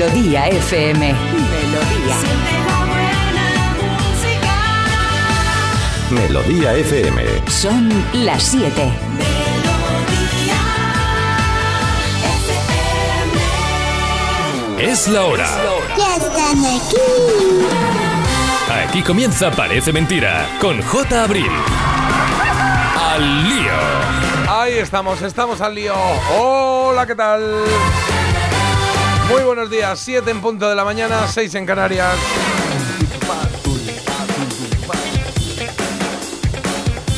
Melodía FM. Melodía. Melodía FM. Son las 7. Es la hora. Ya están aquí. Aquí comienza Parece Mentira con J. Abril. Al lío. Ahí estamos, estamos al lío. Hola, ¿qué tal? Muy buenos días, 7 en punto de la mañana, 6 en Canarias.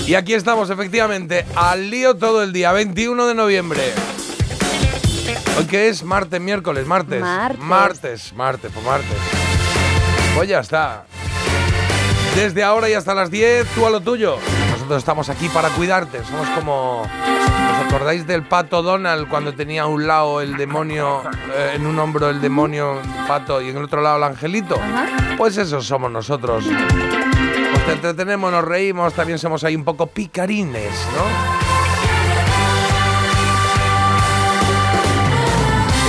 Y aquí estamos, efectivamente, al lío todo el día, 21 de noviembre. ¿Hoy qué es? Martes, miércoles, martes. Martes. Martes, martes, pues martes. Pues ya está. Desde ahora y hasta las 10, tú a lo tuyo. Nosotros estamos aquí para cuidarte. Somos como. ¿Os acordáis del pato Donald cuando tenía a un lado el demonio, eh, en un hombro el demonio pato y en el otro lado el angelito? Pues eso somos nosotros. Te entretenemos, nos reímos, también somos ahí un poco picarines, ¿no?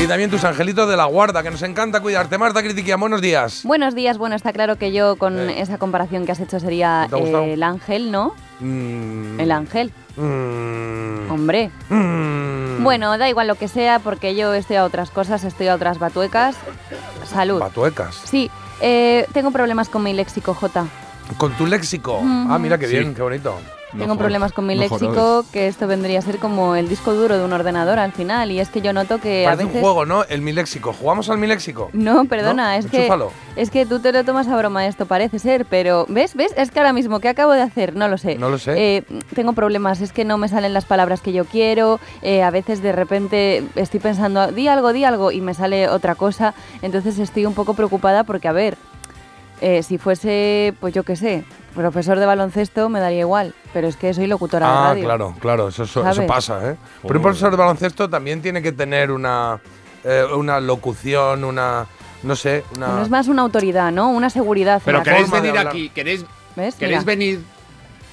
Y también tus angelitos de la guarda, que nos encanta cuidarte. Marta Critiquia, buenos días. Buenos días, bueno, está claro que yo con Eh. esa comparación que has hecho sería ¿Te ha gustado? eh, el ángel, ¿no? Mm, El ángel, mm, hombre. mm. Bueno, da igual lo que sea porque yo estoy a otras cosas, estoy a otras batuecas. Salud. Batuecas. Sí, eh, tengo problemas con mi léxico, J. Con tu léxico. Ah, mira qué Sí. bien, qué bonito. Tengo problemas con mi léxico, que esto vendría a ser como el disco duro de un ordenador al final. Y es que yo noto que a Parece veces... un juego, ¿no? El mi léxico. ¿Jugamos al mi léxico? No, perdona, ¿No? es que es que tú te lo tomas a broma esto, parece ser, pero ¿ves? ¿Ves? Es que ahora mismo, ¿qué acabo de hacer? No lo sé. No lo sé. Eh, tengo problemas, es que no me salen las palabras que yo quiero, eh, a veces de repente estoy pensando, di algo, di algo, y me sale otra cosa, entonces estoy un poco preocupada porque, a ver, eh, si fuese, pues yo qué sé, profesor de baloncesto me daría igual, pero es que soy locutora de Ah, radio. claro, claro, eso, eso, eso pasa, ¿eh? Pero un profesor de baloncesto también tiene que tener una, eh, una locución, una, no sé, una... No es más una autoridad, ¿no? Una seguridad. Pero queréis de venir aquí, queréis, ¿Ves? queréis Mira. venir.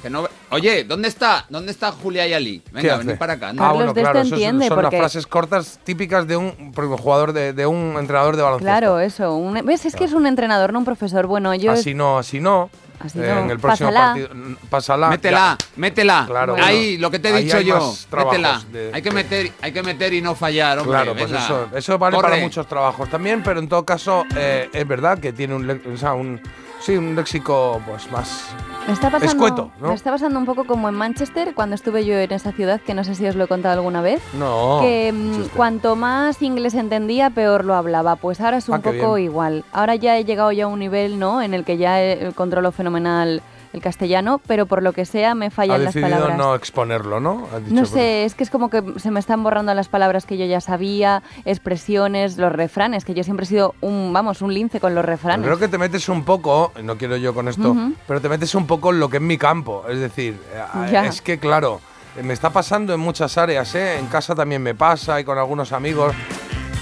Que no, oye, ¿dónde está? ¿Dónde está Julia y Ali? ¿Qué Venga, venid para acá. Ah, bueno, de esto claro, eso entiende, son las porque- frases cortas típicas de un jugador, de, de un entrenador de baloncesto. Claro, eso. un- ¿Ves? Es que es un entrenador, no un profesor. Bueno, yo... Así no, así no. Así no. En el próximo Pásala. partido. Pásala. Métela, Ya. métela. Claro, Ahí, bueno. lo que te he dicho hay yo. Métela. de- hay, que meter, hay que meter y no fallar, hombre. Claro, pues eso, eso vale Corre. para muchos trabajos también, pero en todo caso eh, es verdad que tiene un, le- o sea, un, sí, un léxico pues más... Me está pasando, Escueto, ¿no? Me está pasando un poco como en Manchester, cuando estuve yo en esa ciudad, que no sé si os lo he contado alguna vez. No. que mm, cuanto más inglés entendía, peor lo hablaba. Pues ahora es un Ah, qué poco igual. Ahora ya he llegado ya a un nivel, ¿no? En el que ya eh, controlo fenomenal el castellano, pero por lo que sea me ha fallan las decidido palabras. no exponerlo, ¿no? Ha dicho, No sé, es que es como que se me están borrando las palabras que yo ya sabía, expresiones, los refranes, que yo siempre he sido un, vamos, un lince con los refranes. Creo que te metes un poco, no quiero yo con esto, pero te metes un poco en lo que es mi campo. Es decir, eh, Ya. es que claro, me está pasando en muchas áreas, ¿eh? En casa también me pasa y con algunos amigos,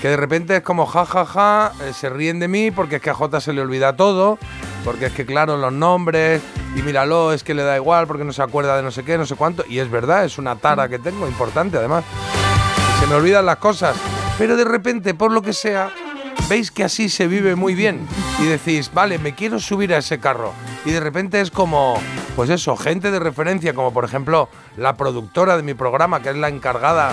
que de repente es como ja, ja, ja, eh, se ríen de mí porque es que a Jota se le olvida todo, porque es que claro, los nombres, y míralo, es que le da igual porque no se acuerda de no sé qué, no sé cuánto, y es verdad, es una tara que tengo, importante además. se me olvidan las cosas, pero de repente, por lo que sea, veis que así se vive muy bien y decís, vale, me quiero subir a ese carro. Y de repente es como, pues eso, gente de referencia, como por ejemplo la productora de mi programa, que es la encargada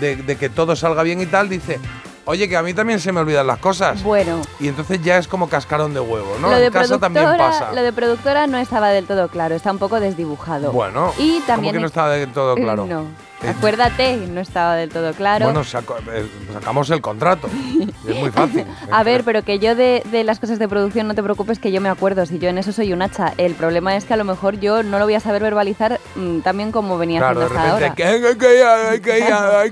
de que todo salga bien y tal, dice, oye, que a mí también se me olvidan las cosas. Bueno, Y entonces ya es como cascarón de huevo, ¿no? lo, de en casa también productora- pasa. lo de productora no estaba del todo claro, está un poco desdibujado. Bueno, y ¿cómo también que no estaba del todo claro? No. Eh, Acuérdate, no estaba del todo claro. Bueno, saco- eh, sacamos el contrato. es muy fácil. A ver, pero que yo de, de las cosas de producción no te preocupes que yo me acuerdo, si yo en eso soy un hacha. El problema es que a lo mejor yo no lo voy a saber verbalizar mm, también como venía Claro, de haciendo hasta repente, ahora.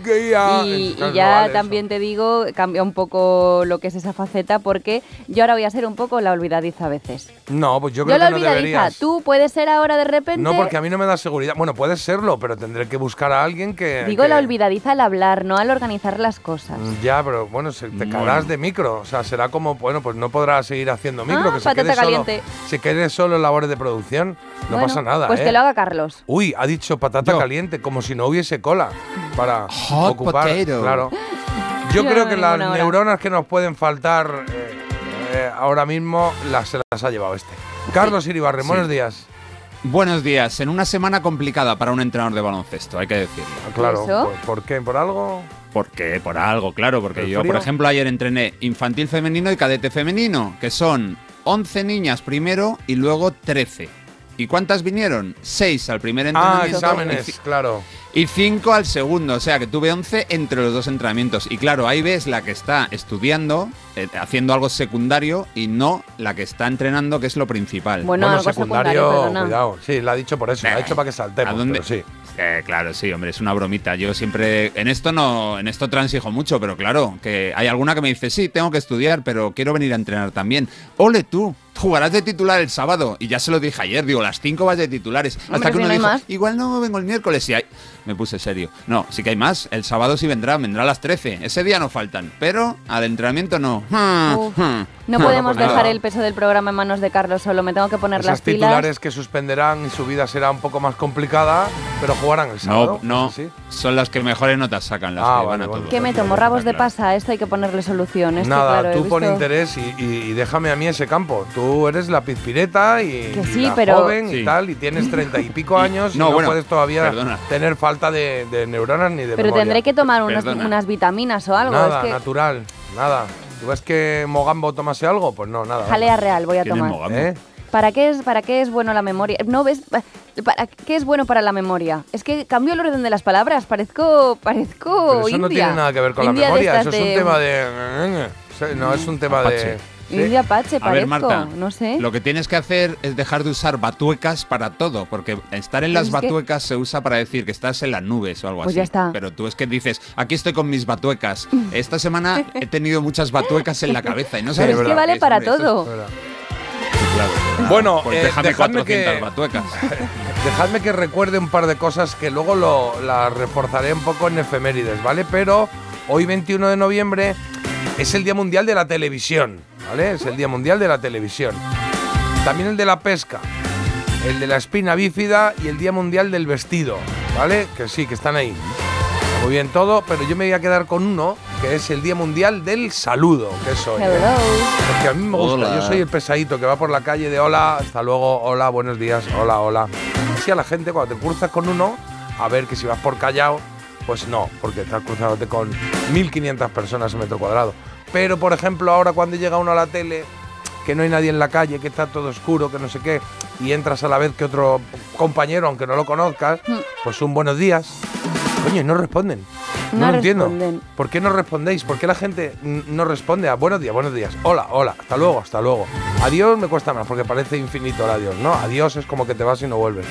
que ir. Y, y no ya vale eso. también te digo, cambia un poco lo que es esa faceta porque yo ahora voy a ser un poco la olvidadiza a veces. No, pues yo Yo, creo la que no olvidadiza, deberías. tú puedes ser ahora de repente... No, porque a mí no me da seguridad. Bueno, puedes serlo, pero tendré que buscar a alguien que. Digo que- la olvidadiza al hablar, no al organizar las cosas. Mm, Ya, pero bueno, se- te caerás de micro. O sea, será como, bueno, pues no podrás seguir haciendo micro, Ah, que se quede, solo, se quede solo en labores de producción. No Bueno, pasa nada, Pues ¿eh? que lo haga Carlos. Uy, ha dicho patata Yo. caliente, como si no hubiese cola para Hot ocupar. potato. Claro. Yo Yo creo no que las hora. neuronas que nos pueden faltar eh, eh, ahora mismo las, se las ha llevado este. Carlos Iribarren, Sí. buenos días. Buenos días. En una semana complicada para un entrenador de baloncesto, hay que decirlo. Ah, Claro. ¿por, por qué? ¿Por algo? Porque por algo, claro, porque ¿El yo, frío? por ejemplo, ayer entrené infantil femenino y cadete femenino, que son 11 niñas primero y luego 13. ¿Y cuántas vinieron? 6 al primer Ah, entrenamiento exámenes, y ci- claro. Y 5 al segundo, o sea que tuve 11 entre los dos entrenamientos. Y claro, ahí ves la que está estudiando, eh, haciendo algo secundario y no la que está entrenando, que es lo principal. Bueno, bueno, algo secundario, cuidado. Sí, lo ha dicho por eso, lo ha Eh, dicho para que saltemos, ¿a dónde? pero sí. Eh, claro, sí, hombre, es una bromita. Yo siempre en esto no, en esto transijo mucho, pero claro, que hay alguna que me dice, sí, tengo que estudiar, pero quiero venir a entrenar también. Ole tú, jugarás de titular el sábado. Y ya se lo dije ayer, digo, las 5 vas de titulares. Hasta que si uno no hay dijo, más. igual no vengo el miércoles. Y ahí me puse serio. No, sí que hay más. El sábado sí vendrá, vendrá a las 13. Ese día no faltan, pero al entrenamiento no. Hmm, Uf. hmm. No Bueno, podemos pues dejar el peso del programa en manos de Carlos solo. Me tengo que poner Esas las pilas. titulares que suspenderán y su vida será un poco más complicada, pero jugarán el sábado. No, no, ¿Sí? son las que mejores notas sacan, las Ah, que van vale, a vale. todo. ¿Qué me tomo? ¿Rabos de pasa? A esto hay que ponerle solución. Nada, claro, tú pon visto- interés y, y- y déjame a mí ese campo. Tú eres la pizpireta y, Que y sí, la pero- joven y Sí. tal, y tienes treinta y pico años y No, no, bueno, puedes todavía perdona. tener falta de, de neuronas ni de Pero memoria. tendré que tomar Perdona. unas vitaminas o algo. Nada, es que natural, nada. ¿Tú ves que Mogambo tomase algo? Pues no, nada. jalea real voy a ¿Quién es tomar. ¿Eh? ¿Para qué es para qué es bueno la memoria? No ves para qué es bueno para la memoria. Es que cambio el orden de las palabras. Parezco parezco Pero eso no India. tiene nada que ver con India la memoria, eso es un tema de... No, es un tema Apache. de... ¿Sí? India Apache A parezco, ver, Marta, no sé. lo que tienes que hacer es dejar de usar batuecas para todo, porque estar en las es que- batuecas se usa para decir que estás en las nubes o algo Pues así. ya está. Pero tú es que dices, aquí estoy con mis batuecas. Esta semana he tenido muchas batuecas en la cabeza y no sabes Pero es verdad. que vale para es- todo. Claro. Bueno, pues eh, déjame dejadme 400 que- batuecas. Dejadme que recuerde un par de cosas que luego lo, las reforzaré un poco en efemérides, ¿vale? Pero hoy 21 de noviembre es el Día Mundial de la Televisión, ¿vale? Es el Día Mundial de la Televisión. También el de la pesca, el de la espina bífida y el Día Mundial del Vestido, ¿vale? Que sí, que están ahí. Muy bien todo, pero yo me voy a quedar con uno, que es el Día Mundial del Saludo, que es hoy. ¿eh? Hello. Porque a mí me gusta, Hola. yo soy el pesadito que va por la calle de hola, hasta luego, hola, buenos días, hola, hola. Así a la gente cuando te cruzas con uno, a ver que si vas por Callao, pues no, porque estás cruzándote con 1500 personas en metro cuadrado. Pero por ejemplo, ahora cuando llega uno a la tele, que no hay nadie en la calle, que está todo oscuro, que no sé qué, y entras a la vez que otro compañero, aunque no lo conozcas, Hmm. pues un buenos días. Coño, y no responden. No, No lo entiendo. ¿Por qué no respondéis? ¿Por qué la gente no responde a buenos días, buenos días? Hola, hola, hasta luego, hasta luego. Adiós me cuesta más porque parece infinito el adiós, ¿no? Adiós es como que te vas y no vuelves.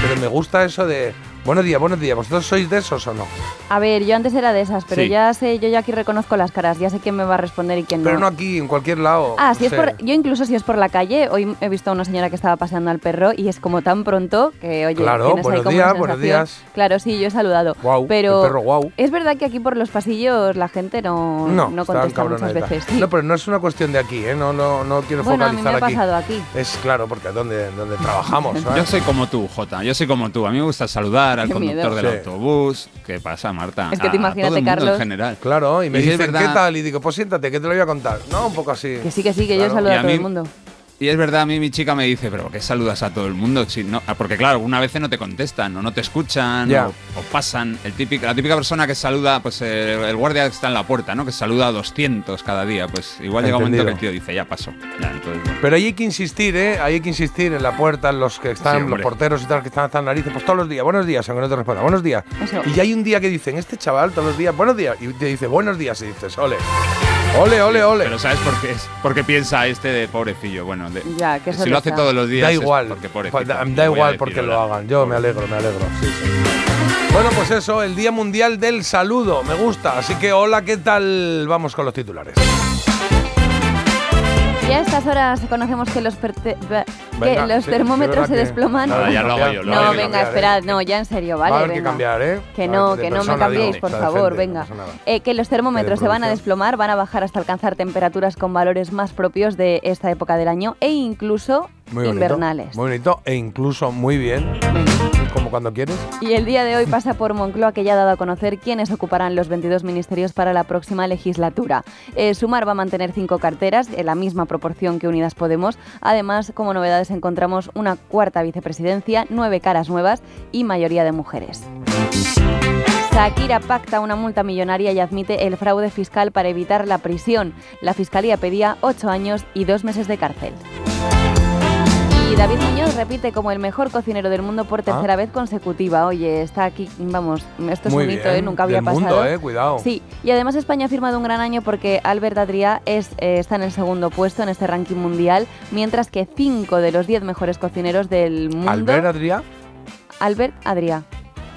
Pero me gusta eso de buenos días, buenos días. ¿Vosotros sois de esos o no? A ver, yo antes era de esas, pero Sí. ya sé, yo ya aquí reconozco las caras, ya sé quién me va a responder y quién Pero no no. aquí, en cualquier lado. Ah, si es por, yo incluso si es por la calle, hoy he visto a una señora que estaba paseando al perro y es como tan pronto que, oye, Claro, ahí buenos como días, buenos días. Claro, sí, yo he saludado. Guau, pero el perro guau. es verdad que aquí por los pasillos la gente no, No, contesta muchas veces. Sí. No, pero no es una cuestión de aquí, ¿eh? No, no, no quiero bueno, a mí focalizar me ha aquí. pasado aquí. Es claro, porque es donde, donde trabajamos. ¿sabes? Yo soy como tú, Jota. Yo soy como tú. A mí me gusta saludar al conductor miedo. del Sí. autobús. ¿Qué pasa, Marta? Es que te A imagínate, todo el mundo Carlos. En general. Claro, y me Y dicen, verdad- ¿qué tal? Y digo, pues siéntate, que te lo voy a contar. No, un poco así. Que sí, que sí, que yo saludo a a todo mí- el mundo. Y es verdad, a mí mi chica me dice, pero ¿por qué saludas a todo el mundo? Si no, ah, porque claro, alguna vez no te contestan, o no te escuchan, Ya. o, o pasan. El típico, la típica persona que saluda, pues el guardia que está en la puerta, ¿no? Que saluda a 200 cada día. Pues igual llega un momento que el tío dice, ya pasó. Ya, entonces, bueno. Pero ahí hay que insistir, ¿eh? Ahí hay que insistir en la puerta, en los que están, Sí, los porteros y tal, que están hasta la narices, pues todos los días, buenos días, aunque no te responda, buenos días. Eso. Y ya hay un día que dicen, este chaval todos los días, buenos días, y te dice, buenos días, y dices, ole, ole, ole, ole. Pero ¿sabes por qué es? Porque piensa este de pobrecillo. Bueno, de- Ya, que si lo hace está. todos los días. da igual, Porque pues, pobrecito, da, le da igual porque lo hagan, yo me alegro, me alegro, sí, sí. Bueno, pues eso, el Día Mundial del Saludo, me gusta, así que hola, ¿qué tal? Vamos con los titulares. Ya a estas horas conocemos que los, que Venga, los sí, termómetros se que- desploman. Nada, Ah, ya lo hago yo, lo hago No, yo. que venga, esperad, no, ya en serio, Va a vale, que cambiar, ¿eh? Que no, que no me cambiéis, por favor, venga. Eh, que los termómetros se van a desplomar, van a bajar hasta alcanzar temperaturas con valores más propios de esta época del año e incluso Muy bonito. invernales. Muy bonito e incluso muy bien. Como cuando quieres. Y el día de hoy pasa por Moncloa que ya ha dado a conocer quiénes ocuparán los 22 ministerios para la próxima legislatura. Eh, Sumar va a mantener cinco carteras, en la misma proporción que Unidas Podemos. Además, como novedades encontramos una cuarta vicepresidencia, nueve caras nuevas y mayoría de mujeres. Shakira pacta una multa millonaria y admite el fraude fiscal para evitar la prisión. La fiscalía pedía ocho años y dos meses de cárcel. Y David Muñoz repite como el mejor cocinero del mundo por tercera vez consecutiva. Oye, está aquí, vamos, esto es Ah. Muy un hito, bien. ¿eh? nunca había Del pasado. mundo, ¿eh? Cuidado. Sí, y además España ha firmado un gran año porque Albert Adrià es, eh, está en el segundo puesto en este ranking mundial, mientras que cinco de los diez mejores cocineros del mundo. Albert Adrià, Albert Adrià.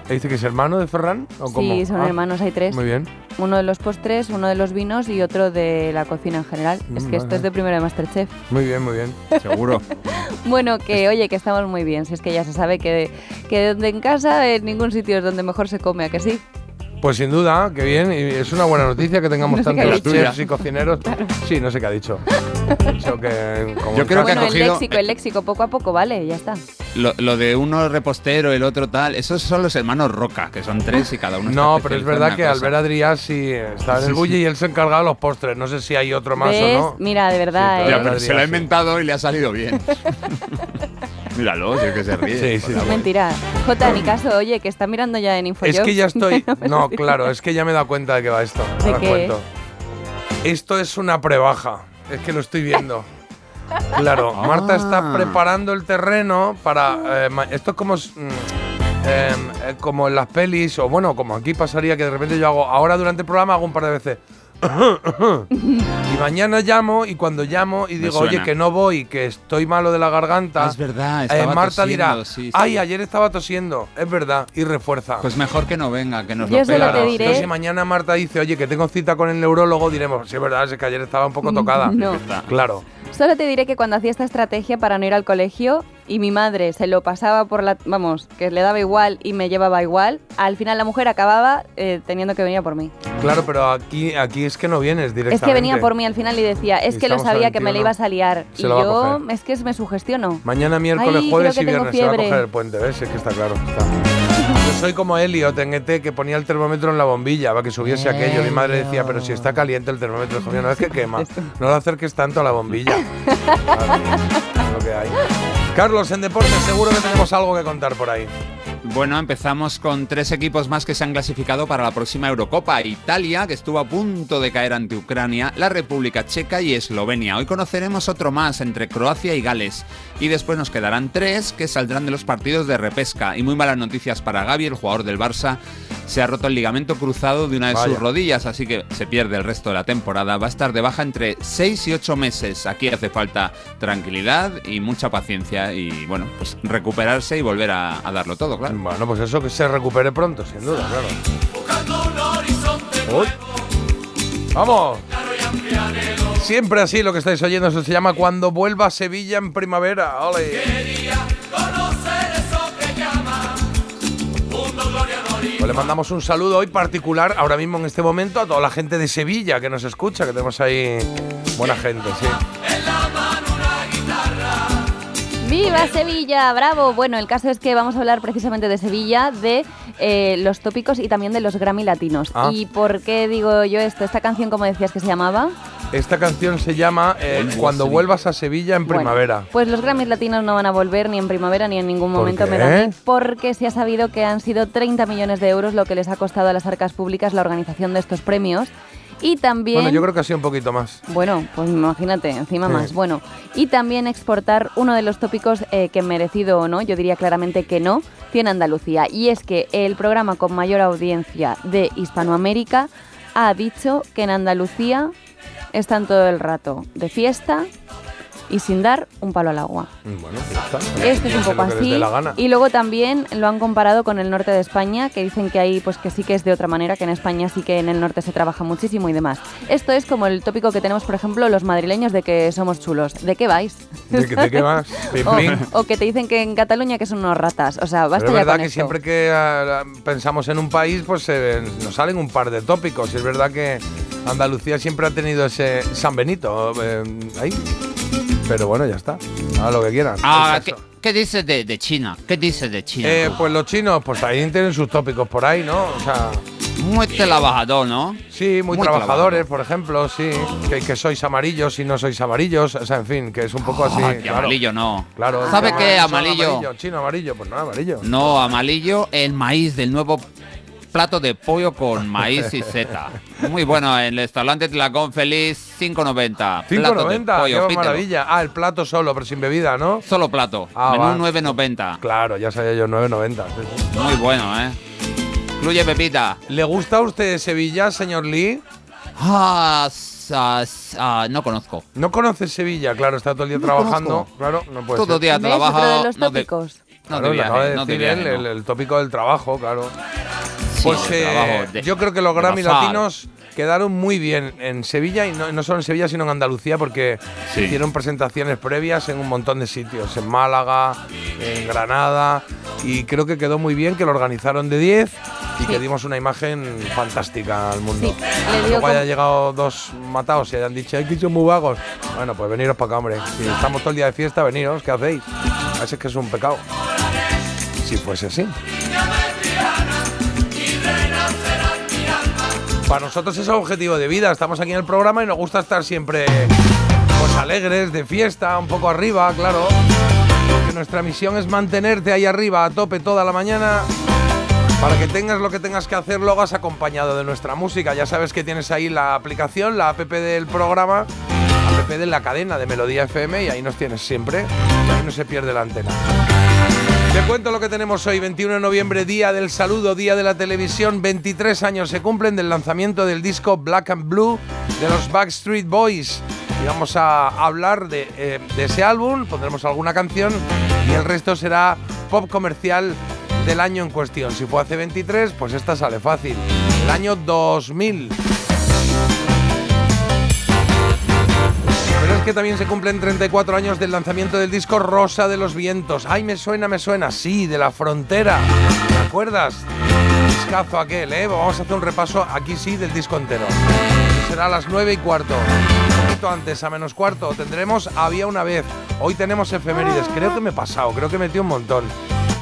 ¿Dice que es hermano de Ferran? ¿O cómo? Sí, son Ah, hermanos, hay tres. Muy bien. Uno de los postres, uno de los vinos y otro de la cocina en general. es que esto es de primero de Masterchef. Muy bien, muy bien. Seguro. Bueno, que oye, que estamos muy bien. Si es que ya se sabe que, que donde en casa, en ningún sitio es donde mejor se come, ¿a que sí? Pues sin duda, qué bien. Y es una buena noticia que tengamos No sé tantos chefs y cocineros. Sí, no sé qué ha dicho. Ha dicho que como Yo creo que ha bueno, el cogido- léxico, el léxico, poco a poco, vale, ya está. Lo, lo de uno repostero, el otro tal, esos son los hermanos Roca, que son tres y cada uno está No, pero es verdad que cosa. Albert Adrià sí estaba en el sí. y él se encargaba de los postres. No sé si hay otro más ¿Ves? o no. Mira, de verdad, Sí, ¿eh? pero Ya, pero se lo ha sí. inventado y le ha salido bien. Míralo, si es que se ríe. Sí. Mentira. Jota, ni caso, oye, que está mirando ya en Es InfoJobs. que ya estoy. No, claro, es que ya me he dado cuenta de que va esto. ¿De Ahora qué? cuento. Esto es una prebaja. Es que lo estoy viendo. Claro, Ah. Marta está preparando el terreno para. eh, esto es como. mm, em, eh, como en las pelis, o bueno, como aquí pasaría que de repente yo hago. Ahora durante el programa hago un par de veces. y mañana llamo y cuando llamo y digo, oye, que no voy, que estoy malo de la garganta. Es verdad, eh, Marta tosiendo, dirá, sí, sí. ay, ayer estaba tosiendo, es verdad, y refuerza. Pues mejor que no venga, que nos Yo lo pega. diré- Entonces, si mañana Marta dice, oye, que tengo cita con el neurólogo, diremos, sí, es verdad, es que ayer estaba un poco tocada. No. Claro. Solo te diré que cuando hacía esta estrategia para no ir al colegio y mi madre se lo pasaba por la... Vamos, que le daba igual y me llevaba igual, al final la mujer acababa eh, teniendo que venir a por mí. Claro, pero aquí, aquí es que no vienes directamente. Es que venía por mí al final y decía, es Y que lo a sabía que me 21. le ibas a liar. Se y a yo, coger. es que me sugestiono. Mañana, miércoles, Ay, jueves y viernes se va a fiebre. coger el puente, ¿ves? Es que está claro. está. Yo soy como Elliot en ET que ponía el termómetro en la bombilla para que subiese aquello. Mi madre decía, pero si está caliente el termómetro, hijo mío, no es que quema. No lo acerques tanto a la bombilla. Claro, es lo que hay. Carlos, en deporte seguro que tenemos algo que contar por ahí. Bueno, empezamos con tres equipos más que se han clasificado para la próxima Eurocopa. Italia, que estuvo a punto de caer ante Ucrania, la República Checa y Eslovenia. Hoy conoceremos otro más entre Croacia y Gales. Y después nos quedarán tres que saldrán de los partidos de repesca. Y muy malas noticias para Gaby, el jugador del Barça. Se ha roto el ligamento cruzado de una de Vaya. sus rodillas, así que se pierde el resto de la temporada. Va a estar de baja entre 6 y 8 meses. Aquí hace falta tranquilidad y mucha paciencia y, bueno, pues recuperarse y volver a, a darlo todo, claro. Bueno, pues eso que se recupere pronto, sin duda, claro. Uy. ¡Vamos! Siempre así lo que estáis oyendo, eso se llama Cuando vuelva a Sevilla en primavera. ¡Ole! Pues le mandamos un saludo hoy particular, ahora mismo en este momento, a toda la gente de Sevilla que nos escucha, que tenemos ahí buena gente, sí. ¡Viva Sevilla! ¡Bravo! Bueno, el caso es que vamos a hablar precisamente de Sevilla, de eh, los tópicos y también de los Grammy latinos. Ah. ¿Y por qué digo yo esto? Esta canción, como decías que se llamaba? Esta canción se llama eh, Cuando vuelvas a Sevilla en Bueno, primavera. pues los Grammys latinos no van a volver ni en primavera ni en ningún ¿Por momento, qué? me da a mí, porque se ha sabido que han sido 30 millones de euros lo que les ha costado a las arcas públicas la organización de estos premios. Y también... Bueno, yo creo que ha sido un poquito más. Bueno, pues imagínate, encima Sí. más. Bueno, y también exportar uno de los tópicos eh, que merecido o no, yo diría claramente que no, tiene Andalucía. Y es que el programa con mayor audiencia de Hispanoamérica ha dicho que en Andalucía están todo el rato de fiesta y sin dar un palo al agua. Bueno, ya está. Esto es un poco que así. Y luego también lo han comparado con el norte de España, que dicen que ahí pues que sí que es de otra manera, que en España sí que en el norte se trabaja muchísimo y demás. Esto es como el tópico que tenemos, por ejemplo, los madrileños de que somos chulos. ¿De qué vais? ¿De, qué- de qué vas? O, o que te dicen que en Cataluña que son unos ratas. O sea, basta Pero es ya verdad con que esto. siempre que ah, pensamos en un país, pues eh, nos salen un par de tópicos. Es verdad que Andalucía siempre ha tenido ese San Benito. eh, ahí. Pero bueno, ya está. Hagan lo que quieran. Ah, ¿qué, dices de, de China? ¿Qué dices de China? Eh, pues los chinos, pues también tienen sus tópicos por ahí, ¿no? O sea, Muy trabajador, ¿no? sí, muy, Muy trabajadores, por ejemplo, sí. Que, que sois amarillos y no sois amarillos. O sea, en fin, que es un poco así. Ay, claro. amarillo no. Claro. ¿Sabe qué? son Amarillo. Chino amarillo, pues no, amarillo. No, amarillo, el maíz del nuevo plato de pollo con maíz y seta. Muy bueno, en el restaurante Tlacón Feliz, 5.90. Plato de 5.90, pollo, qué maravilla. Ah, el plato solo, pero sin bebida, ¿no? Solo plato. Ah. Menú 9.90. Claro, ya sabía yo, 9.90. sí, sí. Muy bueno, ¿eh? Incluye pepita. ¿Le gusta a usted Sevilla, señor Lee? Ah, no conozco. No conoce Sevilla, claro, está todo el día No trabajando. conozco. Claro, no puede Todo ser. día trabaja. Otro de los no de- tópicos. No Claro, viaje, de no él, viaje, el tópico del trabajo, claro. Pues eh, de- yo creo que los Grammy. Latinos quedaron muy bien en Sevilla y no, no solo en Sevilla, sino en Andalucía, porque Sí. hicieron presentaciones previas en un montón de sitios, en Málaga, en Granada, y creo que quedó muy bien, que lo organizaron de 10 y Sí. que dimos una imagen fantástica al mundo. Sí, le digo hayan llegado dos matados y hayan dicho, ay, que son muy vagos. Bueno, pues veniros para acá, hombre. Si estamos todo el día de fiesta, veniros, ¿qué hacéis? A veces que es un pecado. Si fuese así. Para nosotros es objetivo de vida. Estamos aquí en el programa y nos gusta estar siempre pues alegres, de fiesta, un poco arriba, claro. Porque nuestra misión es mantenerte ahí arriba a tope toda la mañana. Para que tengas lo que tengas que hacer, lo hagas acompañado de nuestra música. Ya sabes que tienes ahí la aplicación, la app del programa, app de la cadena de Melodía FM y ahí nos tienes siempre. Y ahí no se pierde la antena. Te cuento lo que tenemos hoy, 21 de noviembre, día del saludo, día de la televisión. 23 años se cumplen del lanzamiento del disco Black and Blue de los Backstreet Boys. Y vamos a hablar de, eh, de ese álbum, pondremos alguna canción y el resto será pop comercial del año en cuestión. Si fue hace 23, pues esta sale fácil. El año 2000. Que también se cumplen 34 años del lanzamiento del disco Rosa de los Vientos. Ay, me suena, me suena. Sí, de la frontera. ¿Te acuerdas? Discazo aquel, ¿eh? Vamos a hacer un repaso aquí sí del disco entero. Será a las 9 y cuarto. Un poquito antes, a menos cuarto, tendremos Había una vez. Hoy tenemos efemérides. Creo que me he pasado, creo que metí un montón.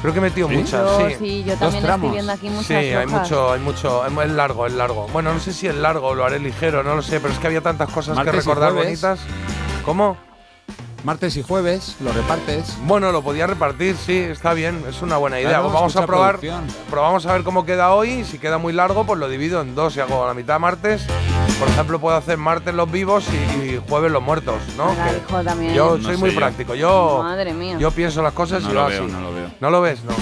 Creo que he metido muchas, Yo, sí. sí, yo también estoy viendo aquí muchas Sí, hay hojas. mucho, hay mucho, es largo, es largo. Bueno, no sé si es largo, lo haré ligero, no lo sé, pero es que había tantas cosas Martes que recordar bonitas. ¿Cómo? Martes y jueves lo repartes. Bueno, lo podía repartir, sí, está bien, es una buena idea. Claro, Pues vamos a probar, producción. probamos a ver cómo queda hoy. Si queda muy largo, pues lo divido en dos y hago la mitad martes. Por ejemplo, puedo hacer martes los vivos y, y jueves los muertos, ¿no? Ala, Que hijo, también. yo No soy muy yo. práctico. Yo, Madre mía. yo pienso las cosas No y lo va veo, así. no lo veo. ¿No lo ves? No.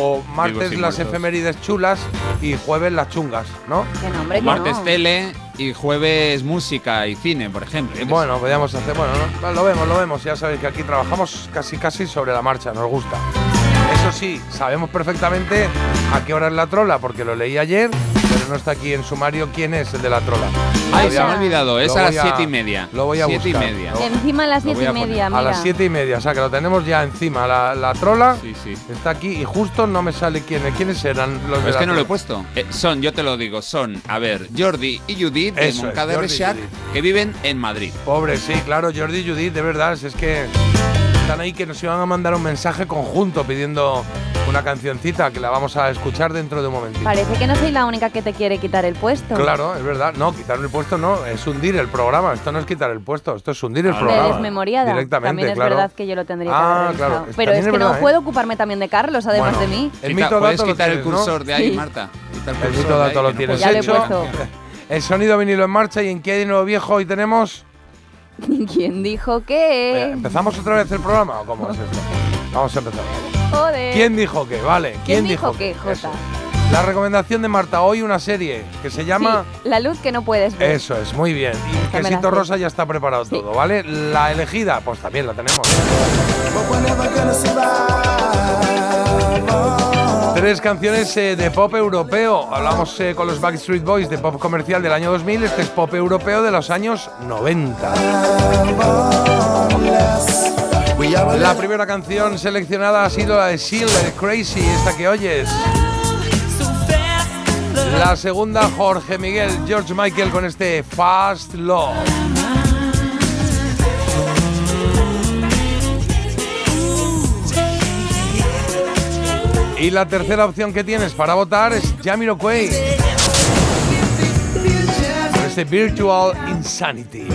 O, o martes las muertos. efemérides chulas y jueves las chungas, ¿no? Que no, hombre, que Martes no. tele y jueves música y cine, por ejemplo. Bueno, podríamos hacer, bueno, ¿no? lo vemos, lo vemos. Ya sabéis que aquí trabajamos casi casi sobre la marcha, nos gusta. Eso sí, sabemos perfectamente a qué hora es la trola, porque lo leí ayer, no está aquí en sumario quién es el de la trola. Ay, Lo se me voy ha a- olvidado, es a las siete y media. Lo voy a siete buscar. y media. Lo- Encima a las voy y media, mira. A las siete y media, o sea que lo tenemos ya encima. La, la trola Sí, sí. está aquí y justo no me sale quién, quiénes eran los de es la que no lo he trola. puesto. Eh, son, yo te lo digo, son, a ver, Jordi y Judith de Moncada Reixac, que viven en Madrid. Pobre, sí, claro, Jordi y Judith, de verdad, si es que están ahí que nos iban a mandar un mensaje conjunto pidiendo una cancioncita que la vamos a escuchar dentro de un momentito. Parece que no soy la única que te quiere quitar el puesto. Claro, es verdad. No, quitar el puesto no, es hundir el programa. Esto no es quitar el puesto, esto es hundir el Ah, programa. desmemoriada. Directamente, También es claro. verdad que yo lo tendría que Ah, haber claro. Pero es es que no ¿eh? puedo ocuparme también de Carlos, además Bueno, de mí. El mito puedes dato lo quitar el tienes, ¿no? cursor de ahí, Sí. Marta. El mito dato ahí, lo no tienes Ya lo he puesto. El sonido vinilo en marcha y en qué hay de nuevo viejo hoy tenemos. ¿Quién dijo qué? ¿Empezamos otra vez el programa o cómo es esto? Vamos a empezar. Joder. ¿Quién dijo qué? Vale. ¿Quién, ¿Quién dijo qué. Jota? La recomendación de Marta hoy una serie que se llama Sí, la luz que no puedes ver. Eso es, muy bien. Y la Quesito. Rosa ya está preparado Sí. todo, ¿vale? La elegida, pues también la tenemos. Tres canciones eh, de pop europeo. Hablamos eh, con los Backstreet Boys de pop comercial del año 2000. Este es pop europeo de los años 90. La primera canción seleccionada ha sido la de Seal, de Crazy, esta que oyes. La segunda, Jorge Miguel, George Michael con este Fast Love. Y la tercera opción que tienes para votar es Jamiroquai. Este Virtual Insanity.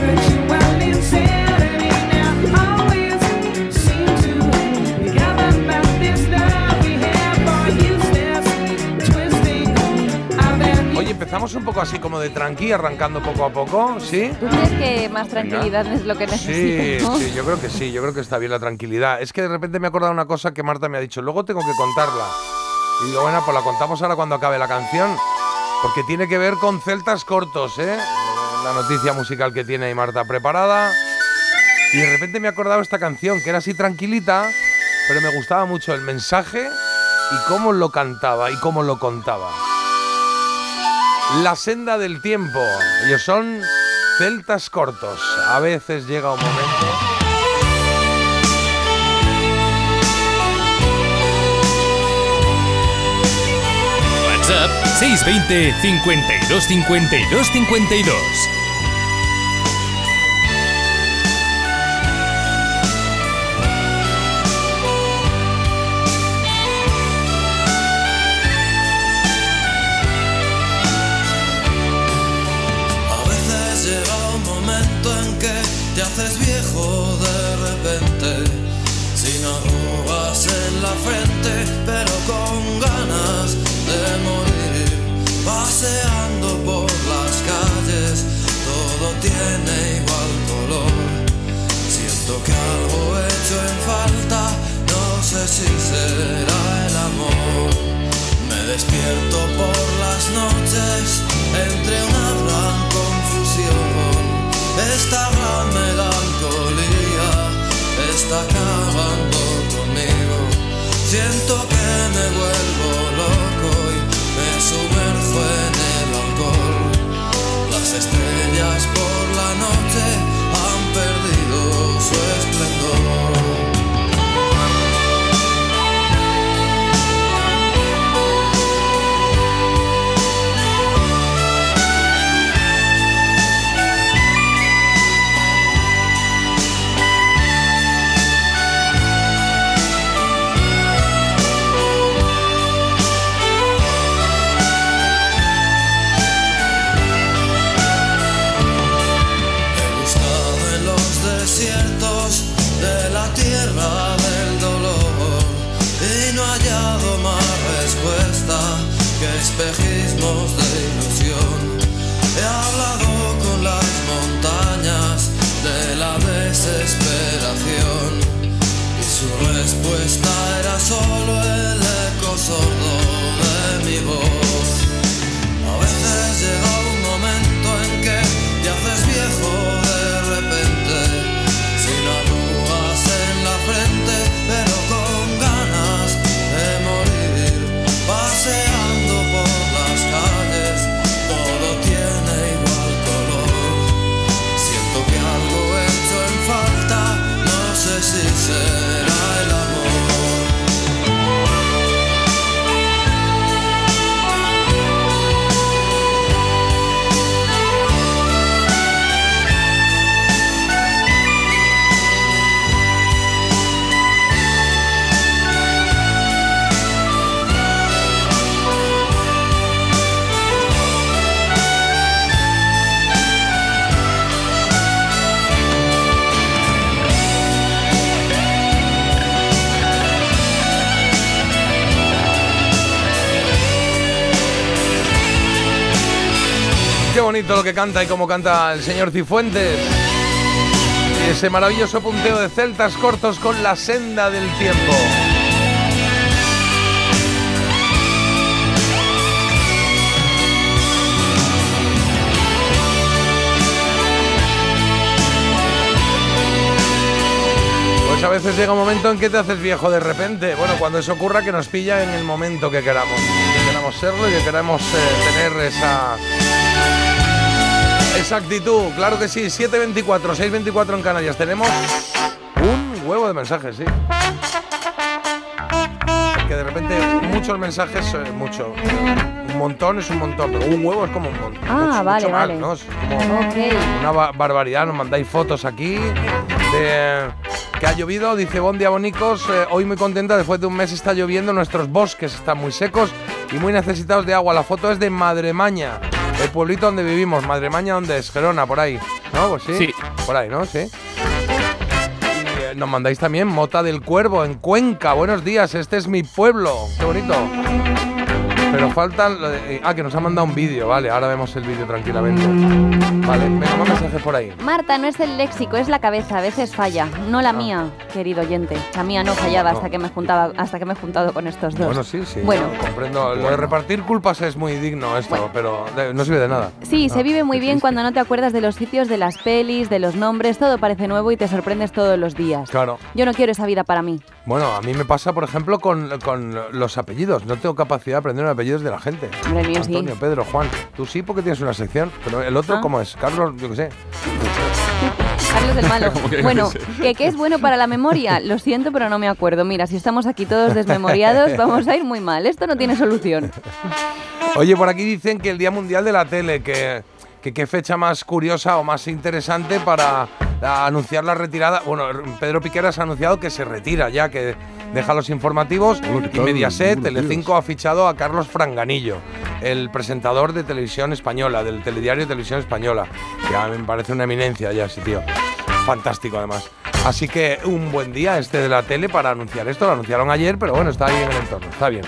Empezamos un poco así como de tranqui, arrancando poco a poco, ¿sí? ¿Tú crees que más tranquilidad es lo que Sí, necesitamos? sí, yo creo que sí, yo creo que está bien la tranquilidad. Es que de repente me he acordado una cosa que Marta me ha dicho, luego tengo que contarla. Y digo, bueno, pues la contamos ahora cuando acabe la canción, porque tiene que ver con celtas cortos, ¿eh? La noticia musical que tiene ahí Marta preparada. Y de repente me he acordado esta canción, que era así tranquilita, pero me gustaba mucho el mensaje y cómo lo cantaba y cómo lo contaba. La senda del tiempo. Ellos son celtas cortos. A veces llega un momento. WhatsApp 620 52 52 52. Despierto por las noches entre una gran confusión. Esta gran melancolía está acabando conmigo. Siento que me vuelvo loco y me sumerjo en el alcohol. Las estrellas espejismos de ilusión. He hablado con las montañas de la desesperación y su respuesta era solo el eco sordo de mi voz. Bonito lo que canta y cómo canta el señor Cifuentes. Ese maravilloso punteo de celtas cortos con la senda del tiempo. Pues a veces llega un momento en que te haces viejo de repente. Bueno, cuando eso ocurra, que nos pilla en el momento que queramos. Que queramos serlo y que queramos eh, tener esa, esa actitud. Claro que sí, 724, 624 en Canarias. Tenemos un huevo de mensajes, sí. Que de repente muchos mensajes, eh, mucho. Un montón es un montón, pero un huevo es como un montón. Ah, mucho, vale, mucho vale. ¿no? Es como Ok. una ba- barbaridad. Nos mandáis fotos aquí de Que ha llovido, dice Bon día bonicos, eh, hoy muy contenta, después de un mes está lloviendo, nuestros bosques están muy secos y muy necesitados de agua. La foto es de Madremaña, el pueblito donde vivimos. Madremaña, donde es? Gerona, por ahí. ¿No? Pues sí. Sí. Por ahí, ¿no? Sí. Y eh, nos mandáis también Mota del Cuervo, en Cuenca. Buenos días, este es mi pueblo. Qué bonito. Pero faltan. eh, ah, que nos ha mandado un vídeo, vale. Ahora vemos el vídeo tranquilamente. Vale, venga, más mensajes por ahí. Marta, no es el léxico, es la cabeza, a veces falla. No la mía, querido oyente. La mía no fallaba hasta Ah. No. que me juntaba, hasta que me he juntado con estos dos. Bueno, sí, sí. Bueno. no, comprendo. Lo de repartir culpas es muy digno esto, Bueno. pero de- no sirve de nada. Sí, se Ah, vive muy bien cuando no te acuerdas de los sitios, de las pelis, de los nombres, todo parece nuevo y te sorprendes todos los días. Claro. Yo no quiero esa vida para mí. Bueno, a mí me pasa, por ejemplo, con, con los apellidos. No tengo capacidad de aprender los apellidos de la gente. Hombre, el mío sí. Antonio, Pedro, Juan. Tú sí porque tienes una sección, pero el otro, Ah. ¿cómo es? Carlos, yo qué sé. Carlos el malo. ¿Cómo que Bueno? ¿que qué es bueno para la memoria? Lo siento, pero no me acuerdo. Mira, si estamos aquí todos desmemoriados, vamos a ir muy mal. Esto no tiene solución. Oye, por aquí dicen que el Día Mundial de la Tele, que, que qué fecha más curiosa o más interesante para a- anunciar la retirada. Bueno, Pedro Piqueras ha anunciado que se retira ya, que deja los informativos y Mediaset, Telecinco ha fichado a Carlos Franganillo, el presentador de televisión española, del telediario de televisión española, que a mí me parece una eminencia ya ese tío. Fantástico además. Así que un buen día este de la tele para anunciar esto. Lo anunciaron ayer, pero bueno, está ahí en el entorno. Está bien.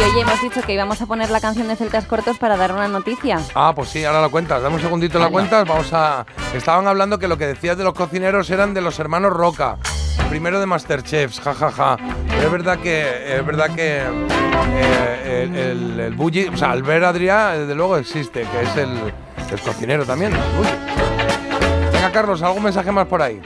Y hoy hemos dicho que íbamos a poner la canción de Celtas Cortos para dar una noticia. Ah, pues sí, ahora la cuentas. Dame un segundito la cuentas. Vamos a. Estaban hablando que lo que decías de los cocineros eran de los hermanos Roca. Primero de Masterchefs, jajaja. Pero es verdad que. Es verdad que. eh, el, el, el Bulli- o sea, Albert Adrià, desde luego existe, que es el, el cocinero también. Bulli. Venga, Carlos, ¿algún mensaje más por ahí?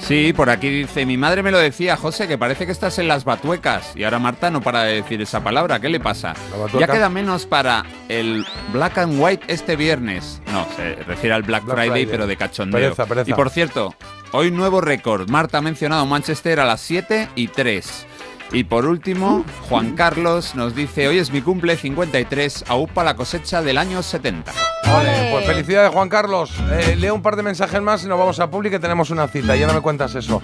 Sí, por aquí dice, mi madre me lo decía, José, que parece que estás en las batuecas. Y ahora Marta no para de decir esa palabra. ¿Qué le pasa? Ya queda menos para el Black and White este viernes. No, se refiere al Black, Black Friday, Friday. pero de cachondeo. Pereza, pereza. Y por cierto, hoy nuevo récord. Marta ha mencionado Manchester a las 7 y 3. Y por último, Juan Carlos nos dice, hoy es mi cumple 53, aupa la cosecha del año 70. Vale, pues felicidades Juan Carlos. Eh, leo un par de mensajes más y nos vamos a Publi que tenemos una cita. Ya no me cuentas eso.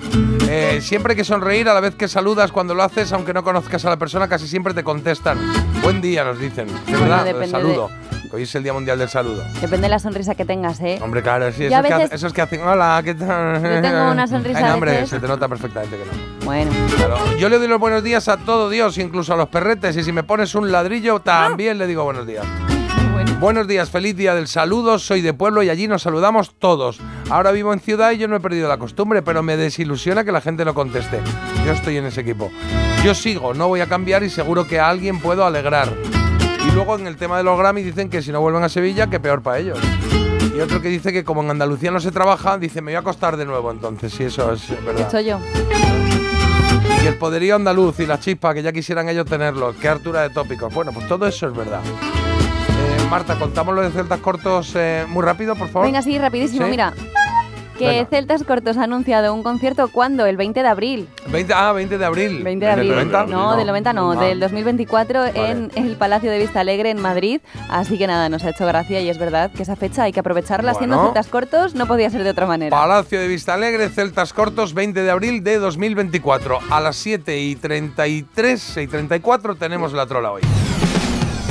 Eh, siempre hay que sonreír a la vez que saludas cuando lo haces, aunque no conozcas a la persona, casi siempre te contestan. Buen día, nos dicen. De verdad, saludo. Hoy es el Día Mundial del Saludo. Depende de la sonrisa que tengas, ¿eh? Hombre, claro, sí, esos, que, veces- ha- esos que hacen, hola, ¿qué tal? Yo tengo una sonrisa Venga, a hombre, veces. se te nota perfectamente que no. Bueno. Claro, yo le doy los buenos días a todo Dios, incluso a los perretes, y si me pones un ladrillo, también le digo buenos días. Bueno. Buenos días, feliz día del saludo. Soy de pueblo y allí nos saludamos todos. Ahora vivo en ciudad y yo no he perdido la costumbre, pero me desilusiona que la gente no conteste. Yo estoy en ese equipo. Yo sigo, no voy a cambiar y seguro que a alguien puedo alegrar. Y luego en el tema de los Grammy dicen que si no vuelven a Sevilla, que peor para ellos. Y otro que dice que como en Andalucía no se trabaja, dice me voy a acostar de nuevo entonces, si eso es verdad. yo. Y el poderío andaluz y la chispa, que ya quisieran ellos tenerlo. Qué hartura de tópicos. Bueno, pues todo eso es verdad. Marta, contamos lo de celtas cortos eh, muy rápido, por favor. Venga, sí, rapidísimo, ¿Sí? mira. Que Venga. Celtas Cortos ha anunciado un concierto ¿cuándo? El 20 de abril. 20, ah, 20 de abril. 20 de abril. ¿Del 90? No, del 90 no, Ah. del 2024 Vale. en el Palacio de Vista Alegre en Madrid. Así que nada, nos ha hecho gracia y es verdad que esa fecha hay que aprovecharla. Siendo Bueno. Celtas Cortos no podía ser de otra manera. Palacio de Vista Alegre, Celtas Cortos, 20 de abril de 2024. A las 7 y 33 y 34 tenemos la trola hoy.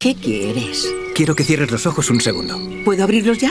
¿Qué quieres? Quiero que cierres los ojos un segundo. ¿Puedo abrirlos ya?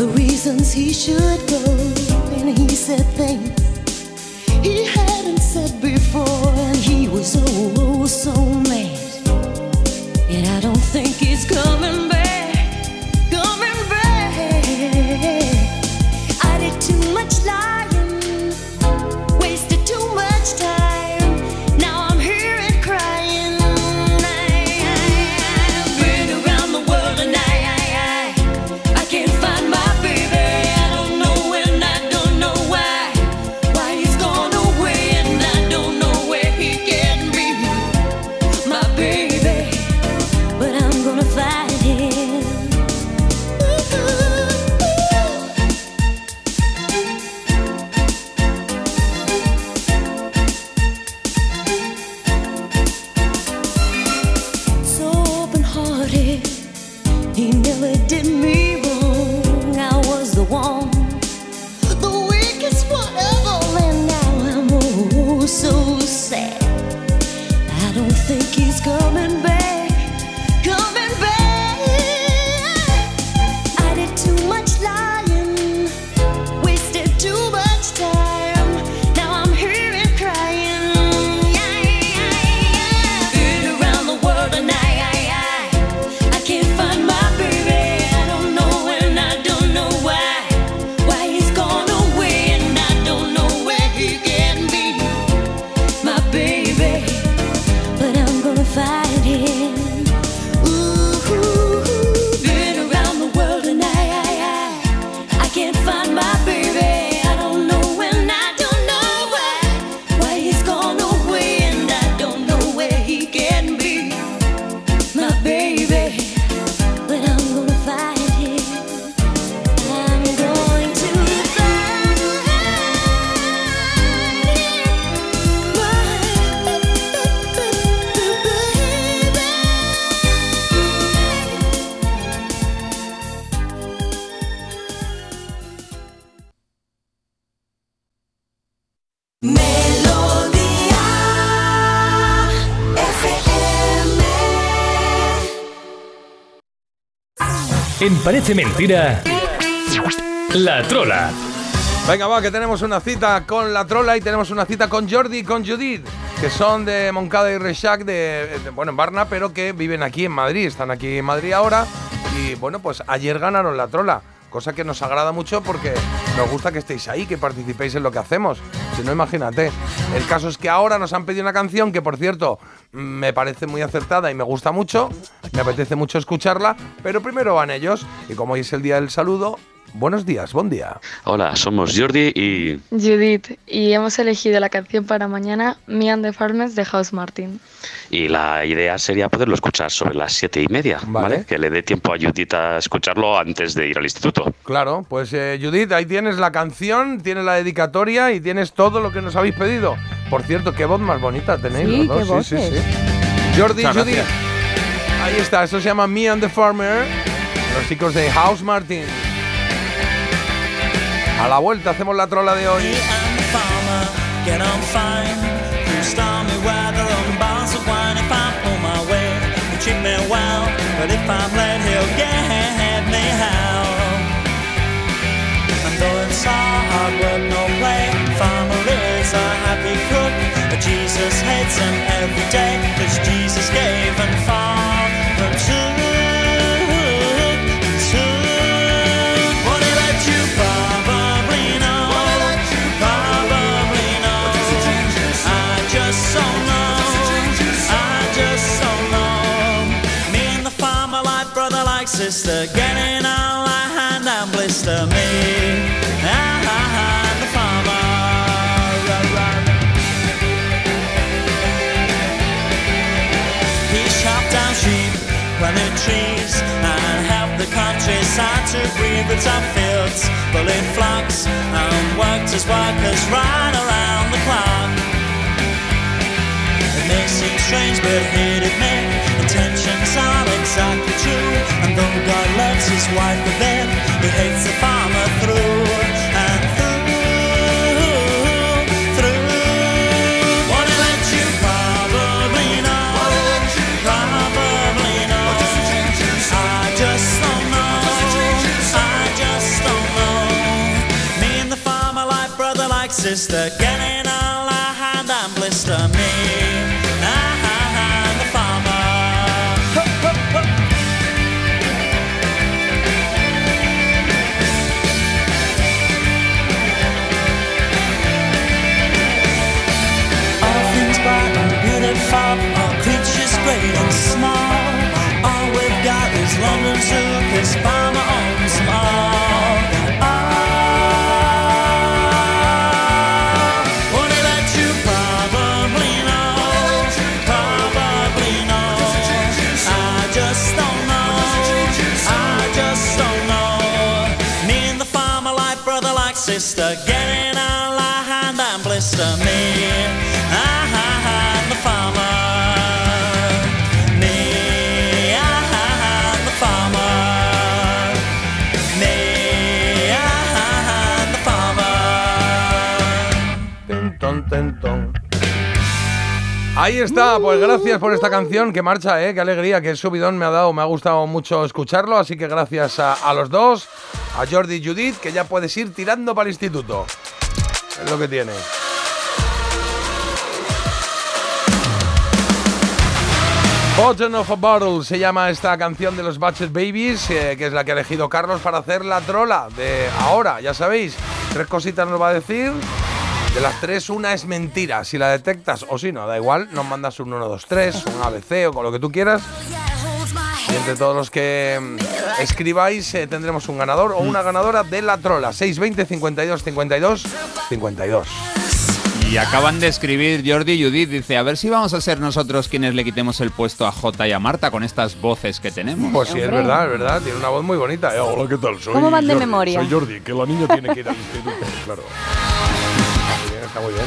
The reasons he should go, and he said things he hadn't said before, and he was oh, oh so mad. En Parece Mentira, La Trola. Venga, va, que tenemos una cita con la trola y tenemos una cita con Jordi y con Judith, que son de Moncada y Reixac, de, de- bueno, en Barna, pero que viven aquí en Madrid, están aquí en Madrid ahora. Y bueno, pues ayer ganaron la trola, cosa que nos agrada mucho porque nos gusta que estéis ahí, que participéis en lo que hacemos. Si no, imagínate. El caso es que ahora nos han pedido una canción que, por cierto, me parece muy acertada y me gusta mucho, me apetece mucho escucharla, pero primero van ellos. Y como hoy es el día del saludo, buenos días, buen día. Hola, somos Jordi y Judith, y hemos elegido la canción para mañana Me and the Farmers de House Martin. Y la idea sería poderlo escuchar sobre las siete y media, ¿vale? Que le dé tiempo a Judith a escucharlo antes de ir al instituto. Claro, pues eh, Judith, ahí tienes la canción, tienes la dedicatoria y tienes todo lo que nos habéis pedido. Por cierto, qué voz más bonita tenéis Sí, los dos. qué voces. Jordi, Muchas gracias. Ahí está, esto se llama Me and the Farmer. Los chicos de House Martin. A la vuelta hacemos la trola de hoy. farmer get on fine. Through stormy weather and bars sister, getting all I hand and blister me. Ah, ah, ah, the farmer. He chopped down sheep, planted trees, and helped the countryside to breathe with top fields, bullied flocks, and worked as workers right around the clock. It may seem strange, but he'd admit intentions are exactly true. And though God loves his wife a bit, he hates the farmer through and through, through. What he let you probably know, probably know. I just don't know, I just don't know. Me and the farmer like brother like sister, getting Ahí está, pues gracias por esta canción que marcha, ¿eh? qué alegría, qué subidón me ha dado, me ha gustado mucho escucharlo, así que gracias a, los dos, a Jordi y Judith, que ya puedes ir tirando para el instituto. Es lo que tiene. Bottom of a Bottle se llama esta canción de los Batchet Babies, eh, que es la que ha elegido Carlos para hacer la trola de ahora, ya sabéis. Tres cositas nos va a decir. De las tres, una es mentira. Si la detectas o si no, da igual, nos mandas un 1, 2, 3, un ABC o con lo que tú quieras. Y entre todos los que mm, escribáis eh, tendremos un ganador o una ganadora de la trola. 620 52 52 52. Y acaban de escribir Jordi y Judith, dice, a ver si vamos a ser nosotros quienes le quitemos el puesto a Jota y a Marta con estas voces que tenemos. Pues sí, es verdad, es verdad. Tiene una voz muy bonita. Eh, Hola, ¿qué tal? Soy ¿Cómo van de Jordi, memoria? Soy Jordi, que la niña tiene que ir al instituto, claro. Está muy bien.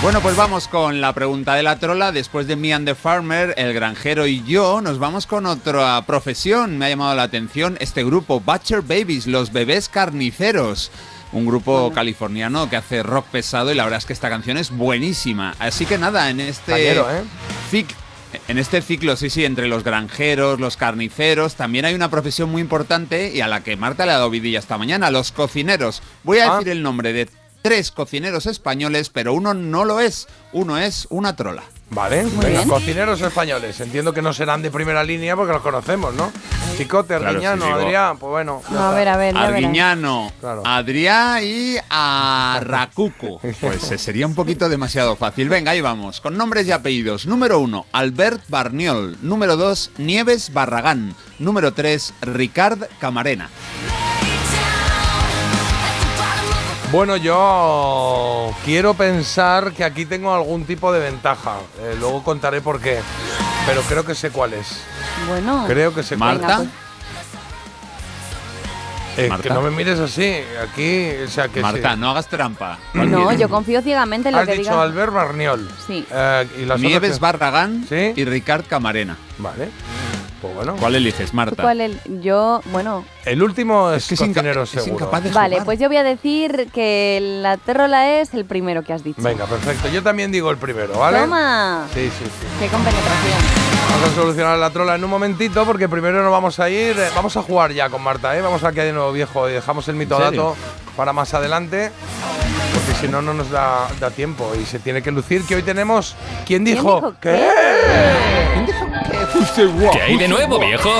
Bueno, pues vamos con la pregunta de la trola. Después de Me and the Farmer, el granjero y yo, nos vamos con otra profesión. Me ha llamado la atención este grupo, Butcher Babies, los bebés carniceros. Un grupo californiano que hace rock pesado y la verdad es que esta canción es buenísima. Así que nada, en este Cañero, ¿eh? en este ciclo, sí, sí, entre los granjeros, los carniceros, también hay una profesión muy importante y a la que Marta le ha dado vidilla esta mañana, los cocineros. Voy a Ah. decir el nombre de tres cocineros españoles, pero uno no lo es, uno es una trola. Vale, Muy venga, bien. cocineros españoles. Entiendo que no serán de primera línea porque los conocemos, ¿no? Chicote, Claro, Arguiñano, Adrián, pues bueno. a ver, a ver. Arguiñano, Claro. Adrián y Arracuco. Pues eh, sería un poquito demasiado fácil. Venga, ahí vamos. Con nombres y apellidos. Número uno, Albert Barniol. Número dos, Nieves Barragán. Número tres, Ricard Camarena. Bueno, yo quiero pensar que aquí tengo algún tipo de ventaja. Eh, luego contaré por qué. Pero creo que sé cuál es. Bueno, Creo que sé cuál Marta. pues- Eh, Marta. que no me mires así. Aquí, o sea, que Marta, sí. no hagas trampa. No, yo confío ciegamente en lo Has que dicho diga. Albert Barniol. Sí. Eh, y las Nieves otras Barragán ¿Sí? y Ricard Camarena. Vale. Pues bueno. ¿Cuál eliges, ¿Tú Marta? cuál el- yo, bueno, El último es, que es inca- cocinero es seguro. incapaz de vale, pues yo voy a decir que la terrola es el primero que has dicho. Venga, perfecto. Yo también digo el primero, ¿vale? Toma. Sí, sí, sí. Qué compenetración. Vamos a solucionar la trola en un momentito porque primero nos vamos a ir, eh, vamos a jugar ya con Marta, ¿eh? Vamos a quedar de nuevo viejo y dejamos el mito ¿En serio? dato para más adelante si no no nos da, da tiempo y se tiene que lucir que hoy tenemos ¿Quién dijo? dijo ¿Qué? ¿Quién dijo que fuiste guapo? ¿Qué hay de nuevo, viejo?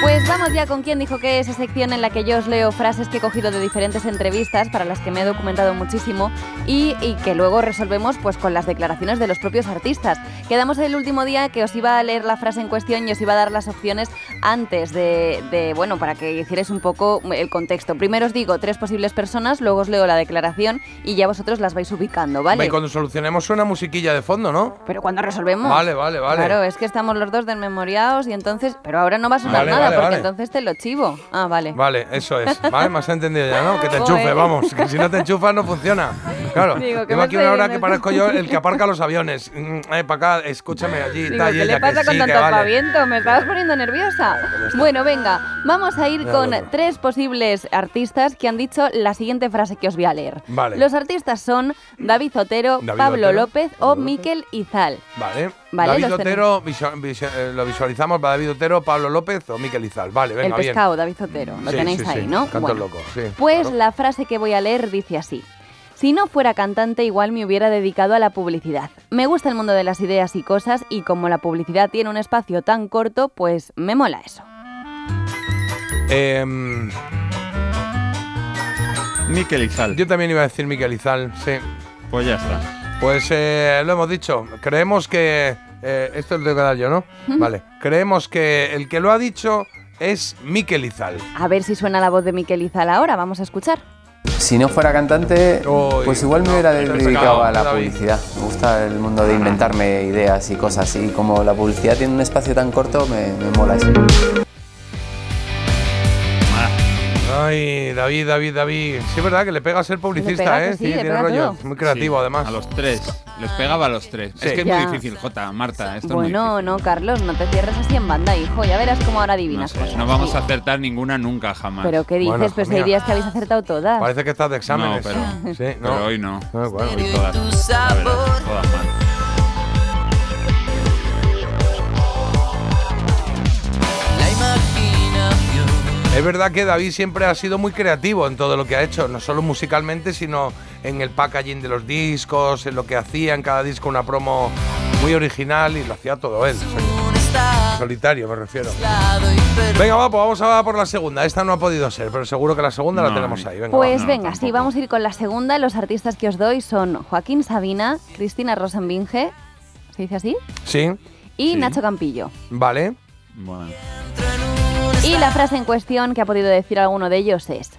Pues vamos ya con quién dijo que esa sección en la que yo os leo frases que he cogido de diferentes entrevistas para las que me he documentado muchísimo y, y que luego resolvemos pues con las declaraciones de los propios artistas. Quedamos el último día que os iba a leer la frase en cuestión y os iba a dar las opciones antes de, de, bueno, para que hicierais un poco el contexto. Primero os digo tres posibles personas, luego os leo la declaración y ya vosotros las vais ubicando, ¿vale? Y cuando solucionemos suena musiquilla de fondo, ¿no? Pero cuando resolvemos. Vale, vale, vale. Claro, es que estamos los dos desmemoriados y entonces. Pero ahora no va a sonar Vale, nada vale, porque vale. entonces te lo chivo. Ah, vale. Vale, eso es. Vale, has entendido ya, ¿no? Que te enchufe, vamos. Que si no te enchufas no funciona. Claro. Digo, que Tengo aquí una hora que parezco yo el que aparca los aviones. Mm, Eh, para acá, escúchame allí. Digo, tal, y ¿qué le que pasa con sí, tanto vale. aspaviento? Me estabas poniendo nerviosa. Bueno, venga, vamos a ir con tres posibles artistas que han dicho la siguiente frase que os voy a leer. Vale. Los artistas son David Otero, David Pablo Otero, López o Miquel Izal. Vale. Vale, David los Otero, eh, lo visualizamos, va David Otero, Pablo López o Miquel Izal. Vale, venga, el bien. pescado, David Otero. Lo Sí, tenéis sí, ahí, sí. ¿no? Canto Bueno. loco, sí. Pues claro. la frase que voy a leer dice así. Si no fuera cantante, igual me hubiera dedicado a la publicidad. Me gusta el mundo de las ideas y cosas y como la publicidad tiene un espacio tan corto, pues me mola eso. Em, Miquel Izal. yo también iba a decir Miquel Izal, sí. Pues ya está. Pues eh, lo hemos dicho. Creemos que. eh, esto lo tengo que dar yo, ¿no? Vale. Creemos que el que lo ha dicho es Miquel Izal. A ver si suena la voz de Miquel Izal ahora, vamos a escuchar. Si no fuera cantante, Uy, pues igual me hubiera dedicado a la David. publicidad. Me gusta el mundo de inventarme ideas y cosas y como la publicidad tiene un espacio tan corto, me, me mola eso. Ay, David, David, David. Sí, es verdad que le pega ser publicista, pega ¿eh? sí, tiene rollo. todo. Muy creativo, Sí, además. A los tres. Les pegaba a los tres. Sí. Es que es Ya. muy difícil, Jota, Marta. Esto es muy Bueno, no, Carlos, no te cierres así en banda, hijo. Ya verás cómo ahora. No, adivinas sé, cosas. no vamos a acertar ninguna nunca, jamás. Pero ¿qué dices? Bueno, pues hay días que habéis acertado todas. Parece que estás de exámenes. No, pero- Sí, no. Pero hoy no. Ah, bueno. Hoy todas. Ya verás, todas mal. Es verdad que David siempre ha sido muy creativo en todo lo que ha hecho, no solo musicalmente, sino en el packaging de los discos, en lo que hacía en cada disco una promo muy original y lo hacía todo él. Solitario, me refiero. Venga, va, pues vamos a por la segunda. Esta no ha podido ser, pero seguro que la segunda la tenemos ahí. Venga, Pues va. venga, sí, vamos a ir con la segunda. Los artistas que os doy son Joaquín Sabina, Cristina Rosenbinge, ¿se dice así? Sí, Y Sí. Nacho Campillo. vale. Bueno. Y la frase en cuestión que ha podido decir alguno de ellos es,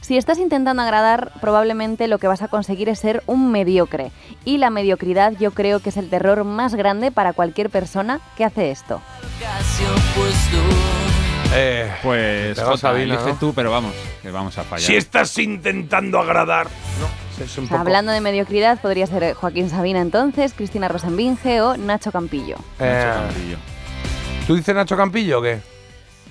si estás intentando agradar, probablemente lo que vas a conseguir es ser un mediocre. Y la mediocridad yo creo que es el terror más grande para cualquier persona que hace esto. Eh, Pues Jota, Sabina, elige ¿no? tú, pero vamos, que vamos a fallar. si estás intentando agradar. No, es un O sea, poco. hablando de mediocridad, podría ser Joaquín Sabina entonces, Cristina Rosenbinge o Nacho Campillo. Eh, Nacho Campillo. ¿Tú dices Nacho Campillo o qué?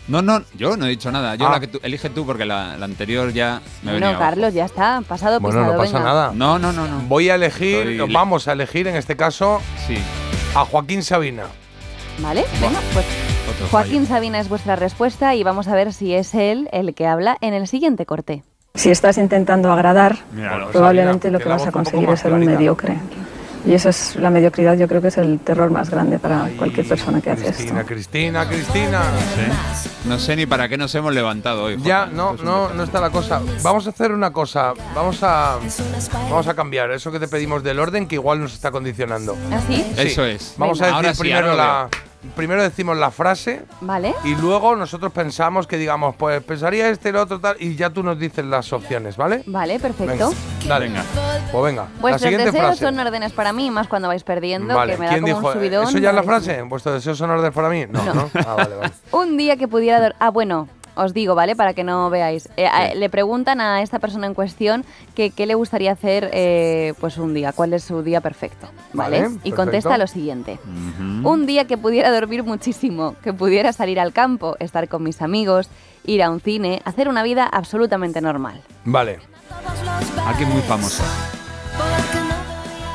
No, no, yo no he dicho nada. Yo Ah. la que tú, elige tú porque la, la anterior ya me Bueno, venía Carlos, ya está, pasado Bueno, pisado, no pasa venga. nada. No, no, no, no. Voy a elegir, Estoy- vamos a elegir en este caso Sí, a Joaquín Sabina. ¿Vale? Venga, pues otro Joaquín Sabina es vuestra respuesta y vamos a ver si es él el que habla en el siguiente corte. Si estás intentando agradar, Mira, Bueno, probablemente Sabina, lo que que la vas a voz un poco conseguir más es ser un clarita. mediocre. Y eso es la mediocridad, yo creo que es el terror más grande para cualquier persona que hace esto. Cristina, Cristina, Cristina. No sé ni para qué nos hemos levantado hoy. Ya, no, no, no está la cosa. Vamos a hacer una cosa. Vamos a, vamos a cambiar eso que te pedimos del orden que igual nos está condicionando. ¿Así? Sí. Eso es. Vamos Venga. a Ahora decir sí, primero la, primero decimos la frase ¿Vale? y luego nosotros pensamos que digamos, pues pensaría este, el otro, tal, y ya tú nos dices las opciones, ¿vale? Vale, perfecto. Venga, dale, venga. Pues venga, la Vuestros siguiente deseos frase. son órdenes para mí, más cuando vais perdiendo, Vale, que me da ¿quién como dijo? un subidón. ¿Eso ya es la frase? ¿Vuestros deseos son órdenes para mí? No, ¿no? Ah, vale, vale. Un día que pudiera... Ah, bueno, os digo, ¿vale? Para que no veáis. Eh, a- le preguntan a esta persona en cuestión que qué le gustaría hacer eh, pues un día, cuál es su día perfecto, ¿vale? Vale, y contesta lo siguiente. Un día que pudiera dormir muchísimo, que pudiera salir al campo, estar con mis amigos, ir a un cine, hacer una vida absolutamente normal. Vale. Alguien muy famoso.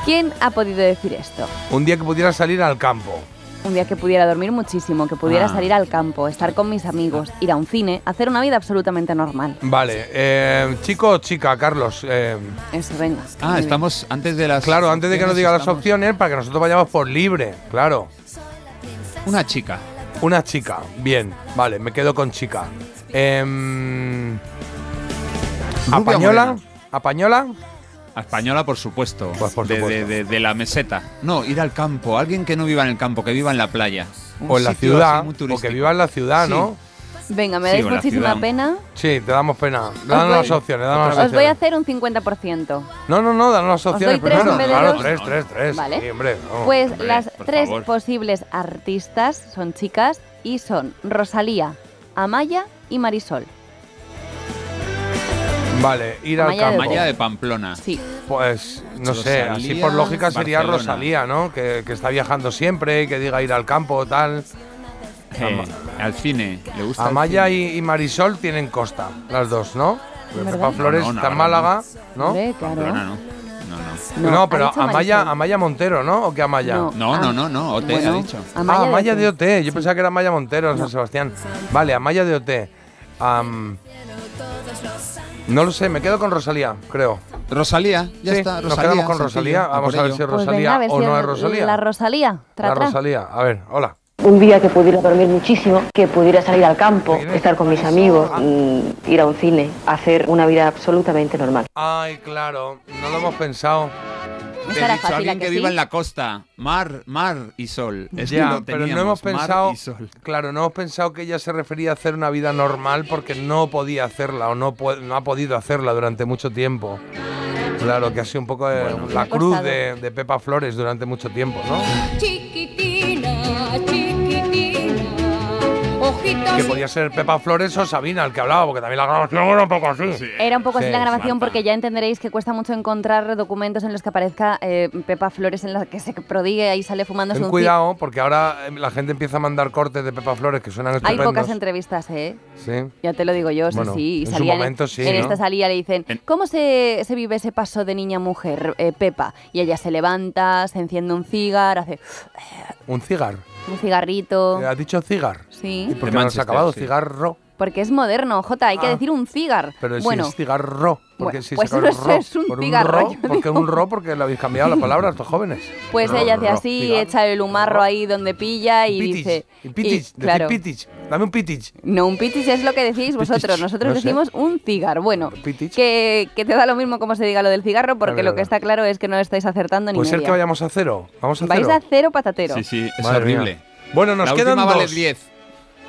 ¿Quién ha podido decir esto? Un día que pudiera salir al campo. Un día que pudiera dormir muchísimo, que pudiera Ah. salir al campo, estar con mis amigos, ir a un cine, hacer una vida absolutamente normal. Vale, eh, chico o chica, Carlos. eh, Eso, venga. Ah, estamos antes de las. claro, antes de que nos diga las opciones, para que nosotros vayamos por libre, claro. Una chica. Una chica, bien, vale, me quedo con chica. Rubia ¿Apañola? ¿Apañola? A Española, por supuesto. Pues por de, supuesto. de- de- de la meseta. No, ir al campo. Alguien que no viva en el campo, que viva en la playa. Un O en la ciudad, o que viva en la ciudad, Sí. ¿no? Venga, me Sí, dais muchísima pena. Sí, te damos pena. Danos voy- las opciones, danos las Os voy a hacer un 50%. No, no, no, danos las ¿Os opciones tres primero. en vez de claro, tres, tres, tres. Vale. Sí, hombre, no. Pues Hombre, las tres favor. posibles artistas son chicas y son Rosalía, Amaya y Marisol. Vale, ir al Amaya de campo. Maya de Pamplona. Sí. Pues no sé, así por lógica sería Barcelona. Rosalía, ¿no? Que, que está viajando siempre y que diga ir al campo o tal. Eh, al cine. ¿Le gusta? Amaya y, y Marisol tienen costa, las dos, ¿no? Porque ¿Verdad? Pepa Flores No, no, está en no, Málaga, ¿no? Hombre, claro. Pamplona, no. No, No, no. No, ha pero dicho Amaya, Marisol. Amaya Montero, ¿no? ¿O qué Amaya? No. No, Ah, no, no, no. OT bueno, ha dicho. Amaya ah, de Amaya OT. de OT. Yo pensaba que era Amaya Montero San Sebastián. Vale, Amaya de OT. Am, no lo sé, me quedo con Rosalía, creo. Rosalía, ya Sí, está. nos Rosalía, quedamos con Rosalía. a Vamos a ver ello. si es Pues Rosalía venga, a ver o si no es Rosalía. La Rosalía. Tra, La. Rosalía. A ver, hola. Un día que pudiera dormir muchísimo, que pudiera salir al campo, estar con mis amigos, mm, ir a un cine, hacer una vida absolutamente normal. Ay, claro, no lo hemos pensado. Te era dicho, fácil, ¿a alguien que que sí? viva en la costa. Mar, mar y sol. Es que ya, lo pero no hemos mar pensado, y sol. claro, no hemos pensado que ella se refería a hacer una vida normal porque no podía hacerla o no, no ha podido hacerla durante mucho tiempo. Claro, que ha sido un poco eh, la cruz de, de Pepa Flores durante mucho tiempo, ¿no? Chiquitina, chiquitina, ojitos. Que podía ser Pepa Flores o Sabina el que hablaba, porque también la grabación era un poco así. Era un poco así Sí, la grabación porque ya entenderéis que cuesta mucho encontrar documentos en los que aparezca eh, Pepa Flores en la que se prodigue y sale fumando Ten un cuidado, porque ahora eh, la gente empieza a mandar cortes de Pepa Flores que suenan Hay estupendos. pocas entrevistas, ¿eh? Sí. Ya te lo digo yo, sí, Bueno, sí. Y en su momento sí, En ¿no? esta salía le dicen, ¿cómo se, se vive ese paso de niña a mujer, eh, Pepa? Y ella se levanta, se enciende un cigar, hace Un cigar. Un cigarrito. ¿Has dicho cigar? Sí. ¿Y por qué no se ha Manchester, acabado? sí. Cigarro. Porque es moderno, Jota, hay que Ah. decir un cigar. Pero bueno, si es cigarro. Porque Bueno, si pues se el ro. es un Por cigarro, ro, yo porque digo. un ro, porque le habéis cambiado la palabra a estos jóvenes. pues Ro, ella hace ro, así, echa el humarro ahí donde pilla y Pitich, dice... y pitich, y- claro. pitich. Dame un pitich. No, un pitis es lo que decís vosotros. Pitich, Nosotros no sé. decimos un cigar. Bueno, Pitich. que, que te da lo mismo como se diga lo del cigarro, porque lo que está claro es que no estáis acertando ni Puede ser media. que vayamos a cero. Vamos a Vais cero. a cero patatero. Sí, sí, es Madre mía. horrible. Bueno, nos la quedan dos. vale 10.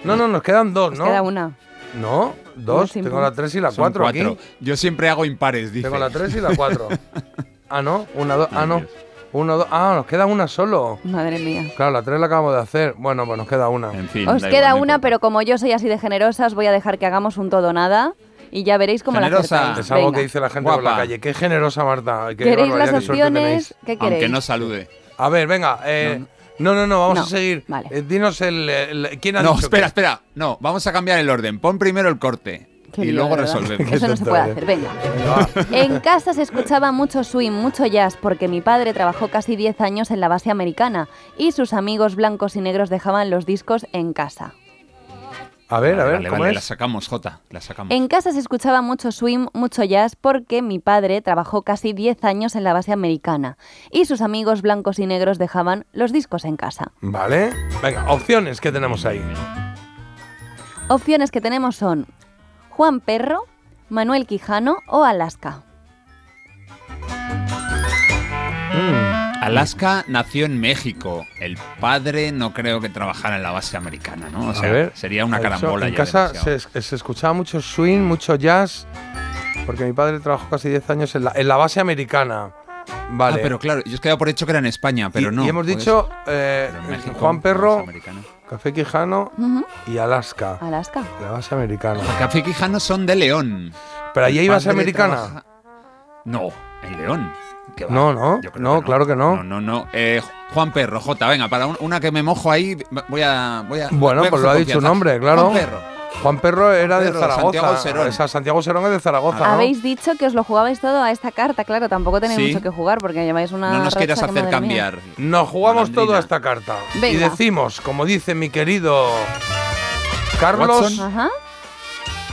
No, no, nos quedan dos, Nos ¿no? queda una. No, dos. Tengo la tres y la Son cuatro, cuatro. aquí. Yo siempre hago impares, dice. Tengo la tres y la cuatro. ah, no. Una, dos. Ah, no. Uno, dos. Ah, nos queda una solo. Madre mía. Claro, la tres la acabamos de hacer. Bueno, pues nos queda una. En fin, Os da queda igual, una, pero como yo soy así de generosa, os voy a dejar que hagamos un todo nada y ya veréis cómo la Generosa. acertáis. Es algo Venga. que dice la gente por la Guapa. calle. Qué generosa, Marta. Qué ¿Queréis las opciones? ¿Qué queréis? Aunque no salude. A ver, venga. eh, no, no, no, vamos No, a seguir. vale. Eh, dinos el, el- ¿Quién ha No, dicho espera, qué? espera. No, vamos a cambiar el orden. Pon primero el corte. Qué y lío, luego verdad. resolvemos. Eso no se puede hacer. Venga. En casa se escuchaba mucho swing, mucho jazz, porque mi padre trabajó casi 10 años en la base americana y sus amigos blancos y negros dejaban los discos en casa. A ver, a ver, Vale, ¿cómo vale, es? la sacamos, Jota. La sacamos. En casa se escuchaba mucho swing, mucho jazz, porque mi padre trabajó casi 10 años en la base americana y sus amigos blancos y negros dejaban los discos en casa. Vale. Venga, opciones que tenemos ahí. Opciones que tenemos son Juan Perro, Manuel Quijano o Alaska. Alaska nació en México. El padre no creo que trabajara en la base americana, ¿no? O sea, a ver, sería una carambola. En ya casa se, se escuchaba mucho swing, mucho jazz, porque mi padre trabajó casi 10 años en la, en la base americana. Vale. Ah, pero claro, yo os quedado por hecho que era en España, pero y, no. y hemos puede dicho eh, México, Juan Perro. Café Quijano y Alaska. Alaska. La base americana. Café Quijano son de León. Pero ahí hay base americana. trabaja- No, en León. No, no, Yo creo no, que claro que no. No, no, no. Eh, Juan Perro, J, venga, para un- una que me mojo ahí, voy a. Voy a Bueno, voy a pues lo ha coger dicho un confianza. hombre, claro. Juan Perro. Juan Perro era de Perro, Zaragoza. Santiago Serón. Esa- Santiago Serón es de Zaragoza, ¿no? Habéis dicho que os lo jugabais todo a esta carta, claro, tampoco tenéis Sí. mucho que jugar porque lleváis una. No nos racha quieras que, hacer madre mía. cambiar. Nos jugamos Malandrina. todo a esta carta. Y Venga. decimos, como dice mi querido Carlos, Watson. Ajá.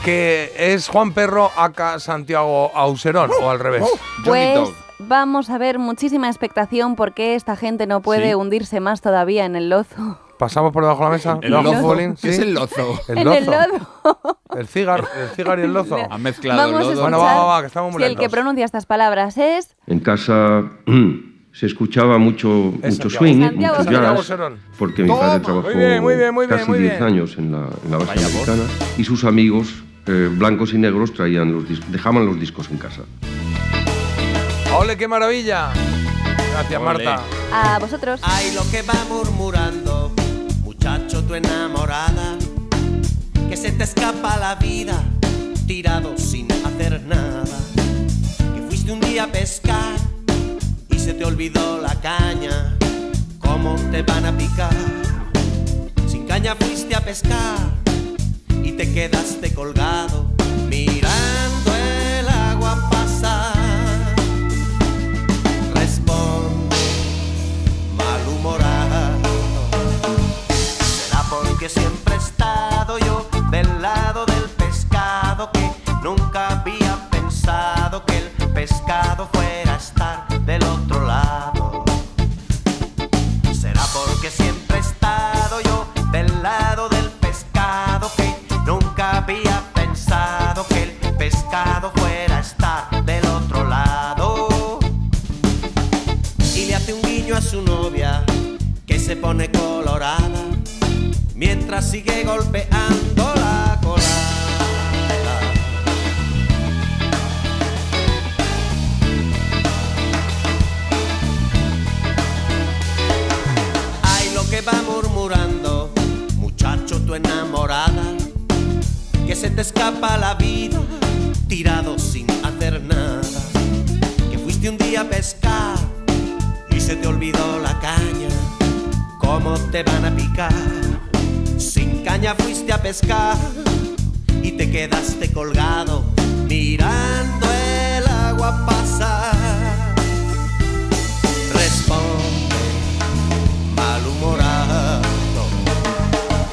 que es Juan Perro acá Santiago Auserón, o al revés. Johnny Pues Dog. Vamos a ver muchísima expectación porque esta gente no puede Sí. hundirse más todavía en el lozo. Pasamos por debajo de la mesa. El lozo. Bolín, ¿Qué es sí. el lozo? El en lozo. el lodo. El cigar, el cigar y el lozo. Ha mezclado Vamos a lodo. escuchar Bueno, va, va, va, que estamos muy si el que pronuncia estas palabras es En casa se escuchaba mucho, Es mucho swing, Santiago mucho jazz, porque mi padre muy trabajó bien, muy bien, muy bien, casi muy 10 bien. años en la, en la base americana y sus amigos eh, blancos y negros traían los dejaban los discos en casa. ¡Ole, qué maravilla! Gracias, Ole. Marta. a vosotros. Ay, lo que va murmurando, muchacho, tu enamorada, que se te escapa la vida, tirado sin hacer nada. Que fuiste un día a pescar y se te olvidó la caña, cómo te van a picar. Sin caña fuiste a pescar y te quedaste colgado, mirando mientras sigue golpeando la cola. Ay, lo que va murmurando, muchacho, tu enamorada, que se te escapa la vida, tirado sin hacer nada, que fuiste un día a pescar y se te olvidó la caña, cómo te van a picar. Sin caña fuiste a pescar y te quedaste colgado mirando el agua pasar. Responde malhumorado.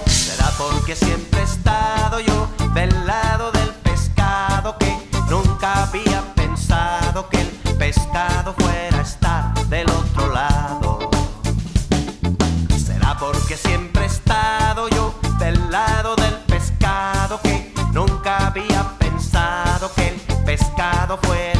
Será porque siempre he estado yo del lado del pescado que nunca había pensado que el pescado fuera a estar del otro lado. Será porque siempre pescado fuera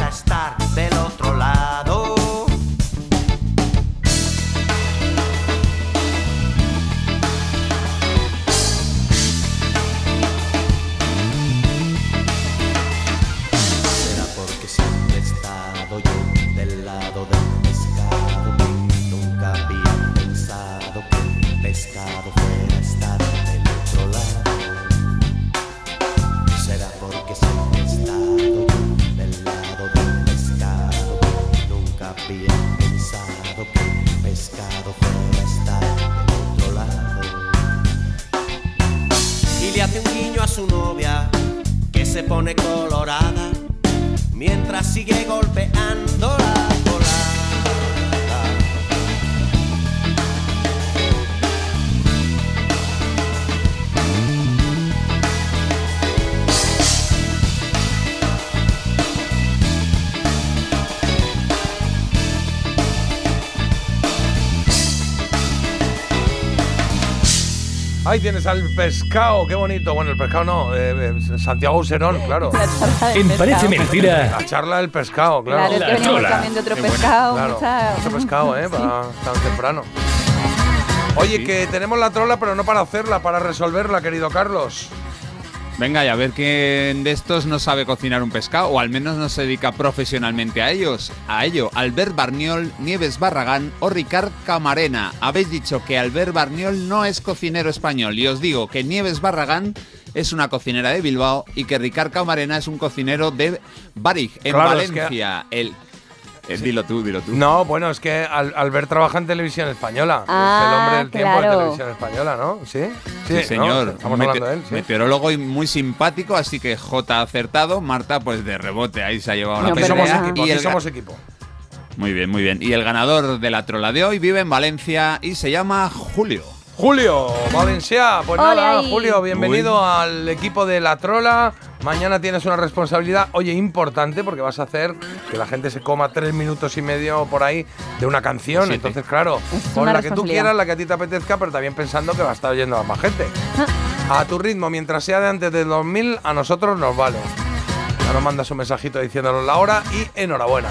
se pone colorada. Mientras sigue golpeando Ahí tienes al pescado, qué bonito. Bueno, el pescado no, eh, eh, Santiago Userón, claro. En Parece Mentira, La charla del pescado, claro. Claro, es que venimos también de otro pescado. Claro, mucha- mucho pescado, ¿eh? Para tan temprano. Oye, que tenemos la trola, pero no para hacerla, para resolverla, querido Carlos. Venga, y a ver quién de estos no sabe cocinar un pescado, o al menos no se dedica profesionalmente a ellos. A ello, Albert Barniol, Nieves Barragán o Ricard Camarena. Habéis dicho que Albert Barniol no es cocinero español, y os digo que Nieves Barragán es una cocinera de Bilbao y que Ricard Camarena es un cocinero de Barig, en Claro, es que- Valencia. El, eh, Dilo tú, dilo tú. No, bueno, es que Al- Albert trabaja en televisión española. Ah, es el hombre del tiempo de televisión española, ¿no? ¿Sí? Sí, ¿no? señor. Estamos Mete- hablando de él, sí. Meteorólogo y muy simpático, así que J ha acertado. Marta, pues de rebote, ahí se ha llevado la somos equipo, Y el somos equipo. Muy bien, muy bien. Y el ganador de la trola de hoy vive en Valencia y se llama Julio. Julio, Valencia. Pues Ole nada, ahí. Julio, bienvenido al equipo de La Trola. Mañana tienes una responsabilidad, oye, importante, porque vas a hacer que la gente se coma tres minutos y medio por ahí de una canción. Siete. Entonces, claro, una la que tú quieras, la que a ti te apetezca, pero también pensando que va a estar oyendo a más gente. A tu ritmo, mientras sea de antes del 2000, a nosotros nos vale. Ya nos mandas un mensajito diciéndonos la hora y enhorabuena.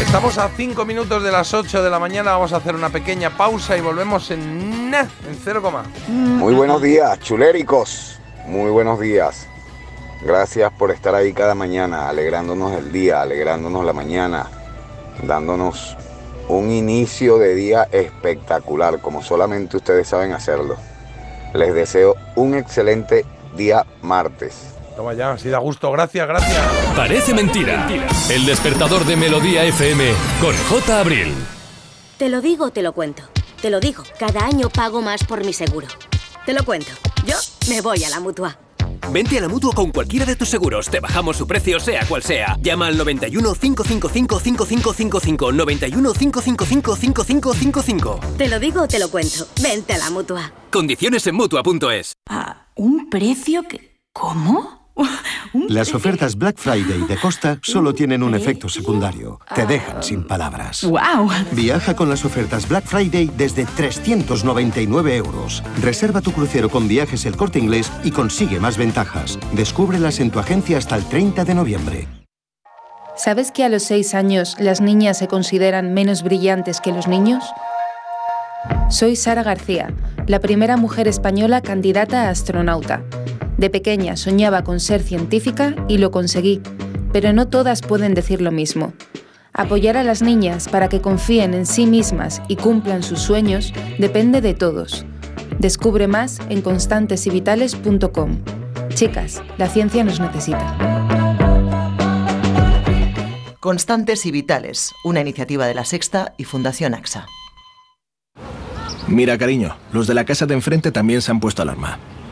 Estamos a 5 minutos de las 8 de la mañana, vamos a hacer una pequeña pausa y volvemos en, en 0, Muy buenos días, chuléricos. Muy buenos días. Gracias por estar ahí cada mañana, alegrándonos el día, alegrándonos la mañana, dándonos un inicio de día espectacular, como solamente ustedes saben hacerlo. Les deseo un excelente día martes. Toma ya, así da gusto. Gracias, gracias. Parece Mentira. El despertador de Melodía FM con J. Abril. Te lo digo, te lo cuento. Te lo digo, cada año pago más por mi seguro. Te lo cuento. Yo me voy a la mutua. Vente a la mutua con cualquiera de tus seguros. Te bajamos su precio, sea cual sea. Llama al 91 555 5555. 91 555 5555. Te lo digo, te lo cuento. Vente a la mutua. Condiciones en mutua.es. ¿Un precio que... ¿Cómo? Las ofertas Black Friday de Costa solo tienen un efecto secundario. Te dejan sin palabras. ¡Wow! Viaja con las ofertas Black Friday desde 399 euros. Reserva tu crucero con viajes el corte inglés y consigue más ventajas. Descúbrelas en tu agencia hasta el 30 de noviembre. ¿Sabes que a los 6 años las niñas se consideran menos brillantes que los niños? Soy Sara García, la primera mujer española candidata a astronauta. De pequeña soñaba con ser científica y lo conseguí, pero no todas pueden decir lo mismo. Apoyar a las niñas para que confíen en sí mismas y cumplan sus sueños depende de todos. Descubre más en constantesyvitales.com. Chicas, la ciencia nos necesita. Constantes y Vitales, una iniciativa de La Sexta y Fundación AXA. Mira, cariño, los de la casa de enfrente también se han puesto alarma.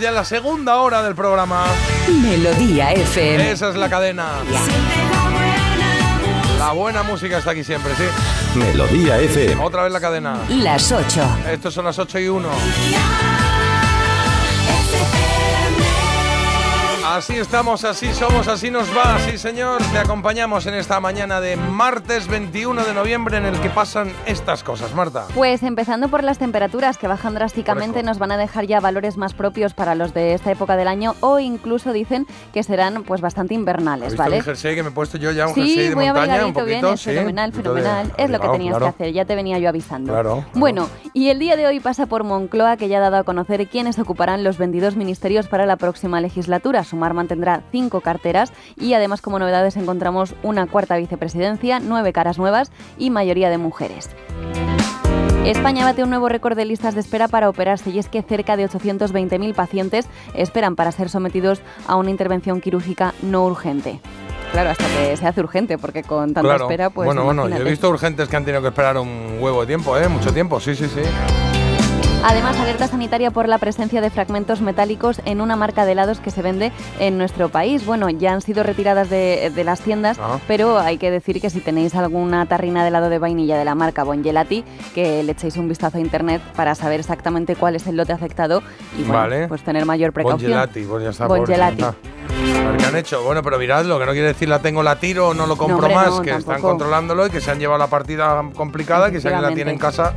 Ya en la segunda hora del programa. Melodía FM. Esa es la cadena. La buena música está aquí siempre, sí. Melodía FM. Otra vez la cadena. Las 8. Estos son las 8 y 1. Así estamos, así somos, así nos va, sí señor. Te acompañamos en esta mañana de martes 21 de noviembre en el que pasan estas cosas, Marta. Pues empezando por las temperaturas que bajan drásticamente, nos van a dejar ya valores más propios para los de esta época del año o incluso dicen que serán pues bastante ¿Has invernales, visto ¿vale? el jersey que me he puesto yo ya? Un jersey Sí, de muy montaña, un abrigadito, poquito, bien, sí. fenomenal, de fenomenal. Es lo que tenías claro. que hacer, ya te venía yo avisando. Claro, Bueno, y el día de hoy pasa por Moncloa, que ya ha dado a conocer quiénes ocuparán los 22 ministerios para la próxima legislatura. Sumar mantendrá cinco carteras y además como novedades encontramos una cuarta vicepresidencia, nueve caras nuevas y mayoría de mujeres. España bate un nuevo récord de listas de espera para operarse y es que cerca de 820.000 pacientes esperan para ser sometidos a una intervención quirúrgica no urgente. Claro, hasta que se hace urgente, porque con tanta Claro. espera, pues. bueno, bueno, yo he imagínate. visto urgentes que han tenido que esperar un huevo de tiempo, ¿eh? Mucho tiempo, sí, sí, sí. Además, alerta sanitaria por la presencia de fragmentos metálicos en una marca de helados que se vende en nuestro país. Bueno, ya han sido retiradas de, de las tiendas, Ah. pero hay que decir que si tenéis alguna tarrina de helado de vainilla de la marca Bongelati, que le echéis un vistazo a internet para saber exactamente cuál es el lote afectado y bueno, Vale. pues tener mayor precaución. Bongelati, pues ya está. Bongelati. ya está. A ver qué han hecho. Bueno, pero miradlo, que no quiere decir la tengo, la tiro o no lo compro hombre, más, no, que están controlándolo y que se han llevado la partida complicada, que si alguien la tiene en casa,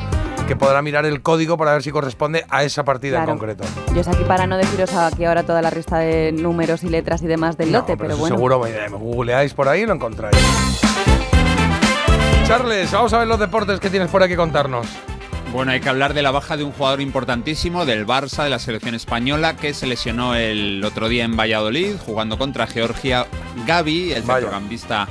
que podrá mirar el código para ver si corresponde a esa partida Claro. en concreto. Yo es aquí para no deciros aquí ahora toda la lista de números y letras y demás del No, lote, pero bueno. Seguro, eh, googleáis por ahí y lo encontráis. Charles, vamos a ver los deportes que tienes por aquí contarnos. Bueno, hay que hablar de la baja de un jugador importantísimo del Barça, de la selección española, que se lesionó el otro día en Valladolid, jugando contra Georgia. Gaby, el centrocampista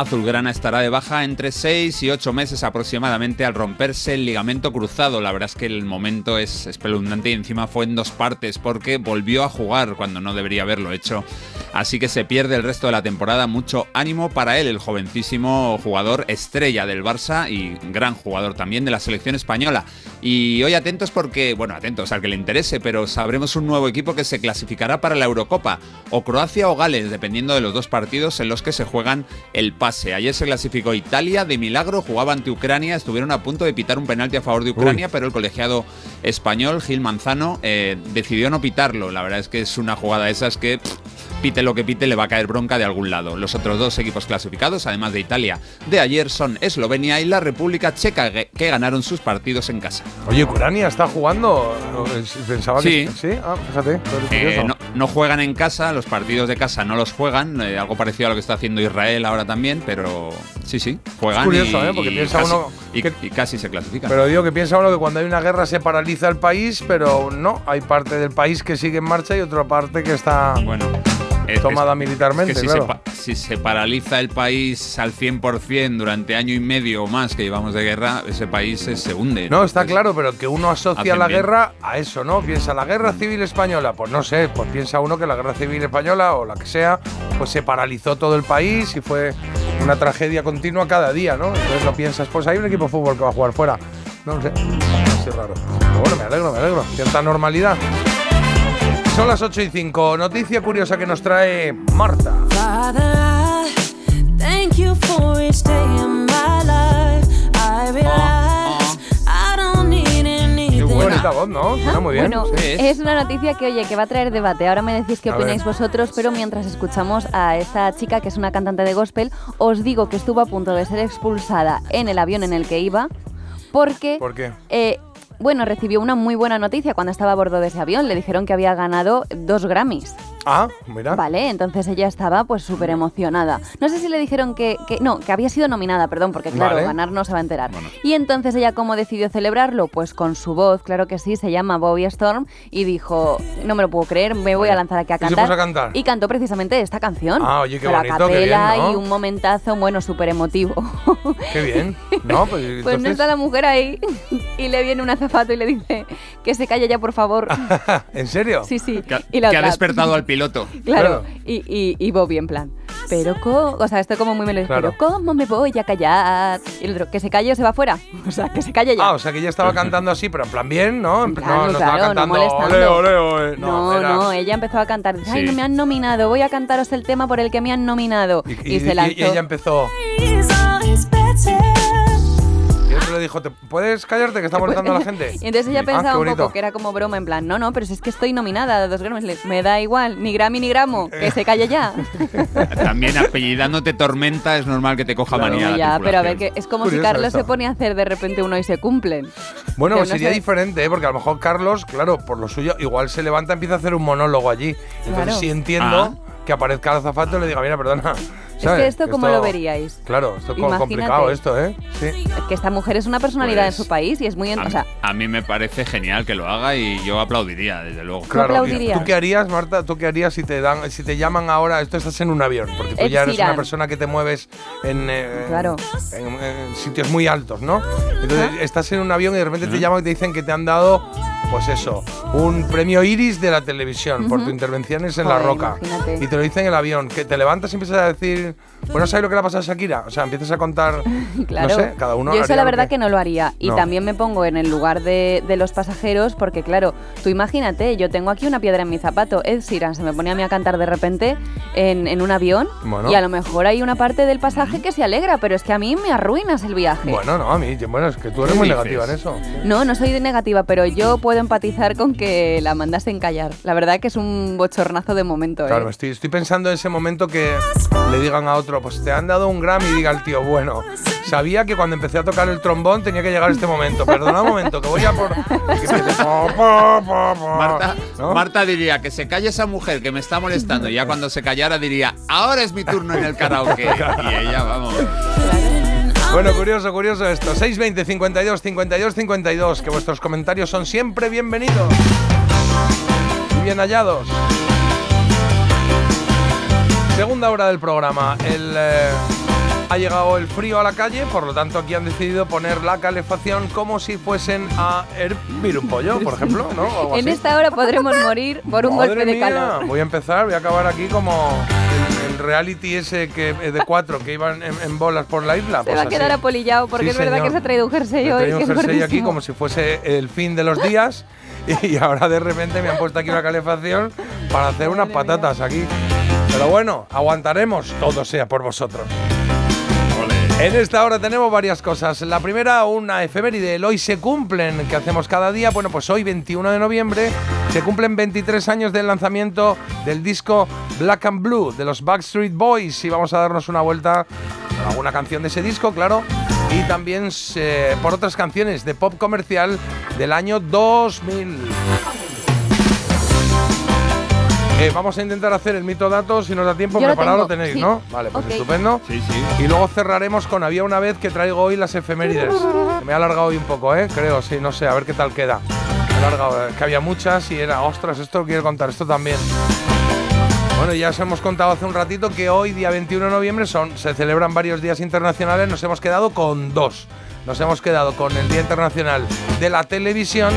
azulgrana, estará de baja entre 6 y 8 meses aproximadamente al romperse el ligamento cruzado. La verdad es que el momento es espeluznante y encima fue en dos partes porque volvió a jugar cuando no debería haberlo hecho. Así que se pierde el resto de la temporada. Mucho ánimo para él, el jovencísimo jugador estrella del Barça y gran jugador también de la selección española. Y hoy atentos porque, bueno, atentos al que le interese, pero sabremos un nuevo equipo que se clasificará para la Eurocopa, o Croacia o Gales, dependiendo de los dos partidos en los que se juegan el pase. Ayer se clasificó Italia, de milagro, jugaba ante Ucrania, estuvieron a punto de pitar un penalti a favor de Ucrania, pero el colegiado español, Gil Manzano, eh, decidió no pitarlo. La verdad es que es una jugada de esas que... pff, Pite lo que pite, le va a caer bronca de algún lado. Los otros dos equipos clasificados, además de Italia de ayer, son Eslovenia y la República Checa, que ganaron sus partidos en casa. Oye, Ucrania está jugando. Pensaba que Sí. sí. Ah, fíjate. Eh, no juegan en casa, los partidos de casa no los juegan, eh, algo parecido a lo que está haciendo Israel ahora también, pero sí, sí, juegan. Es curioso, y, ¿eh? Porque y piensa casi, uno y, y casi se clasifican. Pero digo que piensa uno que cuando hay una guerra se paraliza el país, pero no, hay parte del país que sigue en marcha y otra parte que está. Bueno. Es- tomada es- militarmente, es que si, claro. se, si se paraliza el país al 100% durante año y medio o más que llevamos de guerra, ese país se, se hunde. No, está claro, pero que uno asocia la bien. guerra a eso, ¿no? Piensa la guerra civil española, pues no sé, pues piensa uno que la guerra civil española o la que sea, pues se paralizó todo el país y fue una tragedia continua cada día, ¿no? Entonces lo piensas, pues hay un equipo de fútbol que va a jugar fuera. No sé, así raro. Pero bueno, me alegro, me alegro. Cierta normalidad. Son las 8 y 5. Noticia curiosa que nos trae Marta. Anything. Qué bonita voz, ¿no? Suena muy bien. Bueno, Sí. es una noticia que, oye, que va a traer debate. Ahora me decís qué A opináis ver. vosotros, pero mientras escuchamos a esta chica que es una cantante de gospel, os digo que estuvo a punto de ser expulsada en el avión en el que iba porque... ¿Por qué? eh, bueno, recibió una muy buena noticia cuando estaba a bordo de ese avión. Le dijeron que había ganado dos Grammys. Ah, mira. Vale, entonces ella estaba pues súper emocionada. No sé si le dijeron que, que- no, que había sido nominada, perdón, porque claro, Vale. ganar no se va a enterar. Y entonces ella cómo decidió celebrarlo, pues con su voz, claro que sí, se llama Bobby Storm y dijo, no me lo puedo creer, me voy a lanzar aquí a Y se cantar. puso a cantar. Y cantó precisamente esta canción. Ah, oye, qué bonito, qué capela bien, ¿no? y un momentazo, bueno, súper emotivo. Qué bien. No, pues, Pues no entonces- está la mujer ahí y le viene un azafato y le dice que se calle ya, por favor. ¿En serio? Sí, sí. Que, ha- Y la que ha despertado al piloto. Claro, y, y, y Bobby en plan, pero ¿cómo? O sea, esto como muy me lo Claro. pero ¿cómo me voy a callar? Y el otro, que se calle o se va fuera. O sea, que se calle ya. Ah, o sea que ella estaba cantando así, pero en plan bien, ¿no? En plan, no, Claro, no estaba claro, no cantando molestando. ole, ole, ole. no, No, no, era- ella empezó a cantar. Dice, Ay, Sí. no me han nominado, voy a cantaros el tema por el que me han nominado. Y, Y, se y- lanzó. y ella empezó. Le dijo, ¿te puedes callarte que está molestando a la gente? Y entonces ella Ah, pensaba qué un poco que era como broma, en plan, no, no, pero si es que estoy nominada a dos Grammys, me da igual, ni Grammy ni gramo, que se calle ya. También apellidándote Tormenta es normal que te coja manía. la ya, pero a ver, que es como Curioso si Carlos esto. se pone a hacer de repente uno y se cumplen. Bueno, pues no sería sé- diferente, ¿eh? porque a lo mejor Carlos, claro, por lo suyo, igual se levanta y empieza a hacer un monólogo allí. Entonces Claro. sí entiendo Ah. Que aparezca el azafato y le diga, mira, perdona. Es que esto, ¿cómo lo veríais? Claro, esto es complicado esto, ¿eh? Sí. Que esta mujer es una personalidad Pues, en su país y es muy... en- A, o sea, a mí me parece genial que lo haga y yo aplaudiría, desde luego. Claro? ¿tú qué harías, Marta? ¿Tú qué harías si te dan, si te llaman ahora? Esto estás en un avión, porque tú Ed ya eres Sheeran. una persona que te mueves en, eh, Claro. en, en sitios muy altos, ¿no? Entonces estás en un avión y de repente te llaman y te dicen que te han dado, pues eso, un premio Iris de la televisión por Ujú. tus intervenciones en La Roca. imagínate. Y te lo dicen en el avión, que te levantas y empiezas a decir, bueno, ¿sabes lo que le ha pasado a Shakira? O sea, empiezas a contar, Claro. no sé, cada uno Yo eso la verdad que- que no lo haría. Y No. también me pongo en el lugar de, de los pasajeros porque, claro, tú imagínate, yo tengo aquí una piedra en mi zapato. Ed Sheeran se me pone a mí a cantar de repente en, en un avión Bueno. y a lo mejor hay una parte del pasaje que se alegra, pero es que a mí me arruinas el viaje. Bueno, no, a mí, bueno, es que tú eres ¿Qué muy dices? negativa en eso. No, no soy de negativa, pero yo puedo empatizar con que la mandasen callar. La verdad que es un bochornazo de momento. ¿eh? Claro, me estoy, estoy pensando en ese momento que le digan a otro, pues te han dado un Grammy y diga el tío, bueno, sabía que cuando empecé a tocar el trombón tenía que llegar este momento. Perdona un momento, que voy a por... Marta diría que se calle esa mujer que me está molestando y ya cuando se callara diría, ahora es mi turno en el karaoke. y ella, vamos. Bueno, curioso, curioso esto. 620 52 52 52, que vuestros comentarios son siempre bienvenidos. Y bien hallados. Segunda hora del programa. El, eh, ha llegado el frío a la calle, por lo tanto aquí han decidido poner la calefacción como si fuesen a hervir un pollo, por ejemplo, ¿no? O algo En así. esta hora podremos morir por un Madre golpe de mía, calor. Voy a empezar, voy a acabar aquí como el, el reality ese que eh, de cuatro que iban en, en bolas por la isla. Se pues va a quedar apolillado porque Sí, es verdad señor. que se ha traído un jersey Me hoy. traído un jersey aquí como si fuese el fin de los días y ahora de repente me han puesto aquí una calefacción para hacer unas patatas aquí. Pero bueno, aguantaremos, todo sea por vosotros. En esta hora tenemos varias cosas. La primera, una efeméride, el hoy se cumplen, que hacemos cada día. Bueno, pues hoy, 21 de noviembre, se cumplen 23 años del lanzamiento del disco Black and Blue de los Backstreet Boys. Y vamos a darnos una vuelta por alguna canción de ese disco, claro. Y también eh, por otras canciones de pop comercial del año 2000. Eh, vamos a intentar hacer el mito datos, si nos da tiempo, Yo preparado lo tenéis, sí. ¿no? Vale, pues estupendo. Sí, sí. Y luego cerraremos con Había una vez que traigo hoy las efemérides. Me ha alargado hoy un poco, ¿eh? Creo, sí, no sé, a ver qué tal queda. Me ha alargado, eh, que había muchas y era, ostras, esto quiero contar, esto también. Bueno, ya os hemos contado hace un ratito que hoy, día 21 de noviembre, son, se celebran varios días internacionales. Nos hemos quedado con dos. Nos hemos quedado con el Día Internacional de la Televisión.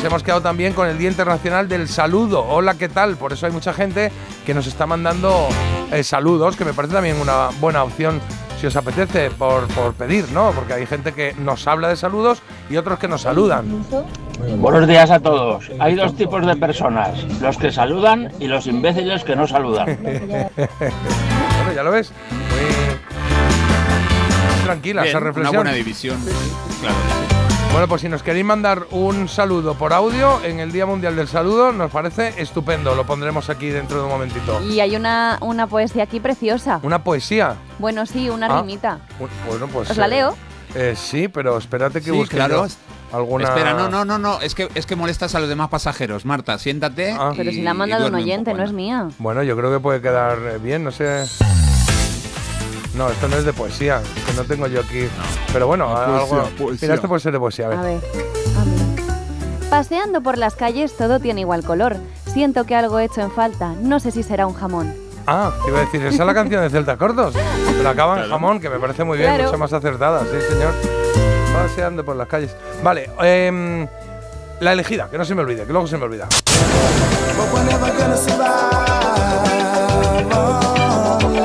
Nos hemos quedado también con el Día Internacional del Saludo. Hola, ¿qué tal? Por eso hay mucha gente que nos está mandando eh, saludos, que me parece también una buena opción si os apetece por, por pedir, ¿no? Porque hay gente que nos habla de saludos y otros que nos saludan. Buenos días a todos. Hay dos tipos de personas, los que saludan y los imbéciles que no saludan. bueno, ya lo ves. Muy tranquila Bien, esa una reflexión. buena división. Claro. Bueno, pues si nos queréis mandar un saludo por audio en el Día Mundial del Saludo, nos parece estupendo. Lo pondremos aquí dentro de un momentito. Y hay una, una poesía aquí preciosa. Una poesía. Bueno, sí, una Ah. rimita. Bu- Bueno, pues. ¿Os la eh, leo? eh, sí, pero espérate que Sí, busque claro. yo alguna. Espera, no, no, no, no. Es que, es que molestas a los demás pasajeros. Marta, siéntate. Ah. Pero si la ha mandado un oyente, no es mía. Bueno, yo creo que puede quedar eh, bien, no sé. No, esto no es de poesía, que no tengo yo aquí. Pero bueno, No, algo. poesía, poesía. Mira, esto puede ser de poesía, a ver. A ver. a ver. Paseando por las calles todo tiene igual color. Siento que algo he hecho en falta. No sé si será un jamón. Ah, te iba a decir, esa es la canción de Celta Cortos. Pero acaba en jamón, que me parece muy bien, Claro. mucho más acertada, sí, señor. Paseando por las calles. Vale, em, la elegida, que no se me olvide, que luego se me olvida.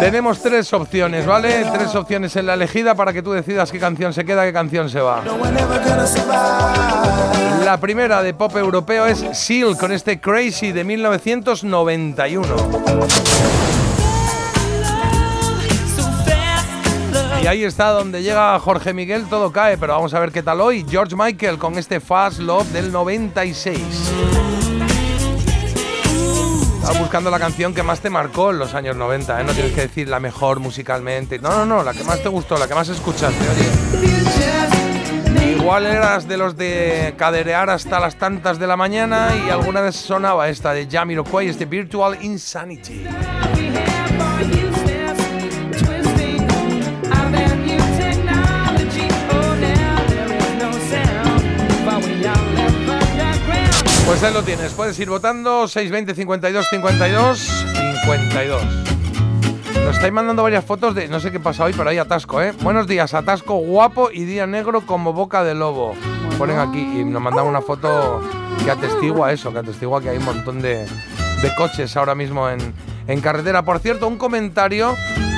Tenemos tres opciones, ¿vale? Tres opciones en la elegida para que tú decidas qué canción se queda, qué canción se va. La primera de pop europeo es Seal con este Crazy de 1991. Y ahí está donde llega Jorge Miguel, todo cae, pero vamos a ver qué tal hoy. George Michael con este Fast Love del 96. Estaba buscando la canción que más te marcó en los años 90, ¿eh? No tienes que decir la mejor musicalmente. No, no, no, la que más te gustó, la que más escuchaste, oye. Igual eras de los de caderear hasta las tantas de la mañana y alguna vez sonaba esta de Jamiroquai, este Virtual Insanity. Pues ahí lo tienes, puedes ir votando 620 52 52 52. Nos estáis mandando varias fotos de no sé qué pasa hoy, pero hay atasco, ¿eh? Buenos días, atasco guapo y día negro como boca de lobo. Ponen aquí y nos mandan una foto que atestigua eso, que atestigua que hay un montón de, de coches ahora mismo en, en carretera. Por cierto, un comentario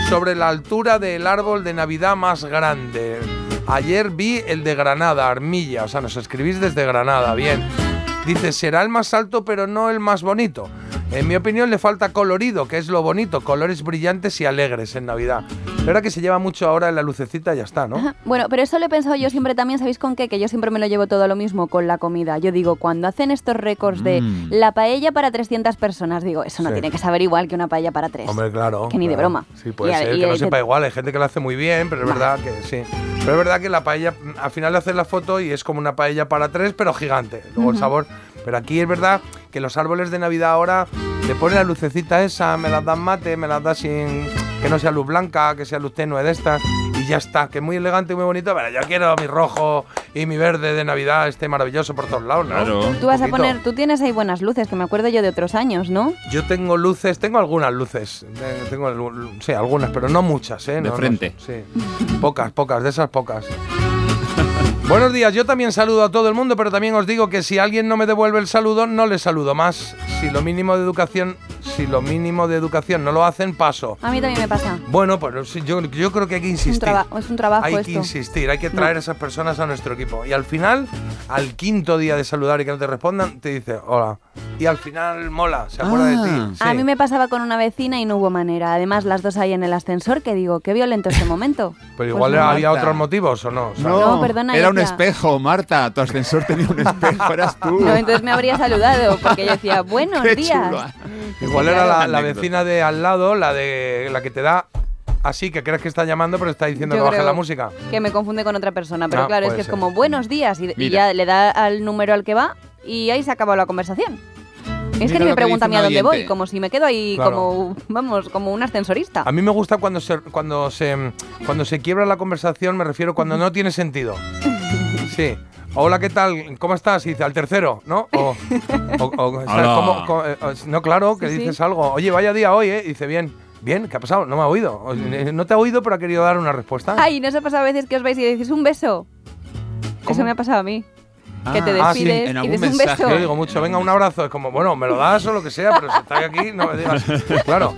sobre la altura del árbol de Navidad más grande. Ayer vi el de Granada, Armilla, o sea, nos escribís desde Granada, bien. Dice, será el más alto pero no el más bonito. En mi opinión le falta colorido, que es lo bonito, colores brillantes y alegres en Navidad. La verdad que se lleva mucho ahora en la lucecita y ya está, ¿no? Bueno, pero eso lo he pensado yo siempre también, ¿sabéis con qué? Que yo siempre me lo llevo todo a lo mismo con la comida. Yo digo, cuando hacen estos récords de Mm. la paella para 300 personas, digo, eso no Sí. tiene que saber igual que una paella para tres. Hombre, claro. Que ni de broma. Sí, puede Y ser y que no que- sepa igual. Hay gente que lo hace muy bien, pero es verdad que sí. Pero es verdad que la paella, al final le haces la foto y es como una paella para tres, pero gigante. Luego el sabor. Pero aquí es verdad que los árboles de Navidad ahora le ponen la lucecita esa, me las dan mate, me las da sin. que no sea luz blanca, que sea luz tenue de estas. Y ya está, que es muy elegante y muy bonito. Pero yo quiero mi rojo y mi verde de Navidad, este maravilloso por todos lados, ¿no? Tú vas a poner, tú tienes ahí buenas luces, que me acuerdo yo de otros años, ¿no? Yo tengo luces, tengo algunas luces. eh, Tengo, sí, algunas, pero no muchas, ¿eh? De No, no, frente. sí. Pocas, pocas, de esas pocas. Buenos días, yo también saludo a todo el mundo, pero también os digo que si alguien no me devuelve el saludo, no le saludo más. Si lo mínimo de educación, si lo mínimo de educación no lo hacen, paso. A mí también me pasa. Bueno, pues sí, yo, yo creo que hay que Es un, insistir. traba- es un trabajo Hay que insistir, hay que traer No. a esas personas a nuestro equipo. Y al final, al quinto día de saludar y que no te respondan, te dice hola. Y al final mola, se acuerda de ti. Sí. A mí me pasaba con una vecina y no hubo manera. Además, las dos ahí en el ascensor, que digo, qué violento este momento. Pero igual Pues no. había Marta. otros motivos o no. No, perdona, Era un espejo, Marta. Tu ascensor tenía un espejo, eras tú. No, entonces me habría saludado, porque yo decía, buenos Qué días. chulo. Igual era la, la vecina de al lado, la de la que te da así, que crees que está llamando, pero está diciendo Yo que baje la música. Que me confunde con otra persona. Pero Ah, claro, es que es ser. como buenos días y, y ya le da al número al que va y ahí se acaba la conversación. Es Mira que ni me pregunta a mí a dónde voy, como si me quedo ahí Claro. como, vamos, como un ascensorista. A mí me gusta cuando se, cuando se cuando se quiebra la conversación, me refiero cuando no tiene sentido. Sí. Hola, ¿qué tal? ¿Cómo estás? Y dice, al tercero, ¿no? O, o- o- ¿sabes Hola. cómo- cómo- eh, no, claro, que Sí, sí. dices algo. Oye, vaya día hoy, ¿eh? Y dice, bien, bien, ¿qué ha pasado? No me ha oído. O- eh, No te ha oído, pero ha querido dar una respuesta. Ay, ¿no os ha pasado a veces que os vais y decís un beso? Eso me ha pasado a mí. que te Ah, sí, despides en y algún dices un mensaje. beso. Yo digo mucho, venga, un abrazo. Es como, bueno, me lo das o lo que sea, pero si estás aquí, no me digas. Claro.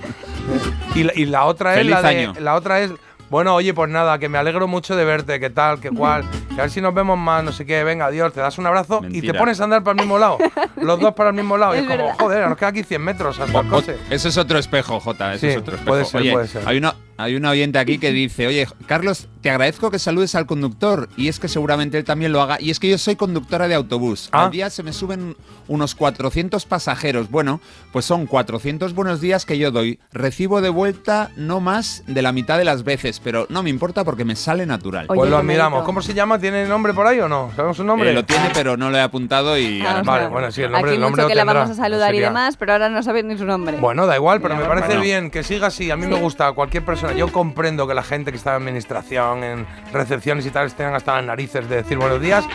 Y, la- y la otra es Feliz la de, año. la otra es, bueno, oye, pues nada, que me alegro mucho de verte, qué tal, qué cual, que a ver si nos vemos más, no sé qué, venga, adiós, te das un abrazo y te pones a andar para el mismo lado. Los dos para el mismo lado. y Es como, verdad. joder, nos queda aquí 100 metros hasta el coche. Ese es otro espejo, Jota. Ese Sí, es otro espejo. puede ser, Oye, puede ser. Hay una, hay una oyente aquí que dice, oye, Carlos, te agradezco que saludes al conductor y es que seguramente él también lo haga. Y es que yo soy conductora de autobús. Ah. Al día se me suben unos 400 pasajeros. Bueno, pues son 400 buenos días que yo doy. Recibo de vuelta no más de la mitad de las veces, pero no me importa porque me sale natural. Oye, Pues lo admiramos. ¿Cómo se llama? ¿Tiene nombre por ahí o no? ¿Sabemos su nombre? Eh, lo tiene, pero no lo he apuntado y... Ah, ahora Vale, bueno, sí, el nombre, Aquí el nombre mucho lo que la vamos a saludar y demás, pero ahora no sabéis ni su nombre. Bueno, da igual, pero Mira, me parece bueno. bien que siga así. A mí me gusta cualquier persona. Yo comprendo que la gente que está en administración, en recepciones y tal, tengan hasta las narices de decir buenos días,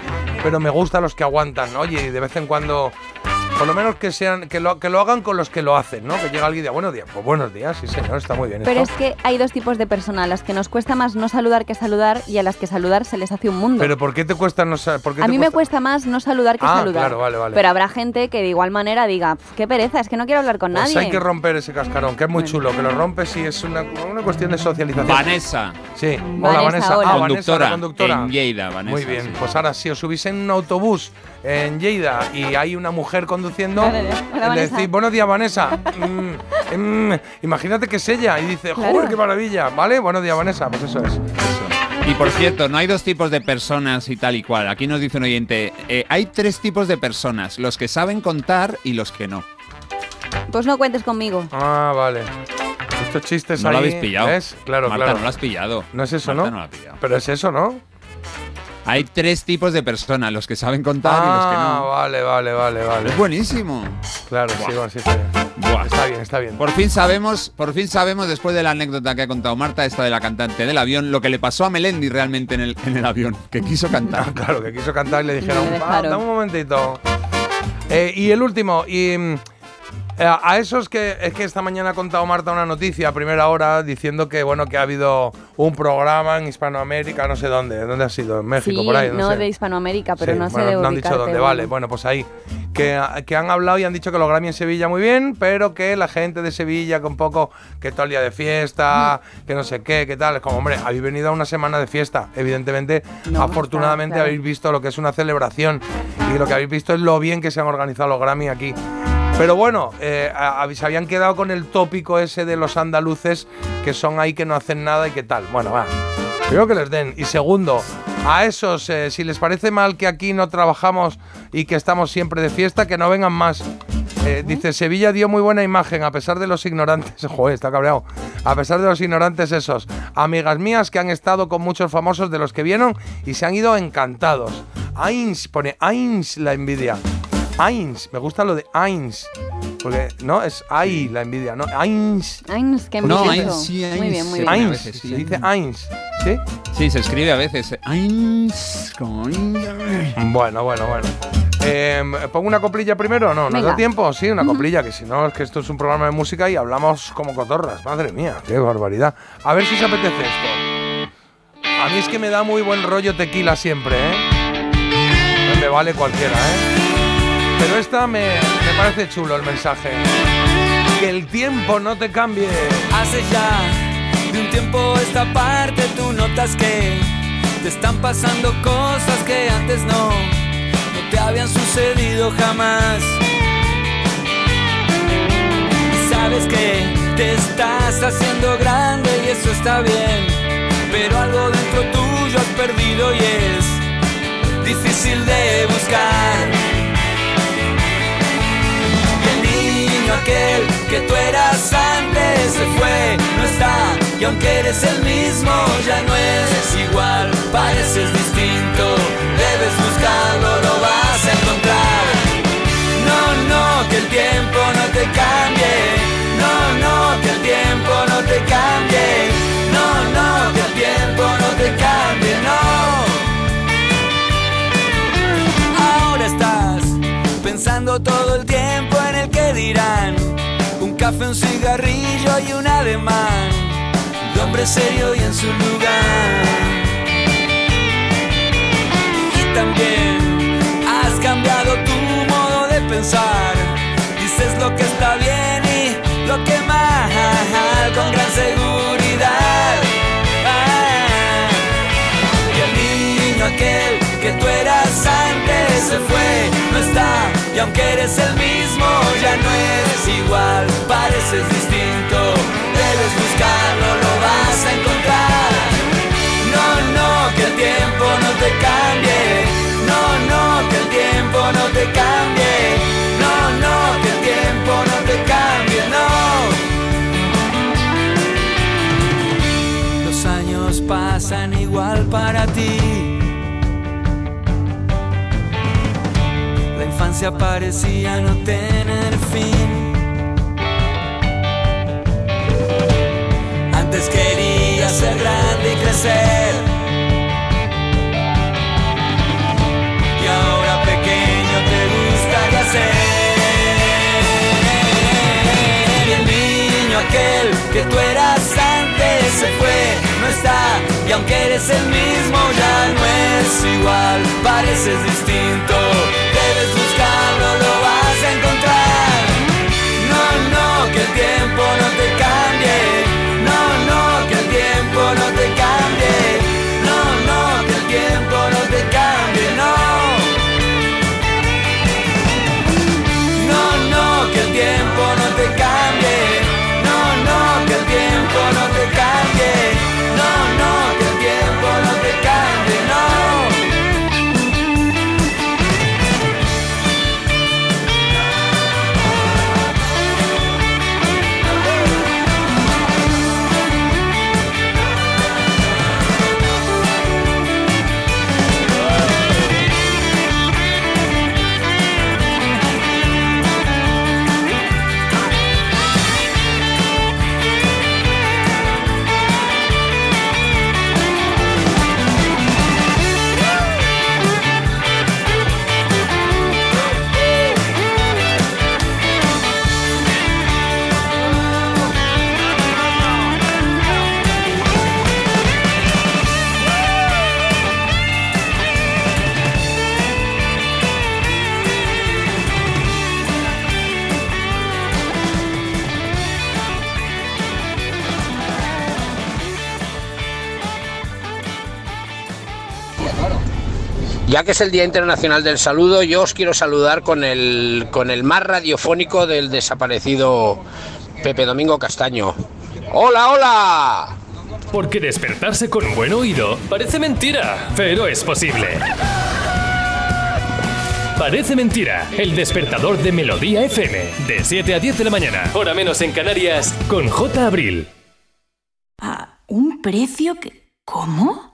pero me gustan los que aguantan. Oye, y de vez en cuando, por lo menos que sean, que lo, que lo hagan con los que lo hacen, ¿no? Que llega alguien y diga buenos días. Pues buenos días, sí señor, está muy bien. Pero es que hay dos tipos de personas, a las que nos cuesta más no saludar que saludar y a las que saludar se les hace un mundo. Pero ¿por qué te cuesta no sa- por qué a te mí me cuesta más no saludar que Ah, saludar. claro, vale, vale. Pero habrá gente que de igual manera diga, "Pf, qué pereza, es que no quiero hablar con Pues nadie. hay que romper ese cascarón, que es muy chulo, que lo rompes y es una, una cuestión de socialización. Vanessa, Sí, hola Vanessa, Vanessa. hola. Ah, Vanessa, conductora, la conductora. en Lleida, Vanessa. Muy bien, sí. pues ahora si os subís en un autobús en Lleida y hay una mujer conduciendo, hola, le decís, buenos días Vanessa. Mm, mm, imagínate que es ella y dice, Claro. joder, qué maravilla, ¿vale? Buenos días Vanessa, pues eso es. Eso. Y por cierto, no hay dos tipos de personas y tal y cual. Aquí nos dice un oyente, eh, hay tres tipos de personas, los que saben contar y los que no. Pues no cuentes conmigo. Ah, vale. Estos chistes No ahí, lo habéis pillado. ¿ves? Claro, Marta, claro. no lo has pillado. No es eso, Marta ¿no? no lo ha pillado. Pero es eso, ¿no? Hay tres tipos de personas, los que saben contar y los que Ah, no. vale, vale, vale, vale. Es buenísimo. Claro, sí, Buah. bueno, sí, está bien. Buah. Está bien, está bien. Por fin sabemos, por fin sabemos, después de la anécdota que ha contado Marta, esta de la cantante del avión, lo que le pasó a Melendi realmente en el, en el avión, que quiso cantar. Ah, claro, que quiso cantar y le dijeron, Le "Va, dejaron. dame un momentito. Eh, y el último, y mm, eh, a esos que es que esta mañana ha contado Marta una noticia a primera hora diciendo que bueno que ha habido un programa en Hispanoamérica, no sé dónde, ¿dónde ha sido? En México, sí, por ahí, no, no sé. de Hispanoamérica, pero Sí, no sé bueno, de no han dicho dónde, bueno. vale, bueno, pues ahí. Que, que han hablado y han dicho que los Grammy en Sevilla muy bien, pero que la gente de Sevilla con poco, que todo el día de fiesta, que no sé qué, que tal. Es como, hombre, habéis venido a una semana de fiesta. Evidentemente, No, afortunadamente claro, claro. habéis visto lo que es una celebración y lo que habéis visto es lo bien que se han organizado los Grammy aquí. Pero bueno, eh, a- a- se habían quedado con el tópico ese de los andaluces que son ahí que no hacen nada y que tal. Bueno, va. Primero que les den. Y segundo, a esos, eh, si les parece mal que aquí no trabajamos y que estamos siempre de fiesta, que no vengan más. Eh, dice, Sevilla dio muy buena imagen a pesar de los ignorantes. Joder, está cabreado. A pesar de los ignorantes esos. Amigas mías que han estado con muchos famosos de los que vieron y se han ido encantados. Ains, pone Ains la envidia. Ains, me gusta lo de Ains. Porque, ¿no? Es ahí la envidia, ¿no? Ains. Ains, qué No. Ains, sí, Muy bien, muy bien. a Ains, veces sí. se dice Ains. ¿Sí? Sí, se escribe a veces. Ains, como Bueno, bueno, bueno. Eh, ¿Pongo una coplilla primero o no? ¿Nos Venga. da tiempo? Sí, una coplilla, que si no, es que esto es un programa de música y hablamos como cotorras. Madre mía, qué barbaridad. A ver si os apetece esto. A mí es que me da muy buen rollo tequila siempre, ¿eh? No me vale cualquiera, ¿eh? Pero esta me, me parece chulo el mensaje. Que el tiempo no te cambie. Hace ya de un tiempo esta parte tú notas que te están pasando cosas que antes no, no te habían sucedido jamás. Sabes que te estás haciendo grande y eso está bien, pero algo dentro tuyo has perdido y es difícil de buscar. Aquel que tú eras antes se fue, no está. Y aunque eres el mismo, ya no es igual. Pareces distinto, debes buscarlo, lo vas a encontrar. No, no, que el tiempo no te cambie. No, no, que el tiempo no te cambie. No, no, que el tiempo no te cambie, no. pensando todo el tiempo en el Un café, un cigarrillo y un ademán de hombre serio y en su lugar. Y también has cambiado tu modo de pensar. Dices lo que está bien y lo que mal, con gran seguridad. Ah. Y el niño aquel que tú eras antes se fue, no está. Y aunque eres el mismo, ya no eres igual. Pareces distinto, debes buscarlo, lo vas a encontrar. No, no, que el tiempo no te cambie. No, no, que el tiempo no te cambie. No, no, que el tiempo no te cambie, no. Los años pasan igual para ti. Infancia parecía no tener fin. Antes quería ser grande y crecer. Y ahora pequeño te gustaría ser. Y el niño aquel que tú eras antes se fue, no está. Y aunque eres el mismo, ya no es igual. Pareces distinto, buscarlo, lo vas a encontrar. No, no, que el tiempo no te Ya que es el Día Internacional del Saludo, yo os quiero saludar con el, con el más radiofónico del desaparecido Pepe Domingo Castaño. ¡Hola, hola! Porque despertarse con un buen oído parece mentira, pero es posible. Parece mentira, el despertador de Melodía FM, de 7 a 10 de la mañana, hora menos en Canarias, con J. Abril. ¿A un precio que... ¿Cómo?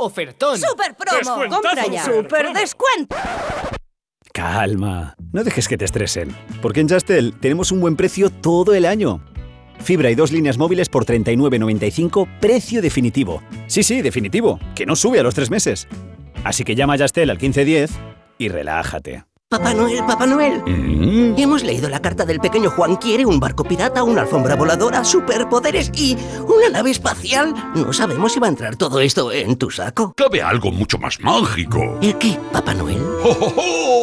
Ofertón. ¡Super promo! ¡Compra ya! ¡Super descuento! Calma, no dejes que te estresen, porque en Justel tenemos un buen precio todo el año. Fibra y dos líneas móviles por 39.95, precio definitivo. Sí, sí, definitivo, que no sube a los tres meses. Así que llama a Justel al 1510 y relájate. Papá Noel, Papá Noel. Hemos leído la carta del pequeño Juan. Quiere un barco pirata, una alfombra voladora, superpoderes y una nave espacial. No sabemos si va a entrar todo esto en tu saco. Cabe algo mucho más mágico. ¿El qué, Papá Noel? ¡Oh, oh, oh!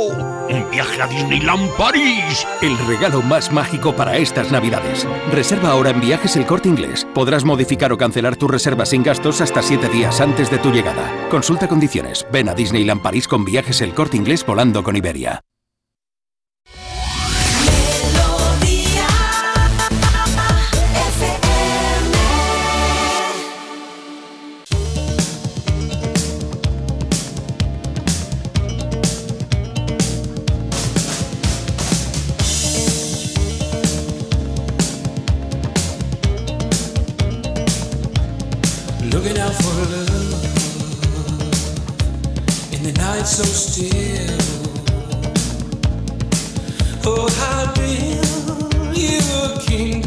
¡Un viaje a Disneyland París! El regalo más mágico para estas navidades. Reserva ahora en Viajes El Corte Inglés. Podrás modificar o cancelar tu reserva sin gastos hasta 7 días antes de tu llegada. Consulta condiciones. Ven a Disneyland París con Viajes El Corte Inglés volando con Iberia. So still. Oh, how build you a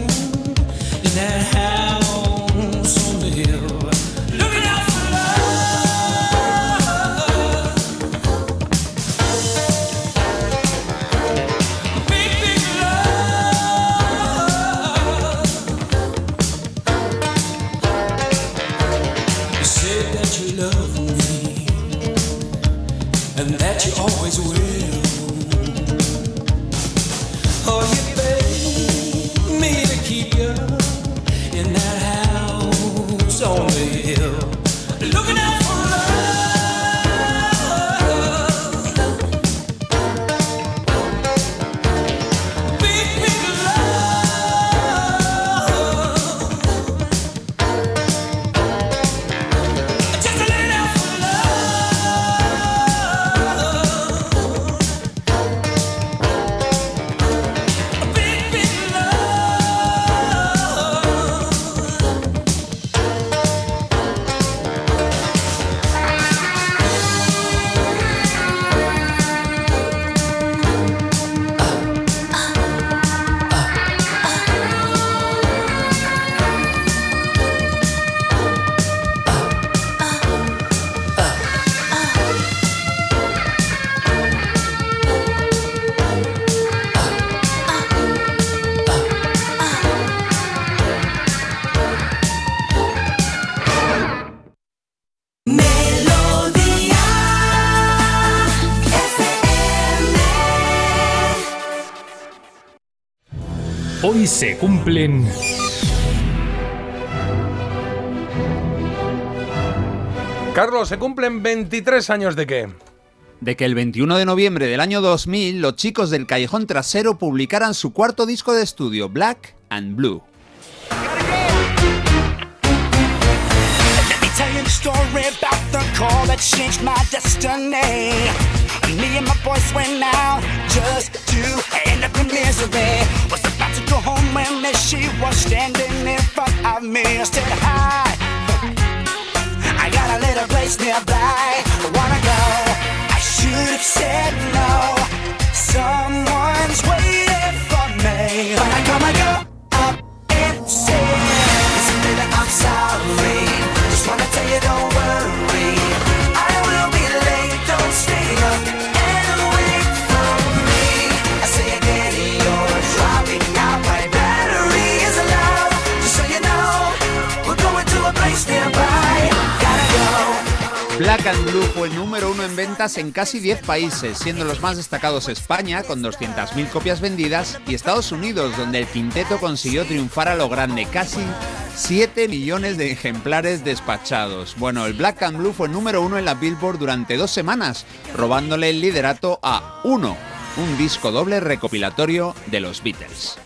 you always Hoy se cumplen Carlos, ¿se cumplen 23 años de qué? de que el 21 de noviembre del año 2000 los chicos del Callejón Trasero publicaran su cuarto disco de estudio, Black and Blue. Let me tell you about the call that changed my destiny. Me and my boys went out just to end up in misery. Was about to go home there she was standing in front of me. I said, Hi, I got a little place nearby. I wanna go? I should have said no. Someone's waiting for me. But I gotta go up and say, Listen, baby, I'm sorry. Just wanna tell you, don't worry. I will be late. Don't stay up Black and Blue fue el número uno en ventas en casi 10 países, siendo los más destacados España, con 200.000 copias vendidas, y Estados Unidos, donde el quinteto consiguió triunfar a lo grande, casi 7 millones de ejemplares despachados. Bueno, el Black and Blue fue número uno en la Billboard durante dos semanas, robándole el liderato a Uno, un disco doble recopilatorio de los Beatles.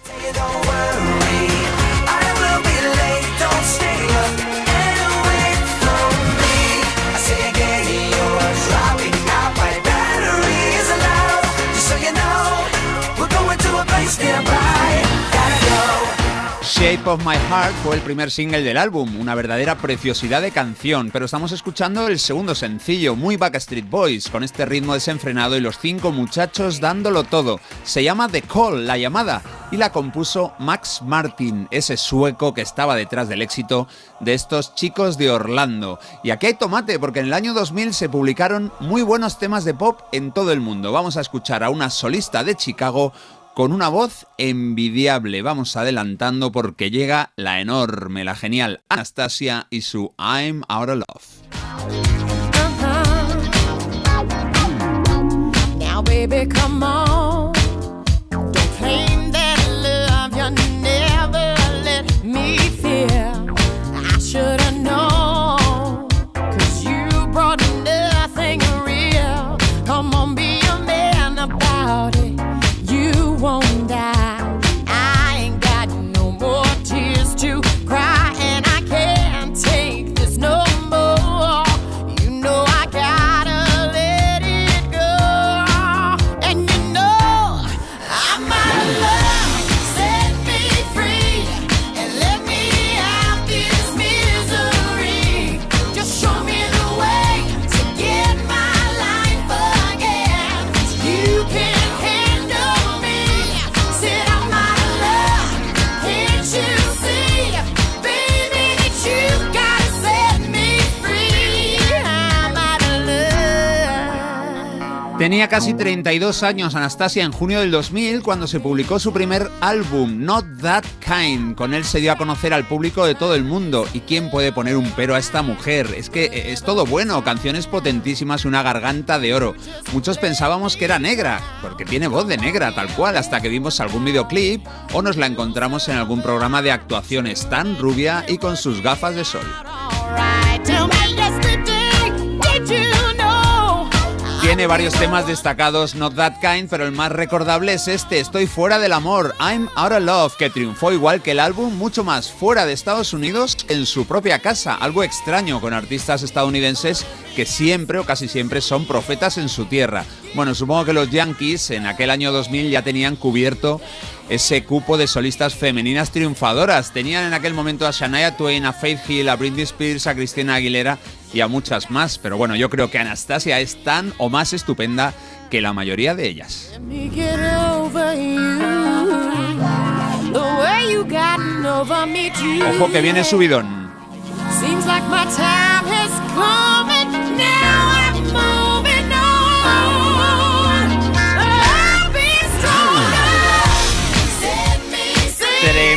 Shape of My Heart fue el primer single del álbum, una verdadera preciosidad de canción, pero estamos escuchando el segundo sencillo, muy Backstreet Boys, con este ritmo desenfrenado y los cinco muchachos dándolo todo. Se llama The Call, la llamada, y la compuso Max Martin, ese sueco que estaba detrás del éxito de estos chicos de Orlando. Y aquí hay tomate, porque en el año 2000 se publicaron muy buenos temas de pop en todo el mundo. Vamos a escuchar a una solista de Chicago con una voz envidiable. Vamos adelantando porque llega la enorme, la genial Anastasia y su I'm Out of Love. Now, baby, come on. Casi 32 años Anastasia en junio del 2000 cuando se publicó su primer álbum, Not That Kind. Con él se dio a conocer al público de todo el mundo. ¿Y quién puede poner un pero a esta mujer? Es que eh, es todo bueno, canciones potentísimas, una garganta de oro. Muchos pensábamos que era negra, porque tiene voz de negra, tal cual, hasta que vimos algún videoclip o nos la encontramos en algún programa de actuaciones tan rubia y con sus gafas de sol. Tiene varios temas destacados, Not That Kind, pero el más recordable es este, Estoy fuera del amor, I'm Out of Love, que triunfó igual que el álbum, mucho más fuera de Estados Unidos en su propia casa, algo extraño con artistas estadounidenses que siempre o casi siempre son profetas en su tierra. Bueno, supongo que los Yankees en aquel año 2000 ya tenían cubierto ese cupo de solistas femeninas triunfadoras. Tenían en aquel momento a Shania Twain, a Faith Hill, a Britney Spears, a Christina Aguilera y a muchas más. Pero bueno, yo creo que Anastasia es tan o más estupenda que la mayoría de ellas. Ojo que viene subidón.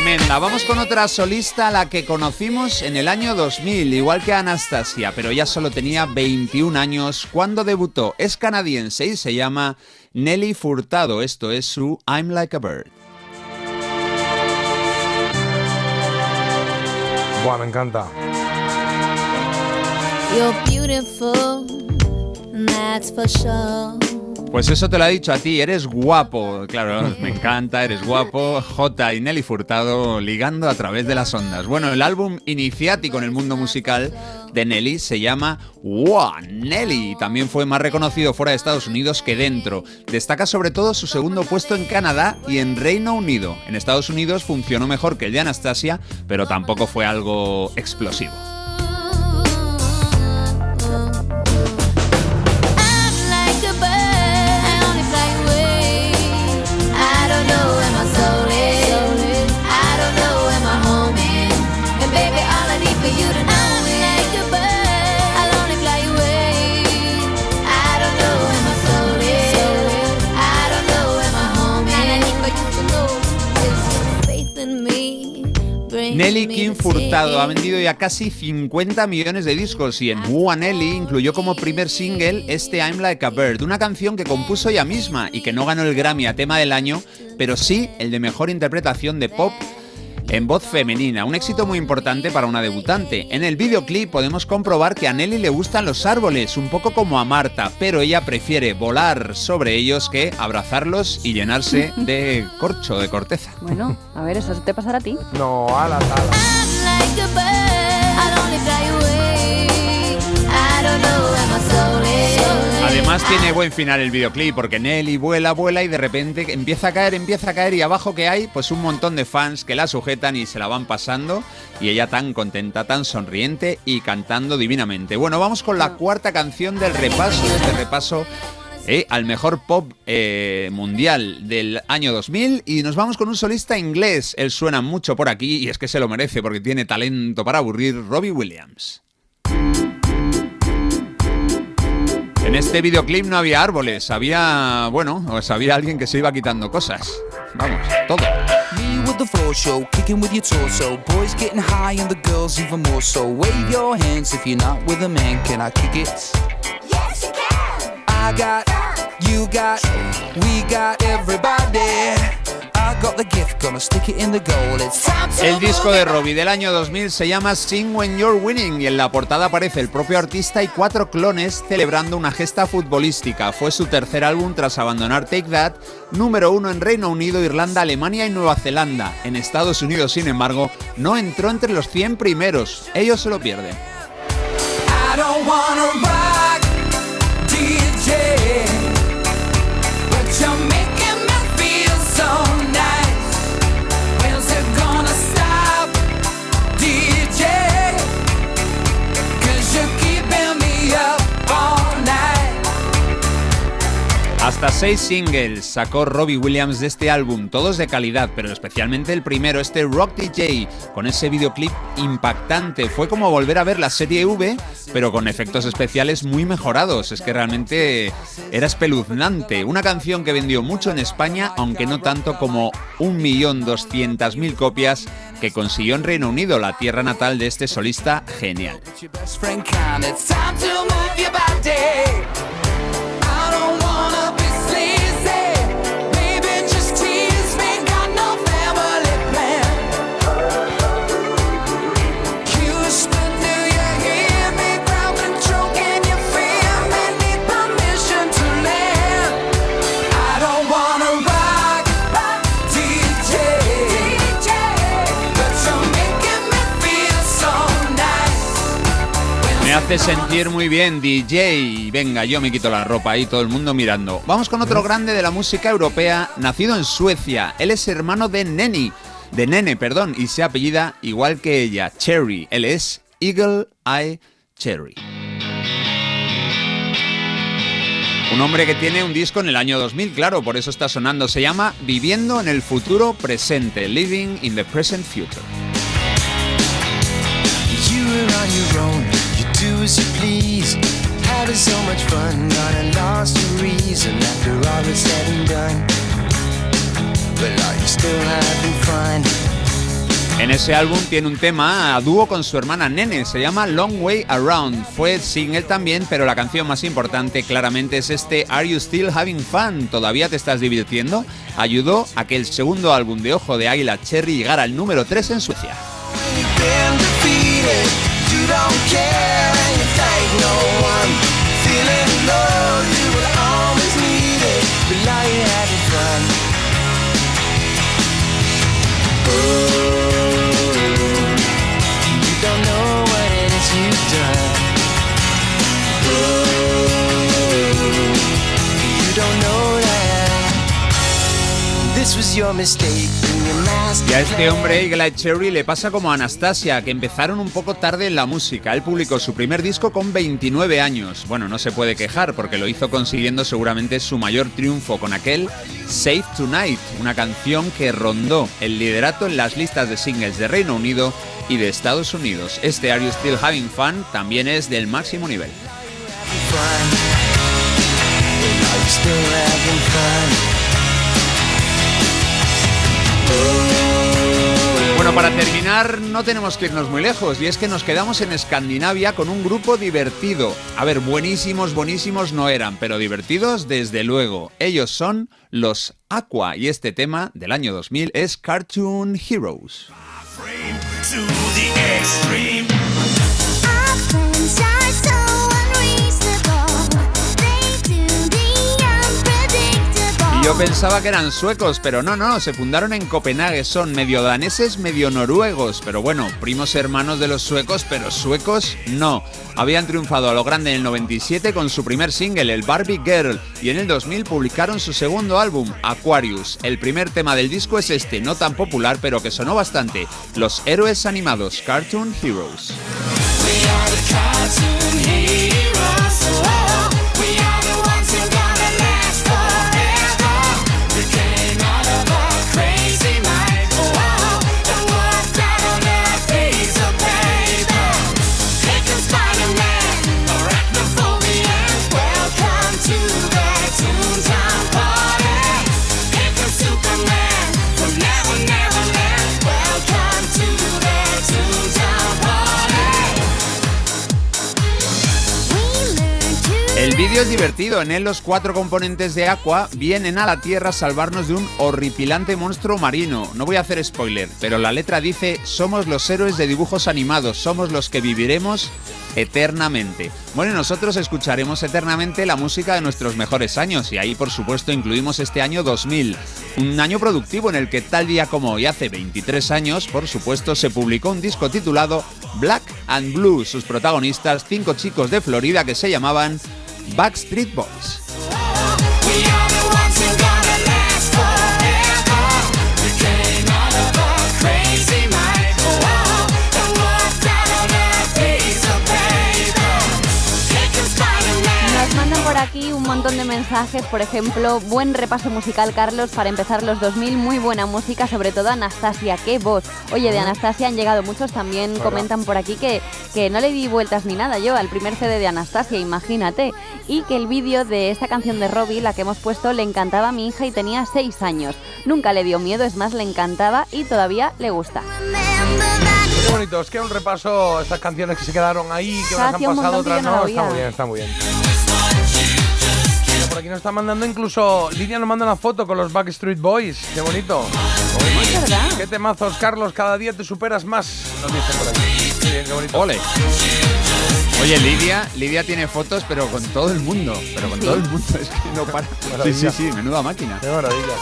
Tremenda. Vamos con otra solista a la que conocimos en el año 2000, igual que Anastasia, pero ya solo tenía 21 años cuando debutó. Es canadiense y se llama Nelly Furtado. Esto es su I'm Like a Bird. Buah, me encanta. You're beautiful, that's for sure. Pues eso te lo ha dicho a ti, eres guapo. Claro, me encanta, eres guapo. J y Nelly Furtado ligando a través de las ondas. Bueno, el álbum iniciático en el mundo musical de Nelly se llama Wow Nelly. También fue más reconocido fuera de Estados Unidos que dentro. Destaca sobre todo su segundo puesto en Canadá y en Reino Unido. En Estados Unidos funcionó mejor que el de Anastasia, pero tampoco fue algo explosivo. Nelly to Furtado ha tears. vendido ya casi 50 millones de discos y en Wua Nelly incluyó como primer single este I'm Like a Bird, una canción que compuso ella misma y que no ganó el Grammy a tema del año, pero sí el de mejor interpretación de pop en voz femenina, un éxito muy importante para una debutante. En el videoclip podemos comprobar que a Nelly le gustan los árboles, un poco como a Marta, pero ella prefiere volar sobre ellos que abrazarlos y llenarse de corcho, de corteza. Bueno, a ver, eso te pasará a ti. No, ala, ala. Además tiene buen final el videoclip porque Nelly vuela, vuela y de repente empieza a caer, empieza a caer y abajo que hay pues un montón de fans que la sujetan y se la van pasando y ella tan contenta, tan sonriente y cantando divinamente. Bueno, vamos con la cuarta canción del repaso, de este repaso eh, al mejor pop eh, mundial del año 2000 y nos vamos con un solista inglés. Él suena mucho por aquí y es que se lo merece porque tiene talento para aburrir, Robbie Williams. En este videoclip no había árboles, había, bueno, pues había alguien que se iba quitando cosas. Vamos, todo. Me with the floor show, kicking with your torso. Boys getting high and the girls even more so. Wave your hands if you're not with a man. Can I kick it? Yes, you can. I got, you got, we got everybody. El disco de Robbie del año 2000 se llama Sing When You're Winning y en la portada aparece el propio artista y cuatro clones celebrando una gesta futbolística. Fue su tercer álbum tras abandonar Take That, número uno en Reino Unido, Irlanda, Alemania y Nueva Zelanda. En Estados Unidos, sin embargo, no entró entre los 100 primeros. Ellos se lo pierden. DJ, Hasta seis singles sacó Robbie Williams de este álbum, todos de calidad, pero especialmente el primero, este Rock DJ, con ese videoclip impactante. Fue como volver a ver la serie V, pero con efectos especiales muy mejorados. Es que realmente era espeluznante. Una canción que vendió mucho en España, aunque no tanto como 1.200.000 copias que consiguió en Reino Unido, la tierra natal de este solista genial. Hace sentir muy bien, DJ. Venga, yo me quito la ropa ahí, todo el mundo mirando. Vamos con otro grande de la música europea, nacido en Suecia. Él es hermano de Neni, de Nene, perdón, y se apellida igual que ella, Cherry. Él es Eagle Eye Cherry. Un hombre que tiene un disco en el año 2000, claro, por eso está sonando. Se llama Viviendo en el futuro presente, Living in the Present Future. You are on your own, Having so much fun, gonna lost your reason after all is said and done. But are you still having fun? En ese álbum tiene un tema a dúo con su hermana Nene, se llama Long Way Around. Fue single también, pero la canción más importante claramente es este Are You Still Having Fun? ¿Todavía te estás divirtiendo? Ayudó a que el segundo álbum de Ojo de Águila Cherry llegara al número 3 en Suecia. Feeling low, you will always need it, having fun. You don't know what it is you've done. You don't know that this was your mistake. Y a este hombre, Eagle Eye Cherry, le pasa como a Anastasia, que empezaron un poco tarde en la música. Él publicó su primer disco con 29 años. Bueno, no se puede quejar porque lo hizo consiguiendo seguramente su mayor triunfo con aquel Save Tonight, una canción que rondó el liderato en las listas de singles de Reino Unido y de Estados Unidos. Este Are You Still Having Fun también es del máximo nivel. Bueno, para terminar, no tenemos que irnos muy lejos, y es que nos quedamos en Escandinavia con un grupo divertido. A ver, buenísimos, buenísimos no eran, pero divertidos desde luego. Ellos son los Aqua, y este tema del año 2000 es Cartoon Heroes. Yo pensaba que eran suecos, pero no, no, se fundaron en Copenhague, son medio daneses, medio noruegos, pero bueno, primos hermanos de los suecos, pero suecos no. Habían triunfado a lo grande en el 97 con su primer single, el Barbie Girl, y en el 2000 publicaron su segundo álbum, Aquarius. El primer tema del disco es este, no tan popular, pero que sonó bastante, Los Héroes Animados, Cartoon Heroes. El es divertido, en él los cuatro componentes de Aqua vienen a la Tierra a salvarnos de un horripilante monstruo marino. No voy a hacer spoiler, pero la letra dice, somos los héroes de dibujos animados, somos los que viviremos eternamente. Bueno, nosotros escucharemos eternamente la música de nuestros mejores años y ahí por supuesto incluimos este año 2000, un año productivo en el que tal día como hoy hace 23 años, por supuesto, se publicó un disco titulado Black and Blue, sus protagonistas, cinco chicos de Florida que se llamaban Backstreet Boys. Montón de mensajes, por ejemplo, buen repaso musical, Carlos, para empezar los 2000, muy buena música, sobre todo Anastasia, qué voz. Oye, de Anastasia han llegado muchos, también Hola. comentan por aquí que, que no le di vueltas ni nada yo al primer CD de Anastasia, imagínate, y que el vídeo de esta canción de Robbie, la que hemos puesto, le encantaba a mi hija y tenía 6 años. Nunca le dio miedo, es más, le encantaba y todavía le gusta. Qué bonito, es que un repaso estas canciones que se quedaron ahí, que unas han pasado, otras no está muy bien, está muy bien. Por aquí nos está mandando incluso, Lidia nos manda una foto con los Backstreet Boys, qué bonito. Qué temazos, Carlos, cada día te superas más, nos dicen por aquí. Qué bien, qué bonito. Ole. Oye, Lidia, Lidia tiene fotos, pero con todo el mundo. Pero con Sí. todo el mundo, es que no para. Sí, sí, sí, menuda máquina. Qué maravilla.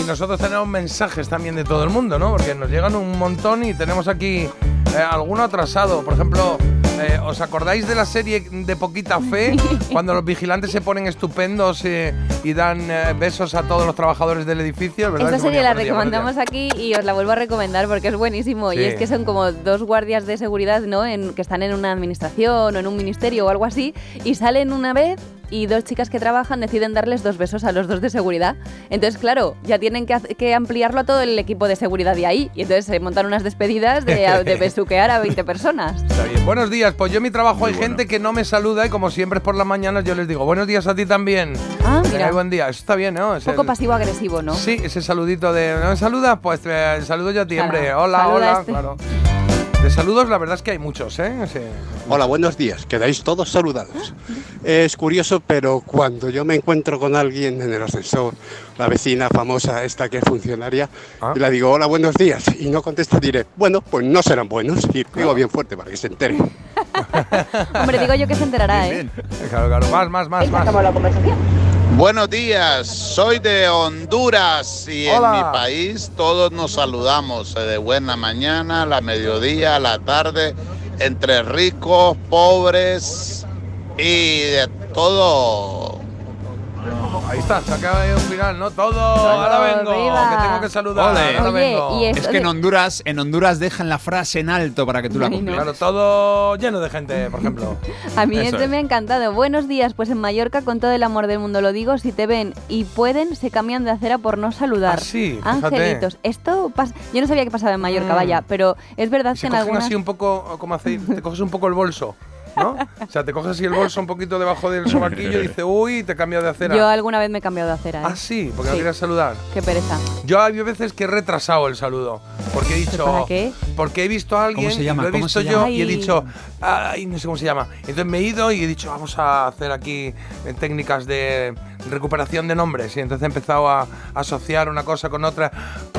Y nosotros tenemos mensajes también de todo el mundo, ¿no? Porque nos llegan un montón y tenemos aquí eh, alguno atrasado. Por ejemplo, eh, ¿os acordáis de la serie de Poquita Fe? Cuando los vigilantes se ponen estupendos eh, y dan eh, besos a todos los trabajadores del edificio, ¿verdad? Esta serie la días. recomendamos aquí y os la vuelvo a recomendar porque es buenísimo. Sí. Y es que son como dos guardias de seguridad, ¿no? En, que están en una administración o en un ministerio o algo así y salen una vez y dos chicas que trabajan deciden darles dos besos a los dos de seguridad. Entonces, claro, ya tienen que, que ampliarlo a todo el equipo de seguridad de ahí. Y entonces se montan unas despedidas de, de besuquear a 20 personas. Está bien. Buenos días, pues yo en mi trabajo hay gente que no me saluda y como siempre es por las mañanas yo les digo buenos días a ti también. Ah, mira. buen día. Eso está bien, ¿no? Un Es poco el- pasivo-agresivo, ¿no? Sí, ese saludito de ¿no me saludas? Pues eh, saludo yo a ti, Claro, hombre. Hola, saluda hola, este. claro. De saludos la verdad es que hay muchos, ¿eh? Sí. Hola, buenos días. Quedáis todos saludados. Es curioso, pero cuando yo me encuentro con alguien en el ascensor, la vecina famosa esta que es funcionaria, y le digo, hola, buenos días, y no contesta, diré, bueno, pues no serán buenos. Y digo bien fuerte para que se entere. Hombre, digo yo que se enterará, ¿eh? Claro, claro. Más, más, más, más. la conversación. Buenos días, soy de Honduras y Hola. en mi país todos nos saludamos eh, de buena mañana, la mediodía, la tarde, entre ricos, pobres y de todo. Ahí está, se acaba de un final, ¿no? Todo, ahora vengo, viva. que tengo que saludar. Ole. ahora vengo. es que en Honduras, en Honduras dejan la frase en alto para que tú la cumplas. Claro, todo lleno de gente, por ejemplo. A mí Eso este es. me ha encantado. Buenos días, pues en Mallorca, con todo el amor del mundo lo digo, si te ven y pueden, se cambian de acera por no saludar. Ah, sí, fíjate. Angelitos. Esto pasa. Yo no sabía que pasaba en Mallorca, Mm. vaya, pero es verdad Se que en cogen algunas. así un poco, como hace, te coges un poco el bolso, ¿no? O sea, te coges así el bolso un poquito debajo del sobaquillo y dices, uy, te cambio de acera. Yo alguna vez me he cambiado de acera. ¿eh? Ah, sí, porque no Sí. querías saludar. Qué pereza. Yo hay veces que he retrasado el saludo. Porque he dicho. ¿Para qué? Porque he visto a alguien. ¿Cómo se llama? Lo he ¿Cómo visto se yo y he dicho. Ay, no sé cómo se llama. Entonces me he ido y he dicho, vamos a hacer aquí eh, técnicas de recuperación de nombres. Y entonces he empezado a asociar una cosa con otra.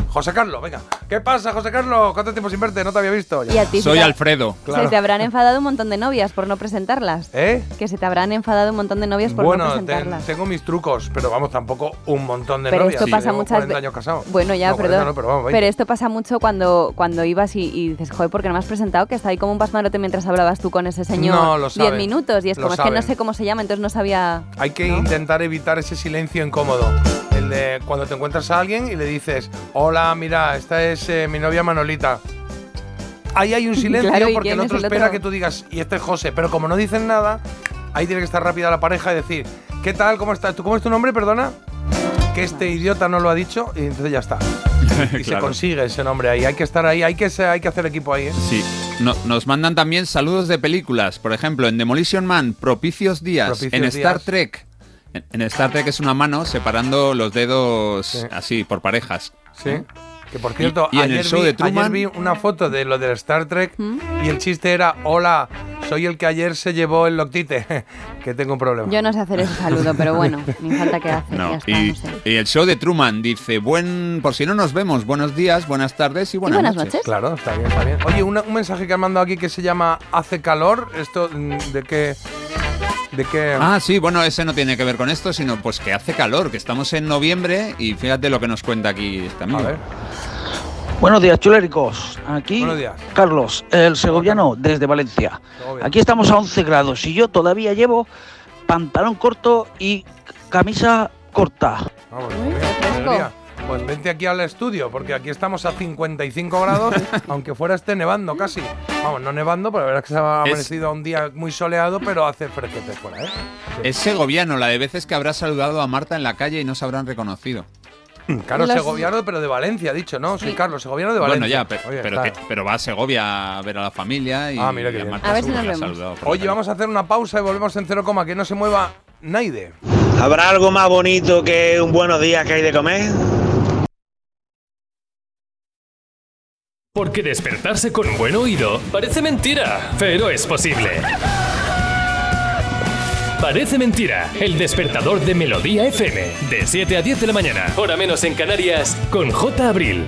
José Carlos, venga. ¿Qué pasa, José Carlos? ¿Cuánto tiempo sin verte? No te había visto. Ya. Y a ti Soy Alfredo. Se te habrán enfadado un montón de novias por por no presentarlas. ¿Eh? Que se te habrán enfadado un montón de novios por no Bueno, presentarlas. tengo mis trucos, pero vamos, tampoco un montón de Pero novias. esto pasa Llevo muchas 40 ve- años casado. Bueno, ya, No, 40 perdón. no, pero vamos, pero 20. esto pasa mucho cuando, cuando ibas y, y dices, joder, ¿por qué no me has presentado? Que está ahí como un pasmarote mientras hablabas tú con ese señor No, lo 10 saben, minutos. Y es como, es que no sé cómo se llama, entonces no sabía... Hay que intentar evitar ese silencio incómodo. El de cuando te encuentras a alguien y le dices, hola, mira, esta es eh, mi novia Manolita. Ahí hay un silencio Claro, ¿y porque el otro espera otro? que tú digas, y este es José. Pero como no dicen nada, ahí tiene que estar rápida la pareja y decir, ¿qué tal? ¿Cómo estás? ¿Tú cómo es tu nombre? Perdona. Que este idiota no lo ha dicho y entonces ya está. Y se consigue ese nombre ahí. Hay que estar ahí, hay que, hay que hacer equipo ahí. ¿eh? Sí. No- nos mandan también saludos de películas. Por ejemplo, en Demolition Man, Propicios Días. Propicios en Star días. Trek. En, en Star Trek es una mano separando los dedos Sí. así, por parejas. Sí. Que por cierto, Y- y en ayer, el show vi, de Truman- ayer vi una foto de lo del Star Trek y el chiste era, hola, soy el que ayer se llevó el loctite, que tengo un problema. Yo no sé hacer ese saludo, pero bueno, ni falta que hace. No, ya está, y, no sé. y el show de Truman dice, buen, por si no nos vemos, buenos días, buenas tardes y buenas, buenas noches. Claro, está bien, está bien. Oye, una- un mensaje que han mandado aquí que se llama Hace calor, esto mm, de qué... De qué... Ah, sí, bueno, ese no tiene que ver con esto, sino pues que hace calor, que estamos en noviembre y fíjate lo que nos cuenta aquí este amigo. Buenos días, chuléricos. Aquí días. Carlos, el segoviano desde Valencia. Aquí estamos a 11 grados y yo todavía llevo pantalón corto y camisa corta. Vamos. Pues vente aquí al estudio, porque aquí estamos a 55 grados, aunque fuera esté nevando casi. Vamos, no nevando, pero la verdad es que se ha Es- amanecido un día muy soleado, pero hace fresquete fuera, ¿eh? Es segoviano, la de veces que habrá saludado a Marta en la calle y no se habrán reconocido. Carlos Los- Segoviano, pero de Valencia, dicho, ¿no? Soy Carlos Segoviano de Valencia. Bueno, ya, Oye, pero, que- va a Segovia a ver a la familia y Ah, mira qué y a. Marta A ver si nos que ha vemos. Oye, vamos a hacer una pausa y volvemos en cero coma, que no se mueva Naide. ¿Habrá algo más bonito que un buenos días que hay de comer? Porque despertarse con un buen oído parece mentira, pero es posible. Parece mentira, el despertador de Melodía FM, de 7 a 10 de la mañana, hora menos en Canarias, con J. Abril.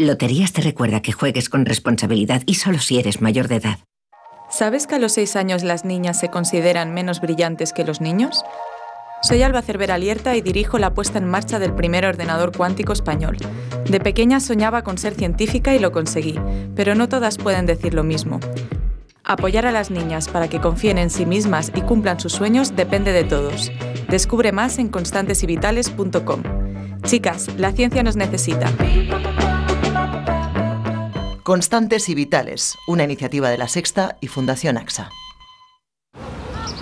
Loterías te recuerda que juegues con responsabilidad y solo si eres mayor de edad. ¿Sabes que a los 6 años las niñas se consideran menos brillantes que los niños? Soy Alba Cervera Lierta y dirijo la puesta en marcha del primer ordenador cuántico español. De pequeña soñaba con ser científica y lo conseguí, pero no todas pueden decir lo mismo. Apoyar a las niñas para que confíen en sí mismas y cumplan sus sueños depende de todos. Descubre más en constantesyvitales.com. Chicas, la ciencia nos necesita. Constantes y Vitales, una iniciativa de la Sexta y Fundación AXA.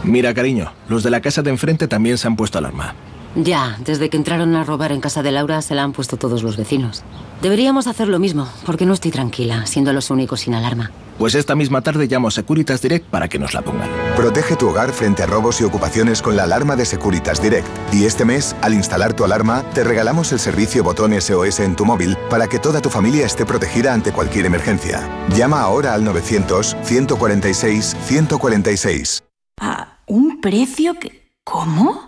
Mira, cariño, los de la casa de enfrente también se han puesto alarma. Ya, desde que entraron a robar en casa de Laura se la han puesto todos los vecinos. Deberíamos hacer lo mismo, porque no estoy tranquila, siendo los únicos sin alarma. Pues esta misma tarde llamo a Securitas Direct para que nos la pongan. Protege tu hogar frente a robos y ocupaciones con la alarma de Securitas Direct. Y este mes, al instalar tu alarma, te regalamos el servicio botón SOS en tu móvil para que toda tu familia esté protegida ante cualquier emergencia. Llama ahora al 900-146-146. ¿A un precio que... ¿Cómo?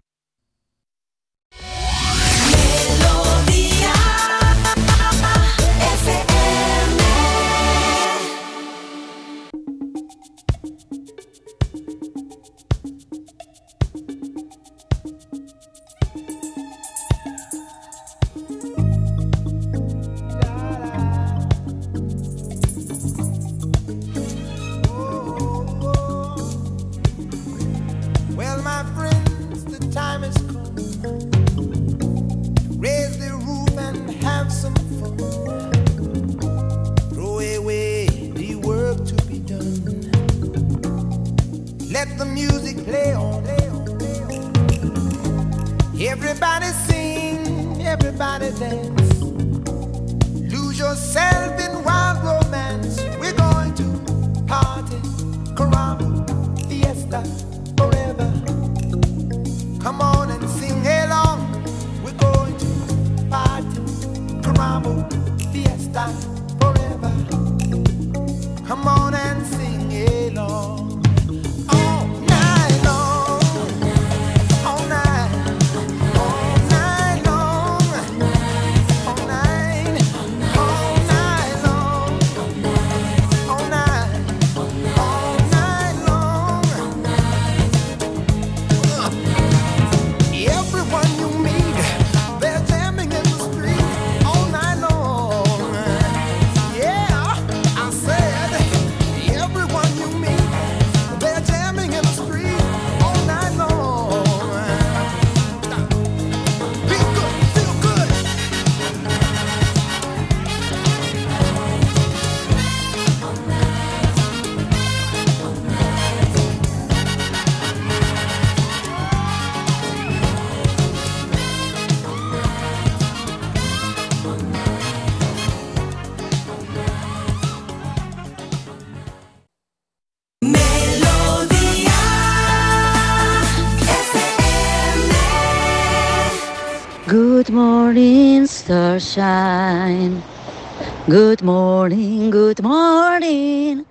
Good morning, good morning.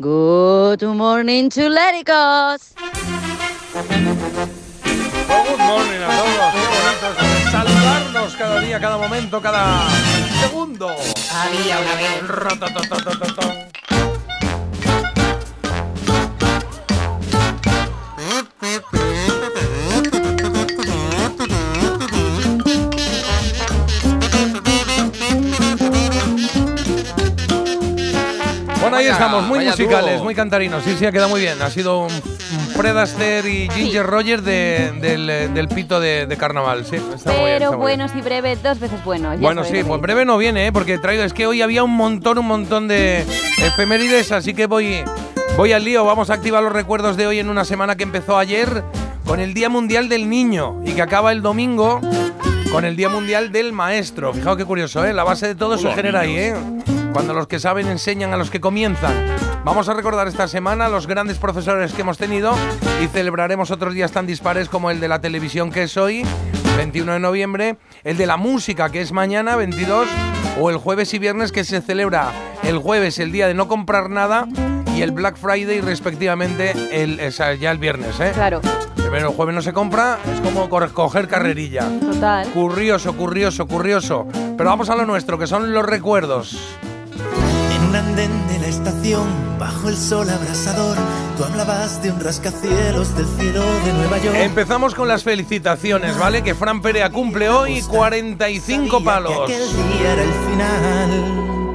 Good morning to Lericos. Oh, good morning a todos. Qué bonito saludarnos cada día, cada momento, cada segundo. Había una vez. Estamos, muy vaya musicales, dúo. muy cantarinos. Sí, sí, ha quedado muy bien. Ha sido un, un Fred Astaire y Ginger Rogers de- del, del pito de, de carnaval. Sí, está muy bien. Pero está muy bien. buenos y breves, dos veces bueno. ya Bueno, sí, pues breve no viene, ¿eh? porque traigo, es que hoy había un montón, un montón de efemérides, así que voy, voy al lío. Vamos a activar los recuerdos de hoy en una semana que empezó ayer con el Día Mundial del Niño y que acaba el domingo con el Día Mundial del Maestro. Fijaos qué curioso, ¿eh? La base de todo se Hola, genera ahí, ¿eh? Cuando los que saben enseñan a los que comienzan. Vamos a recordar esta semana los grandes profesores que hemos tenido y celebraremos otros días tan dispares como el de la televisión que es hoy, 21 de noviembre, el de la música que es mañana, 22, o el jueves y viernes que se celebra el jueves, el día de no comprar nada, y el Black Friday respectivamente el, ya el viernes. ¿eh? Claro, Pero el jueves no se compra, es como coger carrerilla. total. Curioso, curioso, curioso. Pero vamos a lo nuestro, que son los recuerdos. Un andén de la estación, bajo el sol abrasador, tú hablabas de un rascacielos del cielo de Nueva York. Empezamos con las felicitaciones, ¿vale? Que Fran Perea cumple hoy 45 palos. Aquel día era el final.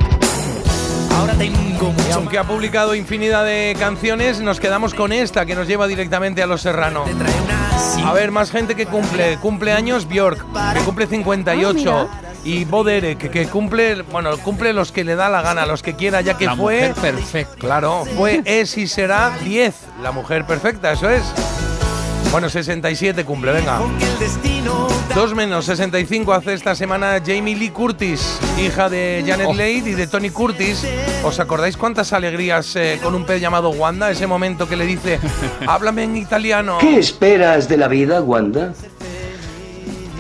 Ahora tengo Y aunque ha publicado infinidad de canciones, nos quedamos con esta que nos lleva directamente a Los Serrano. A ver, más gente que cumple. Cumpleaños Bjork, que cumple 58. Y Bo Derek, que cumple, bueno, cumple los que le da la gana, los que quiera, ya que La fue. mujer perfecta. Claro, fue, es y será 10. La mujer perfecta, eso es. Bueno, 67 cumple, venga. Dos menos 65 hace esta semana Jamie Lee Curtis, hija de Janet Oh. Leigh y de Tony Curtis. ¿Os acordáis cuántas alegrías eh, con un pez llamado Wanda? Ese momento que le dice, háblame en italiano. ¿Qué esperas de la vida, Wanda?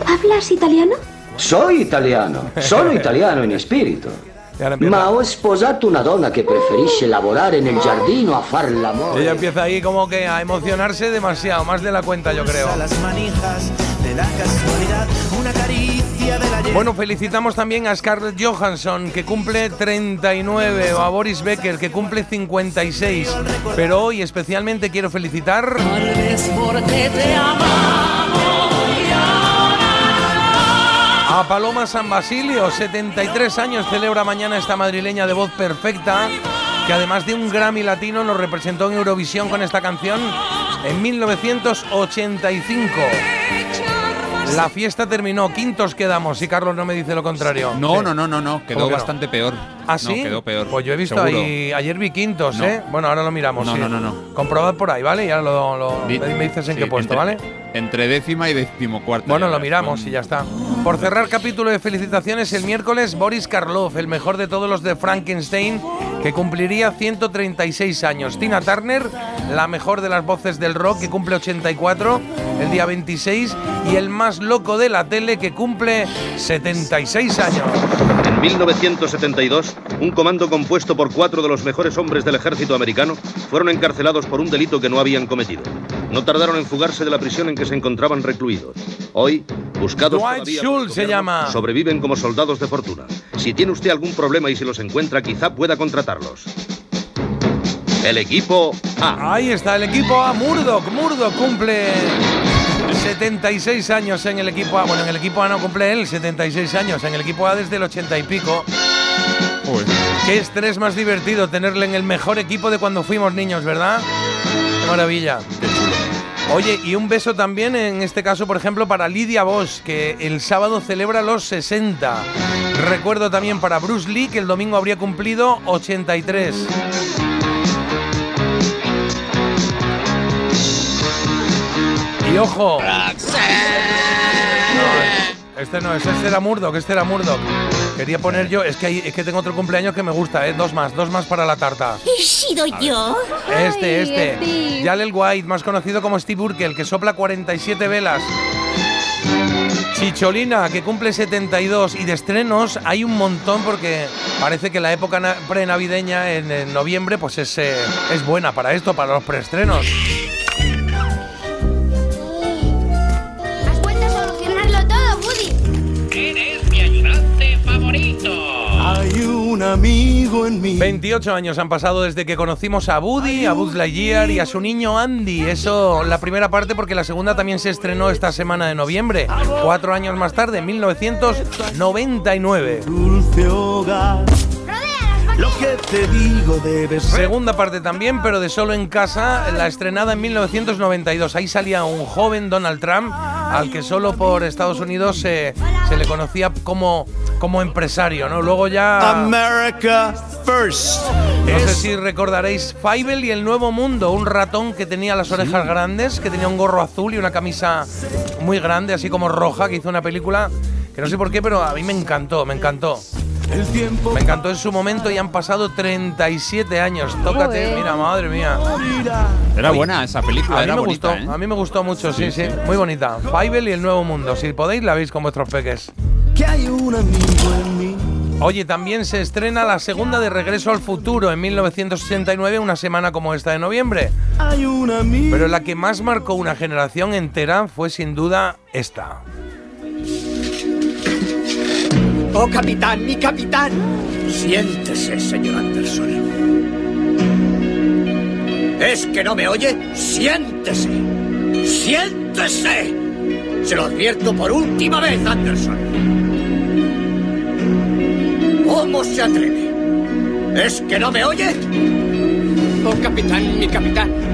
¿Hablas italiano? Soy italiano, sono italiano in spirito. Ma ho sposato una donna che preferisce lavorare nel giardino a far l'amore. Ella empieza ahí como que a emocionarse demasiado, más de la cuenta yo creo. Bueno, felicitamos también a Scarlett Johansson, que cumple 39, o a Boris Becker, que cumple 56. Pero hoy especialmente quiero felicitar a Paloma San Basilio, 73 años, celebra mañana esta madrileña de voz perfecta, que además de un Grammy latino nos representó en Eurovisión con esta canción en 1985. La fiesta terminó, quintos quedamos, si Carlos no me dice lo contrario. No, Sí. no, no, no, no, quedó bastante peor. ¿Ah, No, sí? quedó peor. Pues yo he visto seguro. ahí, ayer vi quintos, No. ¿eh? Bueno, ahora lo miramos. No, sí. no, no, no. Comprobad por ahí, ¿vale? Y ahora lo, me dices en sí, qué puesto, entre- ¿vale? Entre décima y decimocuarta. Bueno, ya lo miramos con- y ya está. Por cerrar capítulo de felicitaciones, el miércoles Boris Karloff, el mejor de todos los de Frankenstein, que cumpliría 136 años. Tina Turner, la mejor de las voces del rock, que cumple 84 el día 26. Y el más loco de la tele, que cumple 76 años. En 1972, un comando compuesto por cuatro de los mejores hombres del ejército americano fueron encarcelados por un delito que no habían cometido. No tardaron en fugarse de la prisión en que se encontraban recluidos. Hoy, buscados Dwight todavía por el Schultz se llama. sobreviven como soldados de fortuna. Si tiene usted algún problema y si los encuentra, quizá pueda contratarlos. El equipo A. Ahí está el equipo A, Murdoch. Murdoch cumple 76 años en el equipo A. Bueno, en el equipo A no cumple él 76 años. En el equipo A desde el 80 y pico. Qué estrés más divertido tenerle en el mejor equipo de cuando fuimos niños, ¿verdad? Qué maravilla. Oye, y un beso también en este caso, por ejemplo, para Lidia Bosch, que el sábado celebra los 60. Recuerdo también para Bruce Lee, que el domingo habría cumplido 83. Y ojo. No, este no es, este era Murdoch, este era Murdoch. Quería poner yo, es que, hay- es que tengo otro cumpleaños que me gusta, ¿eh? Dos más, dos más para la tarta. ¿He sido yo? Este, este. Jalel White, más conocido como Steve Urkel, que sopla 47 velas. Chicholina, que cumple 72. Y de estrenos hay un montón porque parece que la época na- prenavideña en, en noviembre pues es, eh, es buena para esto, para los preestrenos. Un amigo en mí. 28 años han pasado desde que conocimos a Woody, a Buzz Lightyear y a su niño Andy. Eso la primera parte porque la segunda también se estrenó esta semana de noviembre. Cuatro años más tarde, en 1999. Dulce hogar. Lo que te digo debes Segunda parte también, pero de solo en casa, la estrenada en 1992. Ahí salía un joven Donald Trump, al que solo por Estados Unidos se, se le conocía como, como empresario, ¿no? Luego ya... America First. No sé si recordaréis Fievel y el Nuevo Mundo, un ratón que tenía las orejas grandes, que tenía un gorro azul y una camisa muy grande, así como roja, que hizo una película que no sé por qué, pero a mí me encantó, me encantó. El tiempo Me encantó en su momento y han pasado 37 años. Tócate, Joder. mira, madre mía. Era buena esa película, A mí era me bonita, gustó, ¿eh? a mí me gustó mucho, sí, sí, muy bonita. Fievel y el Nuevo Mundo, si podéis la veis con vuestros peques. que hay un amigo en mí. Oye, también se estrena la segunda de Regreso al Futuro en 1969, una semana como esta de noviembre. Hay un amigo. Pero la que más marcó una generación entera fue sin duda esta. Oh, capitán, mi capitán. Siéntese, señor Anderson. ¿Es que no me oye? Siéntese. Siéntese. Se lo advierto por última vez, Anderson. ¿Cómo se atreve? ¿Es que no me oye? Oh, capitán, mi capitán.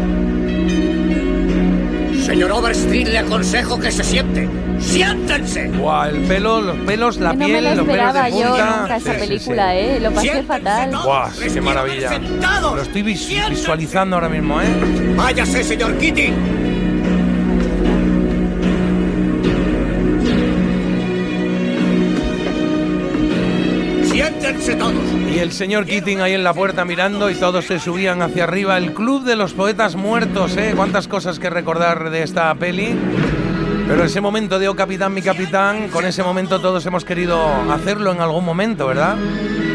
Señor Overstreet, le aconsejo que se siente. ¡Siéntense! Buah, el pelo, los pelos, la no piel, me la los pelos esperaba de yo punta. nunca esa Sí, sí, sí. película, ¿eh? Lo pasé fatal. Buah, sí, qué maravilla. Lo estoy vis- visualizando ahora mismo, ¿eh? ¡Váyase, señor Kitty! ¡Siéntense todos! El señor Keating ahí en la puerta mirando y todos se subían hacia arriba. El club de los poetas muertos, ¿eh? Cuántas cosas que recordar de esta peli. Pero ese momento de Oh Capitán, mi Capitán, con ese momento todos hemos querido hacerlo en algún momento, ¿verdad?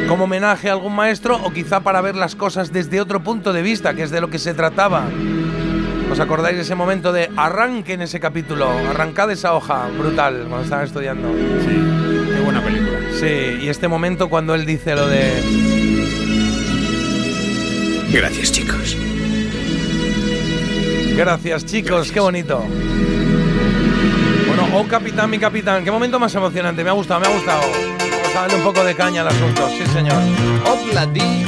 Como homenaje a algún maestro o quizá para ver las cosas desde otro punto de vista, que es de lo que se trataba. ¿Os acordáis de ese momento de arranque en ese capítulo? Arrancad esa hoja, brutal, cuando estaban estudiando. Sí, qué buena película. Sí, y este momento cuando él dice lo de... Gracias, chicos. Gracias, chicos, qué bonito. Bueno, oh capitán, mi capitán, qué momento más emocionante, me ha gustado, me ha gustado. Vamos a darle un poco de caña al asunto, sí señor. Obladi,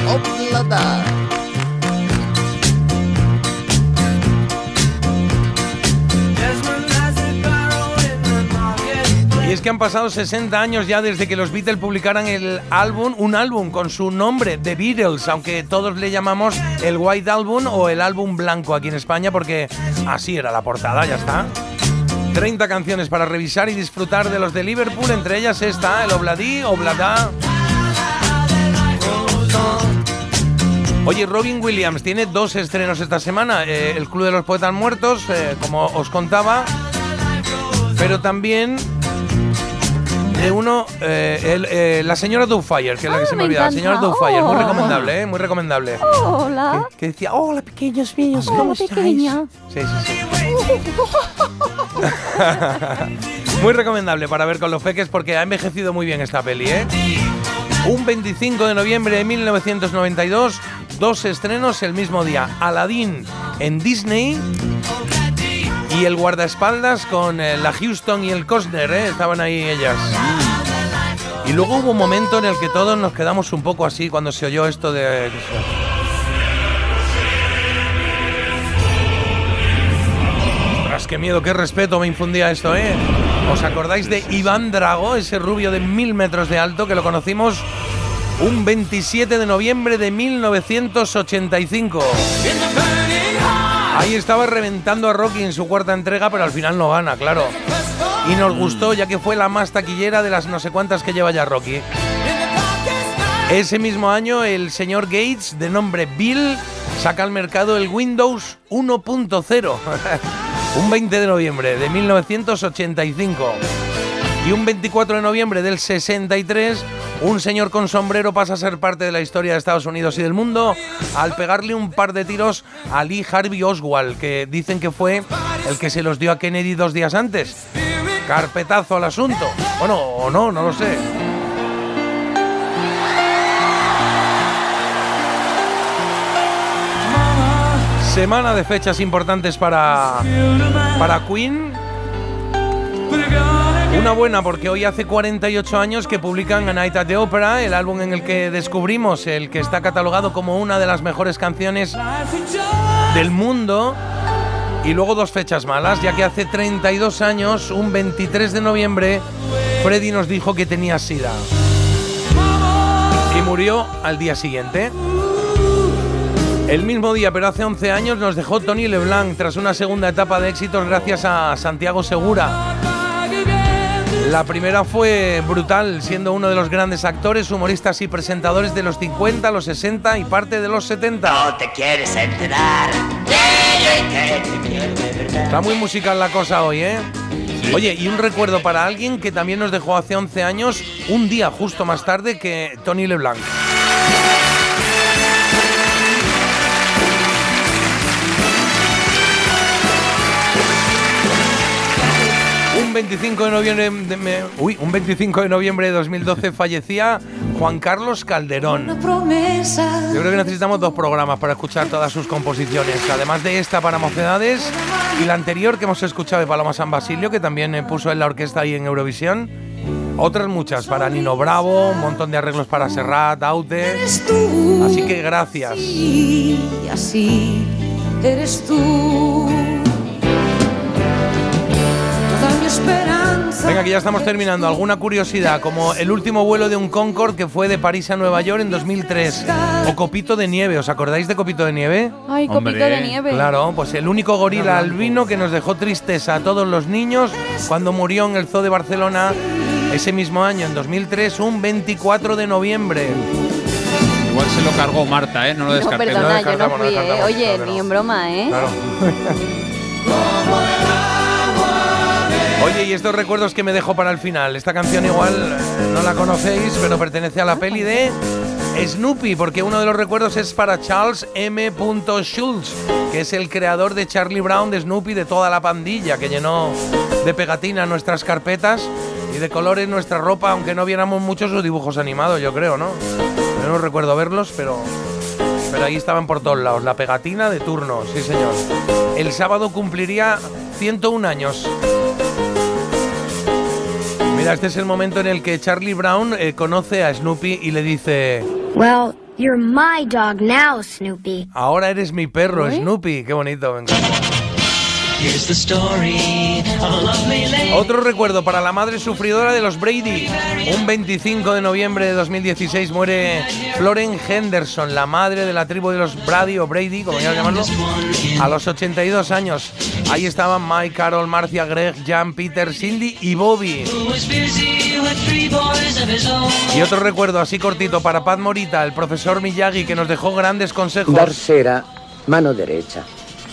oblada. que han pasado 60 años ya desde que los Beatles publicaran el álbum, un álbum con su nombre, The Beatles, aunque todos le llamamos el White Album o el álbum blanco aquí en España, porque así era la portada, ya está. 30 canciones para revisar y disfrutar de los de Liverpool, entre ellas esta, el Obladí, Oblada. Oye, Robin Williams tiene dos estrenos esta semana. eh, el Club de los Poetas Muertos, eh, como os contaba. Pero también de uno, eh, el, eh, la señora Doubtfire, que es la que se me, me olvidaba. La señora. Doubtfire, muy Oh. recomendable, ¿eh? Muy recomendable. Hola. Que decía, hola pequeños míos, Hola, ¿cómo estáis? pequeña. Sí, sí, sí. Muy recomendable para ver con los peques porque ha envejecido muy bien esta peli, ¿eh? Un 25 de noviembre de 1992, dos estrenos el mismo día. Aladdin en Disney y el guardaespaldas con eh, la Houston y el Costner, ¿eh? Estaban ahí ellas. Y luego hubo un momento en el que todos nos quedamos un poco así cuando se oyó esto de... Ostras, qué miedo, qué respeto me infundía esto, ¿eh? ¿Os acordáis de Iván Drago, ese rubio de mil metros de alto que lo conocimos un 27 de noviembre de 1985? Ahí estaba reventando a Rocky en su cuarta entrega, pero al final no gana, claro. Y nos gustó ya que fue la más taquillera de las no sé cuántas que lleva ya Rocky. Ese mismo año el señor Gates, de nombre Bill, saca al mercado el Windows 1.0. un 20 de noviembre de 1985. Y un 24 de noviembre del 63, un señor con sombrero pasa a ser parte de la historia de Estados Unidos y del mundo al pegarle un par de tiros a Lee Harvey Oswald, que dicen que fue el que se los dio a Kennedy dos días antes. Carpetazo al asunto. Bueno, o no, no lo sé. Semana de fechas importantes para, para Queen. Una buena porque hoy hace 48 años que publican A Night at the Opera, el álbum en el que descubrimos el que está catalogado como una de las mejores canciones del mundo. Y luego dos fechas malas, ya que hace 32 años, un 23 de noviembre, Freddy nos dijo que tenía sida. Y murió al día siguiente. El mismo día, pero hace 11 años, nos dejó Tony LeBlanc tras una segunda etapa de éxitos gracias a Santiago Segura. La primera fue brutal, siendo uno de los grandes actores, humoristas y presentadores de los 50, los 60 y parte de los 70. No te quieres enterar. Está muy musical la cosa hoy, ¿eh? Oye, y un recuerdo para alguien que también nos dejó hace 11 años, un día justo más tarde que Tony LeBlanc. 25 de noviembre de, me- uy, un 25 de noviembre de 2012 fallecía Juan Carlos Calderón. Yo creo que necesitamos dos programas para escuchar todas sus composiciones, además de esta para mocedades y la anterior que hemos escuchado de Paloma San Basilio, que también eh, puso en la orquesta ahí en Eurovisión. Otras muchas para Nino Bravo, un montón de arreglos para Serrat, Aute. Así que gracias. Así eres tú. Esperanza. Venga, que ya estamos terminando. ¿Alguna curiosidad? Como el último vuelo de un Concorde que fue de París a Nueva York en 2003. O Copito de Nieve. ¿Os acordáis de Copito de Nieve? Ay, copito de nieve. Claro, pues el único gorila albino que nos dejó tristeza a todos los niños cuando murió en el Zoo de Barcelona ese mismo año, en 2003, un 24 de noviembre. Igual se lo cargó Marta, ¿eh? No lo No, descartemos. perdona, yo no no ¿eh? descartamos, Oye, ni en broma, ¿eh? Claro. Oye, y estos recuerdos que me dejo para el final. Esta canción igual eh, no la conocéis, pero pertenece a la peli de Snoopy, porque uno de los recuerdos es para Charles M. Schulz, que es el creador de Charlie Brown, de Snoopy, de toda la pandilla, que llenó de pegatina nuestras carpetas y de colores nuestra ropa, aunque no viéramos muchos sus dibujos animados, yo creo, ¿no? Yo no recuerdo verlos, pero pero ahí estaban por todos lados. La pegatina de turno, sí señor. El sábado cumpliría 101 años. Mira, este es el momento en el que Charlie Brown eh, conoce a Snoopy y le dice, Well, you're my dog now, Snoopy. ahora eres mi perro, ¿Eh? Snoopy. Qué bonito, me encanta. Here's the story of a lovely lady. Otro recuerdo para la madre sufridora de los Brady. Un 25 de noviembre de 2016 muere Floren Henderson, la madre de la tribu de los Brady o Brady, como quieran llamarlo, a los 82 años. Ahí estaban Mike, Carol, Marcia, Greg, Jan, Peter, Cindy y Bobby. Y otro recuerdo así cortito para Pat Morita, el profesor Miyagi, que nos dejó grandes consejos. Dar cera, mano derecha.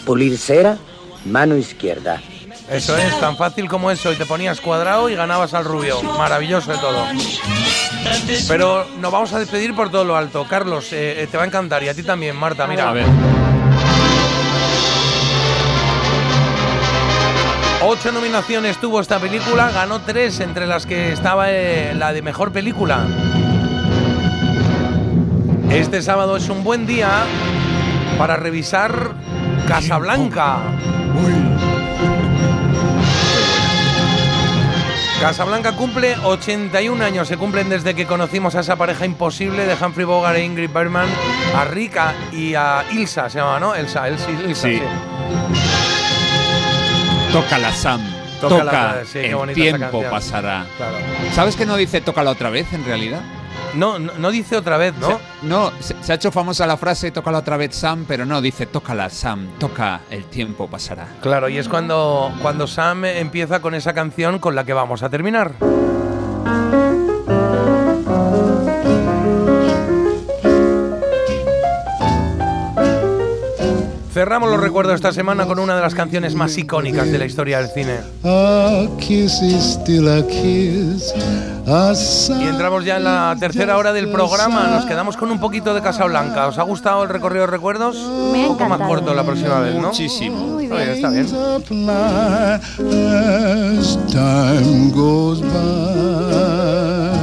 Pulir cera, mano izquierda. Eso es, tan fácil como eso. Y te ponías cuadrado y ganabas al rubio. Maravilloso de todo. Pero nos vamos a despedir por todo lo alto. Carlos, eh, eh, te va a encantar. Y a ti también, Marta. Mira. A ver. Ocho nominaciones tuvo esta película, ganó tres, entre las que estaba eh, la de mejor película. Este sábado es un buen día para revisar Casablanca. Casablanca cumple 81 años, se cumplen desde que conocimos a esa pareja imposible de Humphrey Bogart e Ingrid Bergman, a Rika y a Ilsa, se llama, ¿no? Elsa, Elsa, Ilsa, Sí. sí. Tócala, Sam. Toca. sí, el tiempo pasará. Claro. ¿Sabes que no dice tócala otra vez en realidad? No, no, no dice otra vez, ¿no? Se- no, se, se ha hecho famosa la frase tócala otra vez, Sam, pero no, dice tócala, Sam. Toca, el tiempo pasará. Claro, y es cuando, cuando Sam empieza con esa canción con la que vamos a terminar. Cerramos los recuerdos esta semana con una de las canciones más icónicas de la historia del cine. Y entramos ya en la tercera hora del programa. Nos quedamos con un poquito de Casablanca. ¿Os ha gustado el recorrido de recuerdos? Me ha un poco más corto la próxima vez, ¿no? Muchísimo. Muy Oye, está bien. apply as time goes by.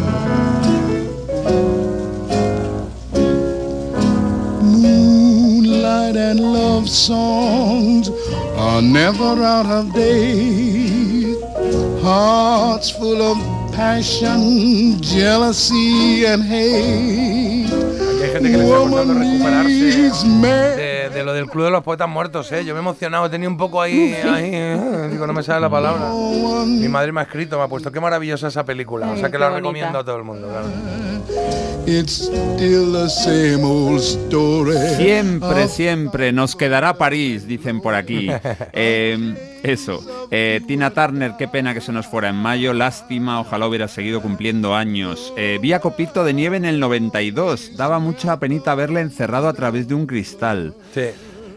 And love songs are never out of date. Hearts full of passion, jealousy, and hate. Hay gente que le está costando recuperarse de, de lo del Club de los Poetas Muertos, ¿eh? Yo me he emocionado, he tenido un poco ahí, ahí, eh, digo, no me sale la palabra. Mi madre me ha escrito, me ha puesto, qué maravillosa esa película, o sea que la bonita. recomiendo a todo el mundo, claro. It's still the same old story. Siempre, of siempre nos quedará París, dicen por aquí. Eh, eso. Eh, Tina Turner, qué pena que se nos fuera en mayo. Lástima, ojalá hubiera seguido cumpliendo años. Eh, vi a Copito de Nieve en el 92. Daba mucha penita verle encerrado a través de un cristal. Sí.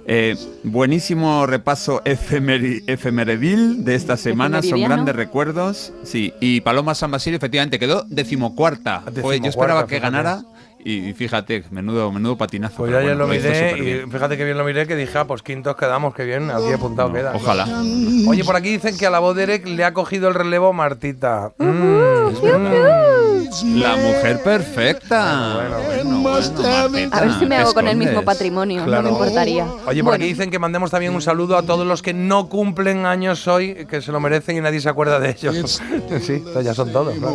Eh, buenísimo repaso efemeri- efemeredil de esta semana, son grandes recuerdos. Sí, y Paloma San Basilio efectivamente quedó decimocuarta. Fue- yo Decimocuarta, esperaba que ganara y, y fíjate, menudo, menudo patinazo. Pues yo ayer bueno, lo miré y fíjate que bien lo miré que dije, ah, pues quintos quedamos, que bien, aquí apuntado queda. Ojalá. Oye, por aquí dicen que a la voz de Eric le ha cogido el relevo Martita. Mm, mm. La mujer perfecta. Bueno, bueno, bueno, A ver si me ¿qué hago con el mismo patrimonio, no Claro. me importaría. Oye, por Bueno. aquí dicen que mandemos también un saludo a todos los que no cumplen años hoy, que se lo merecen y nadie se acuerda de ellos. sí, ya son todos. claro.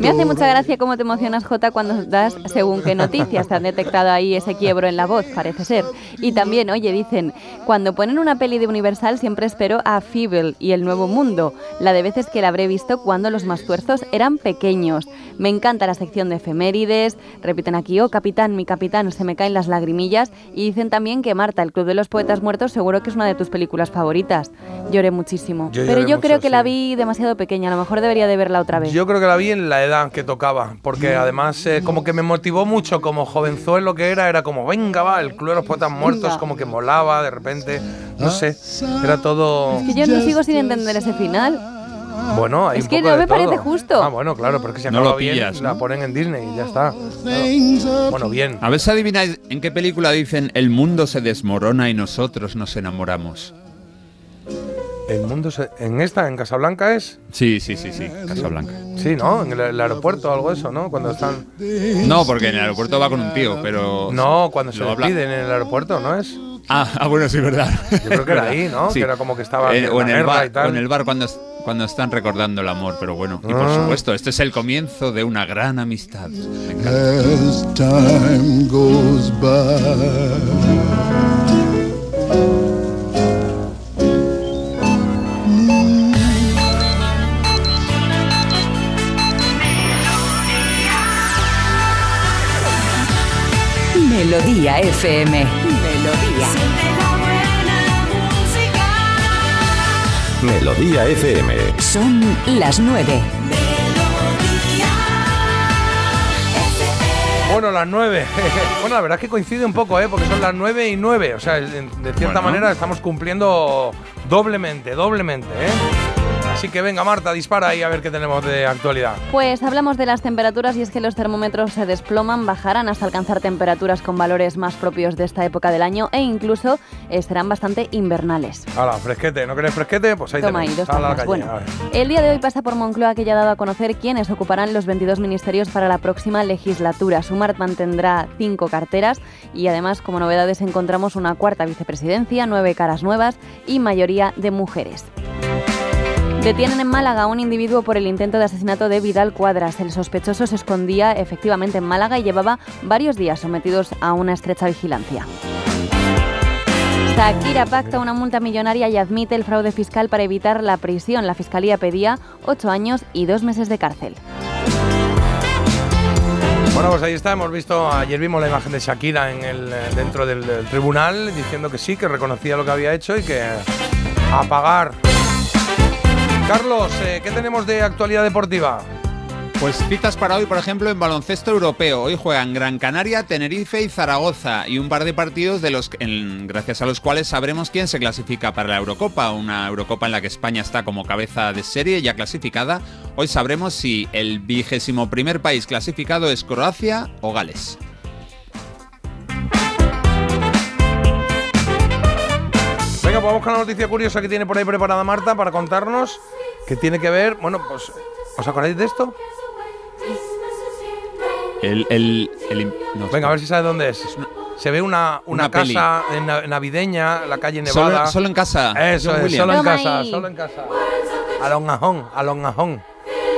Me hace mucha gracia cómo te emocionas, Jota, cuando das según qué noticias. Han detectado ahí ese quiebro en la voz, parece ser. Y también, oye, dicen, cuando ponen una peli de Universal siempre espero a Feeble y El Nuevo Mundo, la de veces que la habré visto cuando los más tuerzos eran pequeños. Me encanta la sección de efemérides, repiten aquí, oh capitán, mi capitán, se me caen las lagrimillas. Y dicen también que Marta, El Club de los Poetas Muertos, seguro que es una de tus películas favoritas. Lloré muchísimo. Yo Pero lloré yo mucho, creo que la sí. vi demasiado pequeña, a lo mejor debería de verla otra vez. Yo creo que la vi en la edad que tocaba, porque además eh, como que me motivó mucho como jovenzuelo que era, era como, venga, va, el Club de los Poetas Muertos, como que molaba de repente, no sé, era todo... Es que yo no sigo sin entender ese final. Bueno, hay Es un que poco no de me parece justo. Ah, bueno, claro, porque si No lo bien, pillas, la ponen en Disney y ya está. Claro. Bueno, bien. A ver si adivináis en qué película dicen el mundo se desmorona y nosotros nos enamoramos. El mundo se- en esta, en Casablanca es. Sí, sí, sí, sí, Casablanca. Sí, ¿no? En el, el aeropuerto o algo de eso, ¿no? Cuando están. No, porque en el aeropuerto va con un tío, pero... No, cuando se lo despiden en el aeropuerto, ¿no es? Ah, ah, bueno, sí, verdad. Yo creo que era ahí, ¿no? Que era como que estaba Eh, en o, en el bar, y tal. o en el bar cuando, cuando están recordando el amor, pero bueno. Y por Ah. supuesto, este es el comienzo de una gran amistad. Me encanta. As time goes by. Melodía FM. Melodía. Melodía FM. Son las nueve. Bueno, las 9. bueno, la verdad es que coincide un poco, ¿eh? Porque son las 9 y 9. O sea, de cierta Bueno. manera estamos cumpliendo doblemente, doblemente, ¿eh? Así que venga, Marta, dispara ahí a ver qué tenemos de actualidad. Pues hablamos de las temperaturas y es que los termómetros se desploman, bajarán hasta alcanzar temperaturas con valores más propios de esta época del año e incluso eh, serán bastante invernales. Hala, fresquete. ¿No querés fresquete? Pues ahí Toma ahí, dos Sal a la tazas. calle, Bueno, a ver. el día de hoy pasa por Moncloa que ya ha dado a conocer quiénes ocuparán los 22 ministerios para la próxima legislatura. Sumart mantendrá cinco carteras y además como novedades encontramos una cuarta vicepresidencia, nueve caras nuevas y mayoría de mujeres. Detienen en Málaga a un individuo por el intento de asesinato de Vidal Cuadras. El sospechoso se escondía efectivamente en Málaga y llevaba varios días sometidos a una estrecha vigilancia. Shakira pacta una multa millonaria y admite el fraude fiscal para evitar la prisión. La fiscalía pedía ocho años y dos meses de cárcel. Bueno, pues ahí está. Hemos visto, ayer vimos la imagen de Shakira en el, dentro del, del tribunal diciendo que sí, que reconocía lo que había hecho y que a pagar. Carlos, eh, ¿qué tenemos de actualidad deportiva? Pues citas para hoy, por ejemplo, en baloncesto europeo. Hoy juegan Gran Canaria, Tenerife y Zaragoza. Y un par de partidos de los, en- gracias a los cuales sabremos quién se clasifica para la Eurocopa. Una Eurocopa en la que España está como cabeza de serie ya clasificada. Hoy sabremos si el vigésimo primer país clasificado es Croacia o Gales. Venga, pues vamos con la noticia curiosa que tiene por ahí preparada Marta para contarnos que tiene que ver. Bueno, pues, ¿os acordáis de esto? El, el, el- no, Venga, a ver si sabes dónde es. Se ve una, una, casa en na- navideña, la calle Nevada. solo en casa, Eso es, solo en casa, solo en casa. Alongajón, alongajón.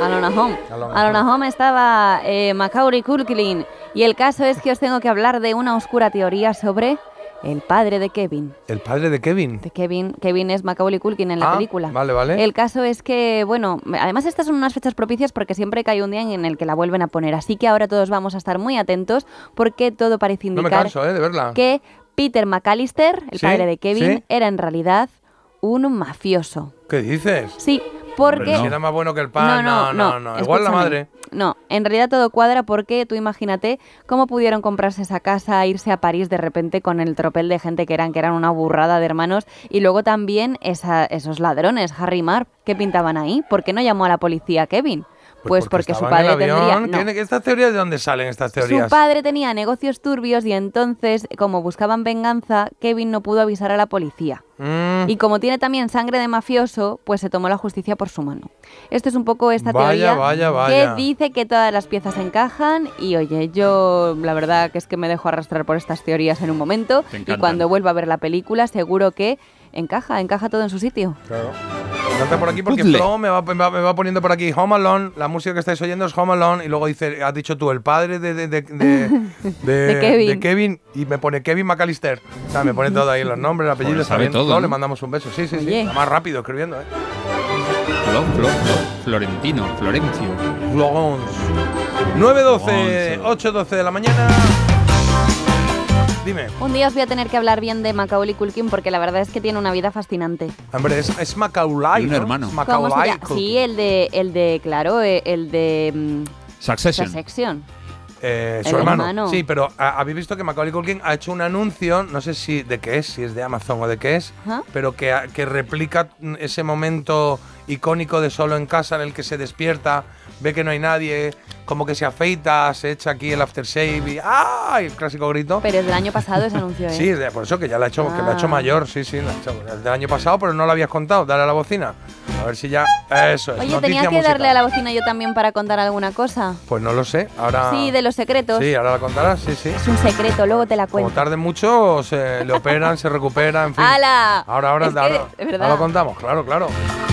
Alona Home. Alona Alona Home estaba eh, Macaulay Culkin y el caso es que os tengo que hablar de una oscura teoría sobre el padre de Kevin. El padre de Kevin. De Kevin, Kevin es Macaulay Culkin en la Ah, película. vale, vale. El caso es que, bueno, además estas son unas fechas propicias porque siempre cae un día en el que la vuelven a poner. Así que ahora todos vamos a estar muy atentos porque todo parece No me indicar canso, ¿eh? De verla. que Peter McAllister, el Sí, padre de Kevin, sí. era en realidad un mafioso. ¿Qué dices? Sí, porque... Si era más bueno que el pan. No, no, no. Igual la madre. No, en realidad todo cuadra porque tú imagínate cómo pudieron comprarse esa casa, irse a París de repente con el tropel de gente que eran, que eran una burrada de hermanos, y luego también esa- esos ladrones, Harry y Mark, ¿qué pintaban ahí? ¿Por qué no llamó a la policía Kevin? Pues, porque, su padre tendría... no. ¿Tiene- ¿Estas teorías de dónde salen estas teorías? Su padre tenía negocios turbios y entonces, como buscaban venganza, Kevin no pudo avisar a la policía. Mm, Y como tiene también sangre de mafioso, pues se tomó la justicia por su mano. Esto es un poco esta Vaya, teoría vaya, vaya. que dice que todas las piezas encajan y oye, yo la verdad que es que me dejo arrastrar por estas teorías en un momento y cuando vuelva a ver la película seguro que encaja, encaja todo en su sitio. Claro. Por aquí porque Puzzle. Flo me va, me poniendo por aquí Home Alone. La música que estáis oyendo es Home Alone. Y luego dice, has dicho tú, el padre de, de, de, de- de- De Kevin. de Kevin, Y me pone Kevin McAllister. O sea, me pone todo ahí, los nombres, el apellido. Joder, Está sabe todo, le mandamos un beso. Sí, sí, sí. Oye. Más rápido escribiendo, ¿eh? Flo, Flo, Flo, Florentino, Florencio. Florence. 9.12, 8.12 de la mañana. Dime. Un día os voy a tener que hablar bien de Macaulay Culkin porque la verdad es que tiene una vida fascinante. Hombre, es, es Macaulay. Un ¿no? hermano. Es ¿Cómo se Macaulay. Sí, el de, el de, claro, eh, el de mm, Succession. Succession. Eh, su hermano. hermano. Sí, pero ¿ha- habéis visto que Macaulay Culkin ha hecho un anuncio, no sé si de qué es, si es de Amazon o de qué es, pero que, que replica mm, ese momento icónico de solo en casa en el que se despierta, ve que no hay nadie, como que se afeita, se echa aquí el aftershave y ¡ah! Y el clásico grito. Pero es del año pasado ese anuncio, ¿eh? Sí, de- por eso que ya lo ha hecho, que lo ha hecho Ah. mayor, sí, sí, lo ha hecho es del año pasado, pero no lo habías contado, dale a la bocina. A ver si ya. Eso es. Oye, noticia tenía que musical. darle a la bocina yo también para contar alguna cosa. Pues no lo sé, ahora. Sí, de los secretos. Sí, ahora la contarás, sí, sí. Es un secreto, luego te la Como cuento. tarde mucho, se le operan, se recupera, en fin. ¡Hala! Ahora, ahora, Es que, ahora, verdad. ahora lo contamos, claro, claro.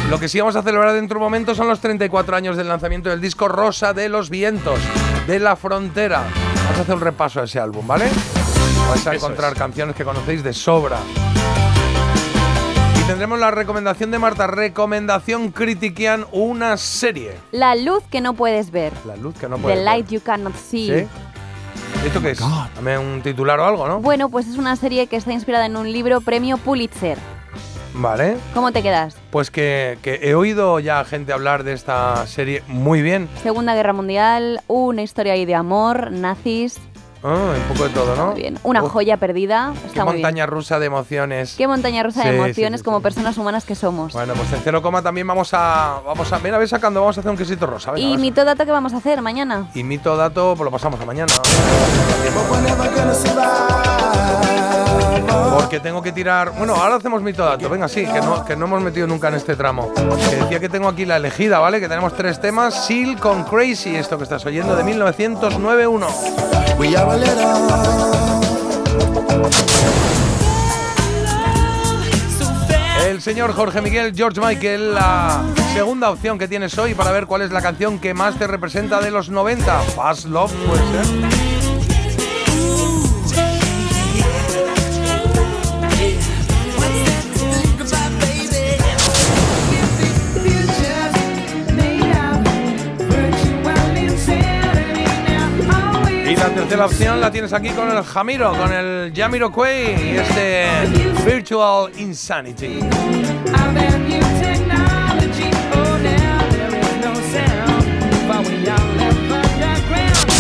Lo que sí vamos a celebrar dentro de un momento son los 34 años del lanzamiento del disco Rosa de los Vientos, de la Frontera. Vamos a hacer un repaso a ese álbum, ¿vale? Vais a encontrar canciones que conocéis de sobra. Y tendremos la recomendación de Marta, recomendación critiquian una serie. La luz que no puedes ver. La luz que no The puede ver. light you cannot see. ¿Sí? ¿Esto qué es? También un titular o algo, ¿no? Bueno, pues es una serie que está inspirada en un libro premio Pulitzer. Vale. ¿Cómo te quedas? Pues que, que he oído ya gente hablar de esta serie muy bien. Segunda Guerra Mundial, una historia ahí de amor, nazis, Ah, un poco de todo, ¿no? muy bien. Una Uf, joya perdida, Qué está bien. montaña rusa de emociones. Qué montaña rusa Sí, de emociones sí, como personas humanas que somos. Bueno, pues en cero coma también vamos a. Vamos a. Ven a ver sacando, vamos a hacer un quesito rosa. venga, ¿Y mito dato qué vamos a hacer mañana? Y mito dato, pues lo pasamos a mañana. Porque tengo que tirar. Bueno, ahora hacemos mito dato. Venga, sí, que no, que no hemos metido nunca en este tramo. Que decía que tengo aquí la elegida, ¿vale? Que tenemos tres temas. Seal con Crazy, esto que estás oyendo de 1909-1. El señor Jorge Miguel George Michael, la segunda opción que tienes hoy para ver cuál es la canción que más te representa de los 90. Fast Love puede ser. La opción la tienes aquí con el Jamiro, con el Jamiro Quay y este Virtual Insanity.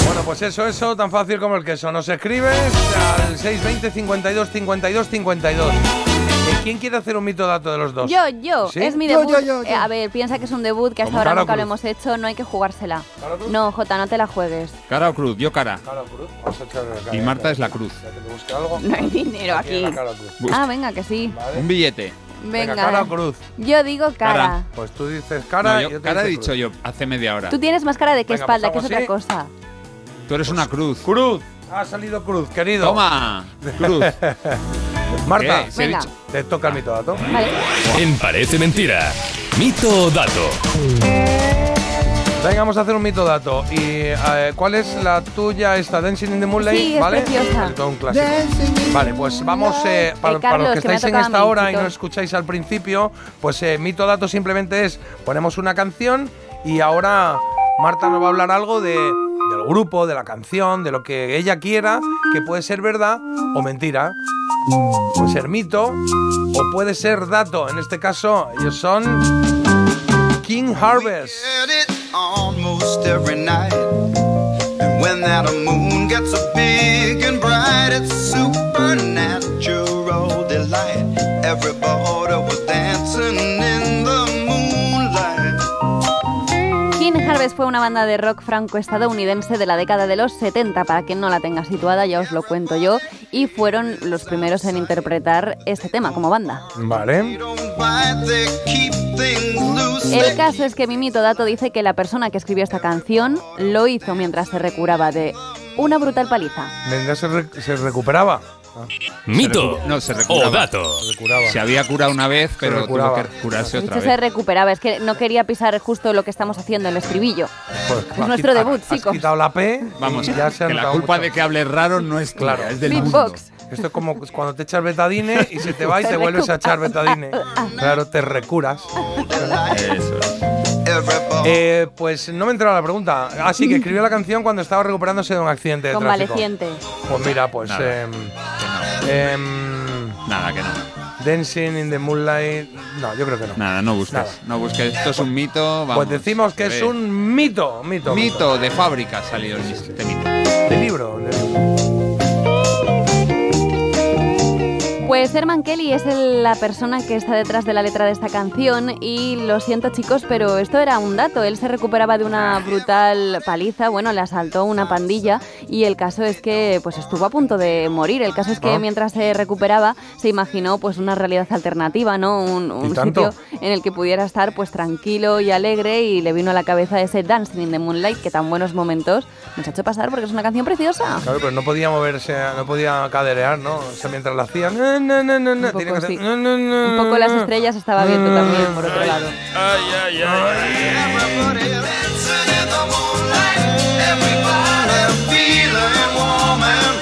Bueno, pues eso, eso, tan fácil como el queso. Nos escribes al 620 52 52 52. ¿Quién quiere hacer un mito dato de los dos? Yo, yo, ¿Sí? es mi debut. yo, yo, yo. Eh, a ver, piensa que es un debut que hasta Como ahora cara nunca lo cruz. hemos hecho, no hay que jugársela. No, Jota, no te la juegues. Cara o cruz, yo cara. Vamos a echarle la cara. Y Marta es la cruz. Ya que te busque algo. No hay dinero Aquí la cara cruz. Ah, venga, que sí. Un billete. Venga. cara o cruz. Yo digo cara. Pues tú dices cara No, y yo- te cara he dicho yo hace media hora. Tú tienes más cara de que Venga, espalda, pues que es otra cosa. Tú eres una cruz. Cruz. Ha salido cruz, querido. Toma, cruz. Marta, te toca el mito dato. Vale. En Parece Mentira. Mito o dato. Venga, vamos a hacer un mito dato. ¿Y eh, cuál es la tuya esta? Dancing in the Moonlight, Sí, es ¿vale? preciosa. Todo un clásico. Vale, pues vamos, eh, para, Eh, para los que estáis en esta hora y no escucháis al principio, pues eh, mito dato simplemente es, ponemos una canción y ahora Marta nos va a hablar algo de, del grupo, de la canción, de lo que ella quiera, que puede ser verdad o mentira. Puede ser mito o puede ser dato. En este caso, ellos son King Harvest. Fue una banda de rock franco-estadounidense de la década de los 70, para quien no la tenga situada, ya os lo cuento yo, y fueron los primeros en interpretar este tema como banda. Vale. El caso es que mi mito dato dice que la persona que escribió esta canción lo hizo mientras se recuraba de una brutal paliza. Se, re- se recuperaba. Mito Se recu- no, se recuraba. o dato. Se. Se había curado una vez, pero tuvo que curarse otra vez. se recuperaba, es que no quería pisar justo lo que estamos haciendo, el estribillo. Pues, Es nuestro debut, has chicos. quitado la P. Vamos, y ya se que la culpa mucho. de que hables raro no es Claro. es del mundo. Beatbox. Esto es como cuando te echas betadine y se te va y te vuelves a echar betadine. Claro, te recuras. Eso. Eh, pues no me he enterado la pregunta. Ah, sí, que escribió la canción cuando estaba recuperándose de un accidente de tráfico. Convaleciente. Pues mira, pues... Nada. em, Que em, no. Nada, que no. Dancing in the Moonlight... No, yo creo que no. Nada, no busques. Nada. No busques. Esto es un mito. Vamos, pues decimos que es un mito. Mito. mito de fábrica ha salido este mito. libro. Pues Herman Kelly es el- la persona que está detrás de la letra de esta canción y lo siento chicos, pero esto era un dato. Él se recuperaba de una brutal paliza, bueno, le asaltó una pandilla y el caso es que pues estuvo a punto de morir. El caso es que Ah. mientras se recuperaba se imaginó pues una realidad alternativa, ¿no? Un, sitio en el que pudiera estar pues tranquilo y alegre y le vino a la cabeza ese Dancing in the Moonlight que tan buenos momentos nos ha hecho pasar porque es una canción preciosa. Claro, pero no podía moverse, no podía caderear, ¿no? O sea, mientras la hacía. "Na, na, na, na, na", tiene que hacer, sí. "Na, na, na, Un poco las estrellas estaba viendo también, por otro lado. Ay, ay, ay.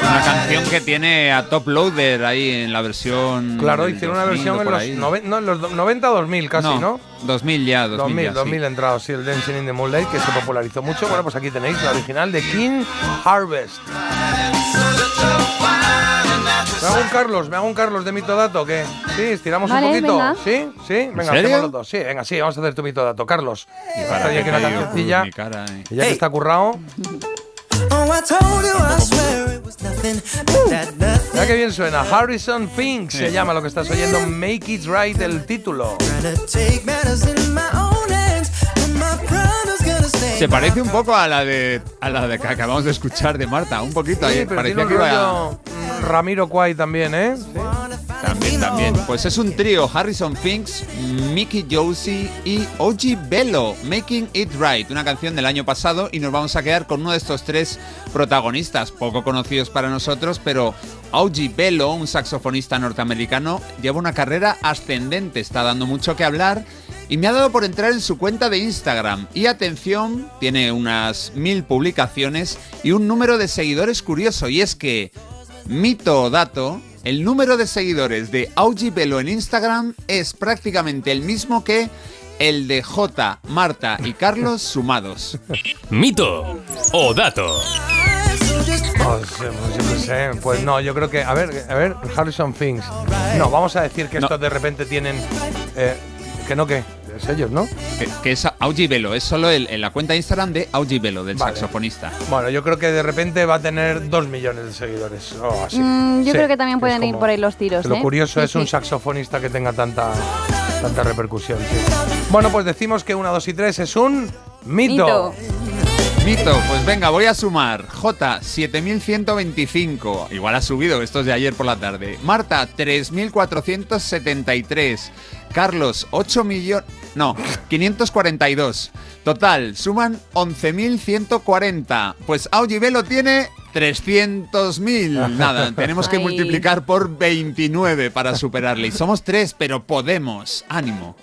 Una canción que tiene a Top Loader ahí en la versión. Claro, hicieron una 2000 versión en los, noven- no, los do- 90 2000 casi, ¿no? 2000 ya, 2000, 2000, ya, sí. 2000 entrados, sí, el Dancing in the Moonlight, que se popularizó mucho. Bueno, pues aquí tenéis la original de King Harvest. ¿Me hago un Carlos? ¿Me hago un Carlos de mito dato? ¿Qué? Sí, estiramos Vale, un poquito. venga. ¿Sí? ¿Sí? Venga, hacemos los dos. Sí, venga, sí, vamos a hacer tu mito dato. Carlos. Y para aquí qué una cancioncilla. cara, eh. Y ya que está currado. Mira qué bien suena. Harrison Fink se llama lo que estás oyendo. Make It Right, el título. Se parece un poco a la de a la de que acabamos de escuchar de Marta, un poquito. Sí, ahí, pero tiene parecía un que iba a- rollo mm, Ramiro Kwai también, ¿eh? Sí. También, también. Pues es un trío, Harrison Finks, Mickey Josie y OG Bello, Making It Right, una canción del año pasado y nos vamos a quedar con uno de estos tres protagonistas, poco conocidos para nosotros, pero OG Bello, un saxofonista norteamericano, lleva una carrera ascendente, está dando mucho que hablar y me ha dado por entrar en su cuenta de Instagram. Y atención, tiene unas mil publicaciones y un número de seguidores curioso, y es que Mito o dato, el número de seguidores de Augie Velo en Instagram es prácticamente el mismo que el de J, Marta y Carlos sumados. Mito o dato. Oh, pues sé. Pues no, yo creo que. A ver, a ver, Harrison Finks. No, vamos a decir que estos de repente tienen. eh, que no, que. Es ellos, ¿no? Que, que es Augie Velo, es solo el- en la cuenta de Instagram de Augie Velo, del Vale. saxofonista. Bueno, yo creo que de repente va a tener dos millones de seguidores. O así. Mm, yo Sí, creo que también pueden ir por ahí los tiros. Lo ¿eh? curioso Sí, es un saxofonista que tenga tanta, tanta repercusión. sí. Bueno, pues decimos que 1, 2 y 3 es un mito. Mito. Pues venga, voy a sumar. J, 7125. Igual ha subido, esto es de ayer por la tarde. Marta, 3473. Carlos, 8 millones. No, 542. Total, suman 11.140. Pues Augivelo tiene 300.000. Nada, tenemos que Ay. multiplicar por 29 para superarle. Y somos tres, pero podemos. Ánimo.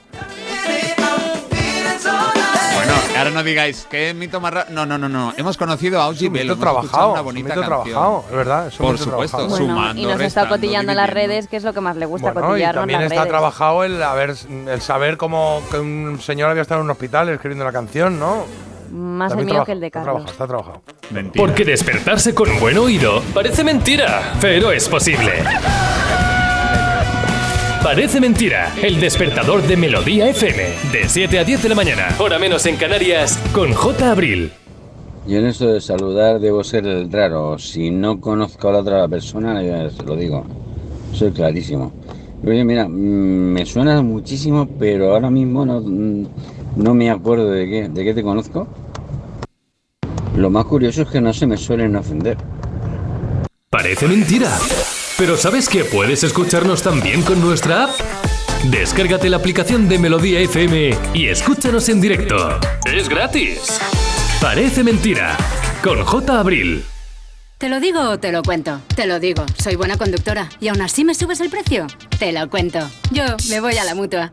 Ahora no digáis que mito más raro. No, no, no, no. Hemos conocido a Augie escuchado trabajado. una bonita mito canción. trabajado, es verdad. es Por supuesto, trabajado. Bueno, sumando, y nos está cotillando en las redes, que es lo que más le gusta, Bueno, y cotillarnos también las está redes. trabajado el, haber, el saber cómo que un señor había estado en un hospital escribiendo la canción, ¿no? Más el mío trabaja- que el de está Carlos. trabajado, Está trabajado. Mentira. Porque despertarse con buen oído parece mentira, pero es posible. Parece mentira, el despertador de Melodía FM, de 7 a 10 de la mañana, hora menos en Canarias, con J. Abril. Yo en eso de saludar debo ser el raro. Si no conozco a la otra persona, ya se lo digo. Soy clarísimo. Oye, mira, mm, me suena muchísimo, pero ahora mismo no, mm, no me acuerdo de qué, de qué te conozco. Lo más curioso es que no se me suelen ofender. Parece mentira. Pero ¿sabes que puedes escucharnos también con nuestra app? Descárgate la aplicación de Melodía FM y escúchanos en directo. Es gratis. Parece mentira. Con J. Abril. ¿Te lo digo o te lo cuento? Te lo digo, soy buena conductora. ¿Y aún así me subes el precio? Te lo cuento. Yo me voy a la mutua.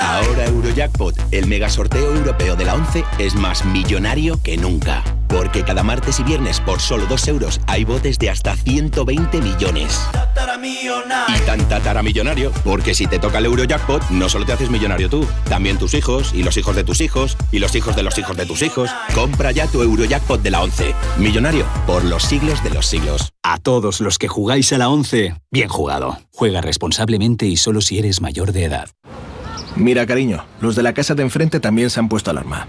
Ahora Eurojackpot, el mega sorteo europeo de la 11, es más millonario que nunca. Porque cada martes y viernes por solo 2 euros hay botes de hasta 120 millones. Y tan tataramillonario, porque si te toca el Eurojackpot, no solo te haces millonario tú, también tus hijos, y los hijos de tus hijos, y los hijos de los hijos de tus hijos. Compra ya tu Eurojackpot de la 11. Millonario por los siglos de los siglos. A todos los que jugáis a la 11, bien jugado. Juega responsablemente y solo si eres mayor de edad. Mira, cariño, los de la casa de enfrente también se han puesto alarma.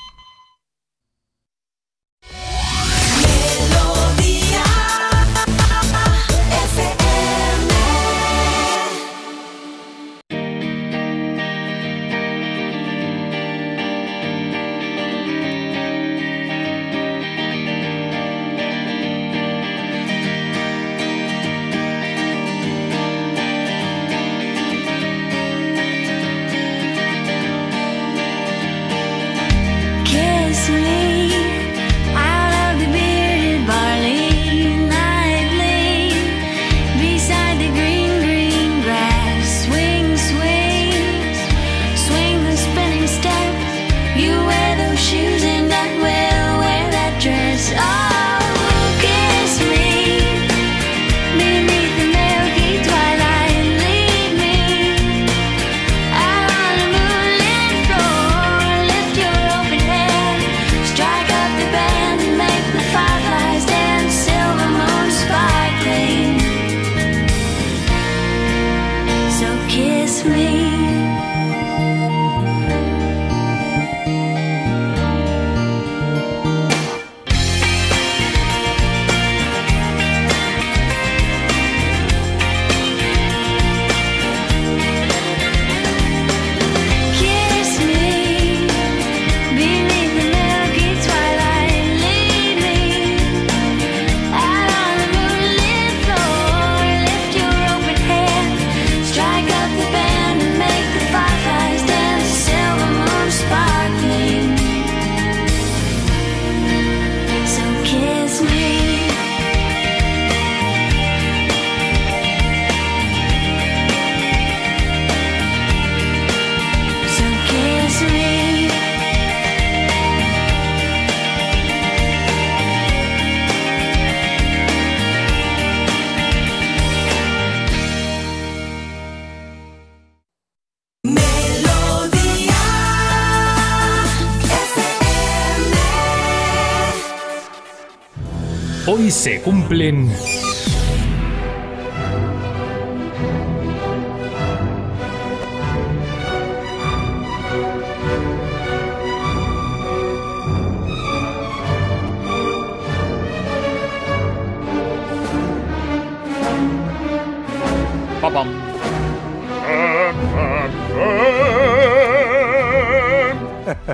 Hoy se cumplen...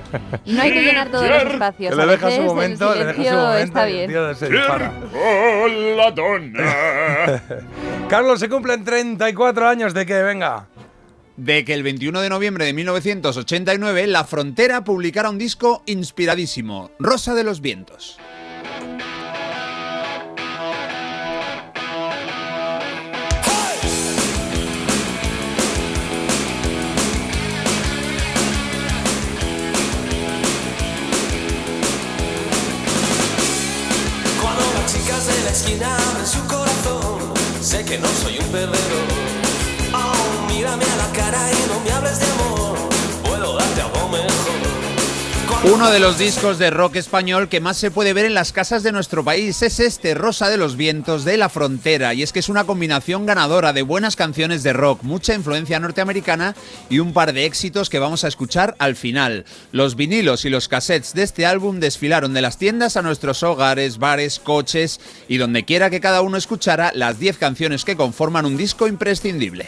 No hay que llenar todos los espacios. Le a dejas veces un momento, el le dejas un silencio momento está bien. ¡Hola, donna! Carlos, se cumplen 34 años de que venga. De que el 21 de noviembre de 1989 La Frontera publicara un disco inspiradísimo, Rosa de los Vientos. Esquina abren su corazón, sé que no soy un perdedor. Oh, mírame a la cara y no me hables de amor. Uno de los discos de rock español que más se puede ver en las casas de nuestro país es este Rosa de los Vientos de la Frontera y es que es una combinación ganadora de buenas canciones de rock, mucha influencia norteamericana y un par de éxitos que vamos a escuchar al final. Los vinilos y los cassettes de este álbum desfilaron de las tiendas a nuestros hogares, bares, coches y donde quiera que cada uno escuchara las 10 canciones que conforman un disco imprescindible.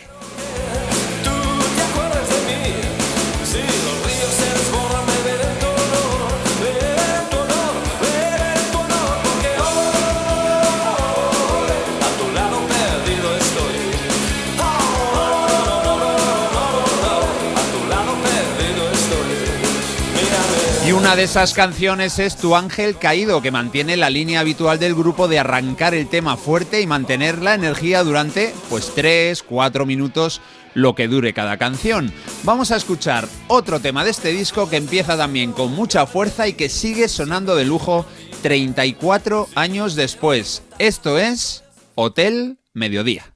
Una de esas canciones es Tu Ángel Caído, que mantiene la línea habitual del grupo de arrancar el tema fuerte y mantener la energía durante pues 3, 4 minutos, lo que dure cada canción. Vamos a escuchar otro tema de este disco que empieza también con mucha fuerza y que sigue sonando de lujo 34 años después. Esto es Hotel Mediodía.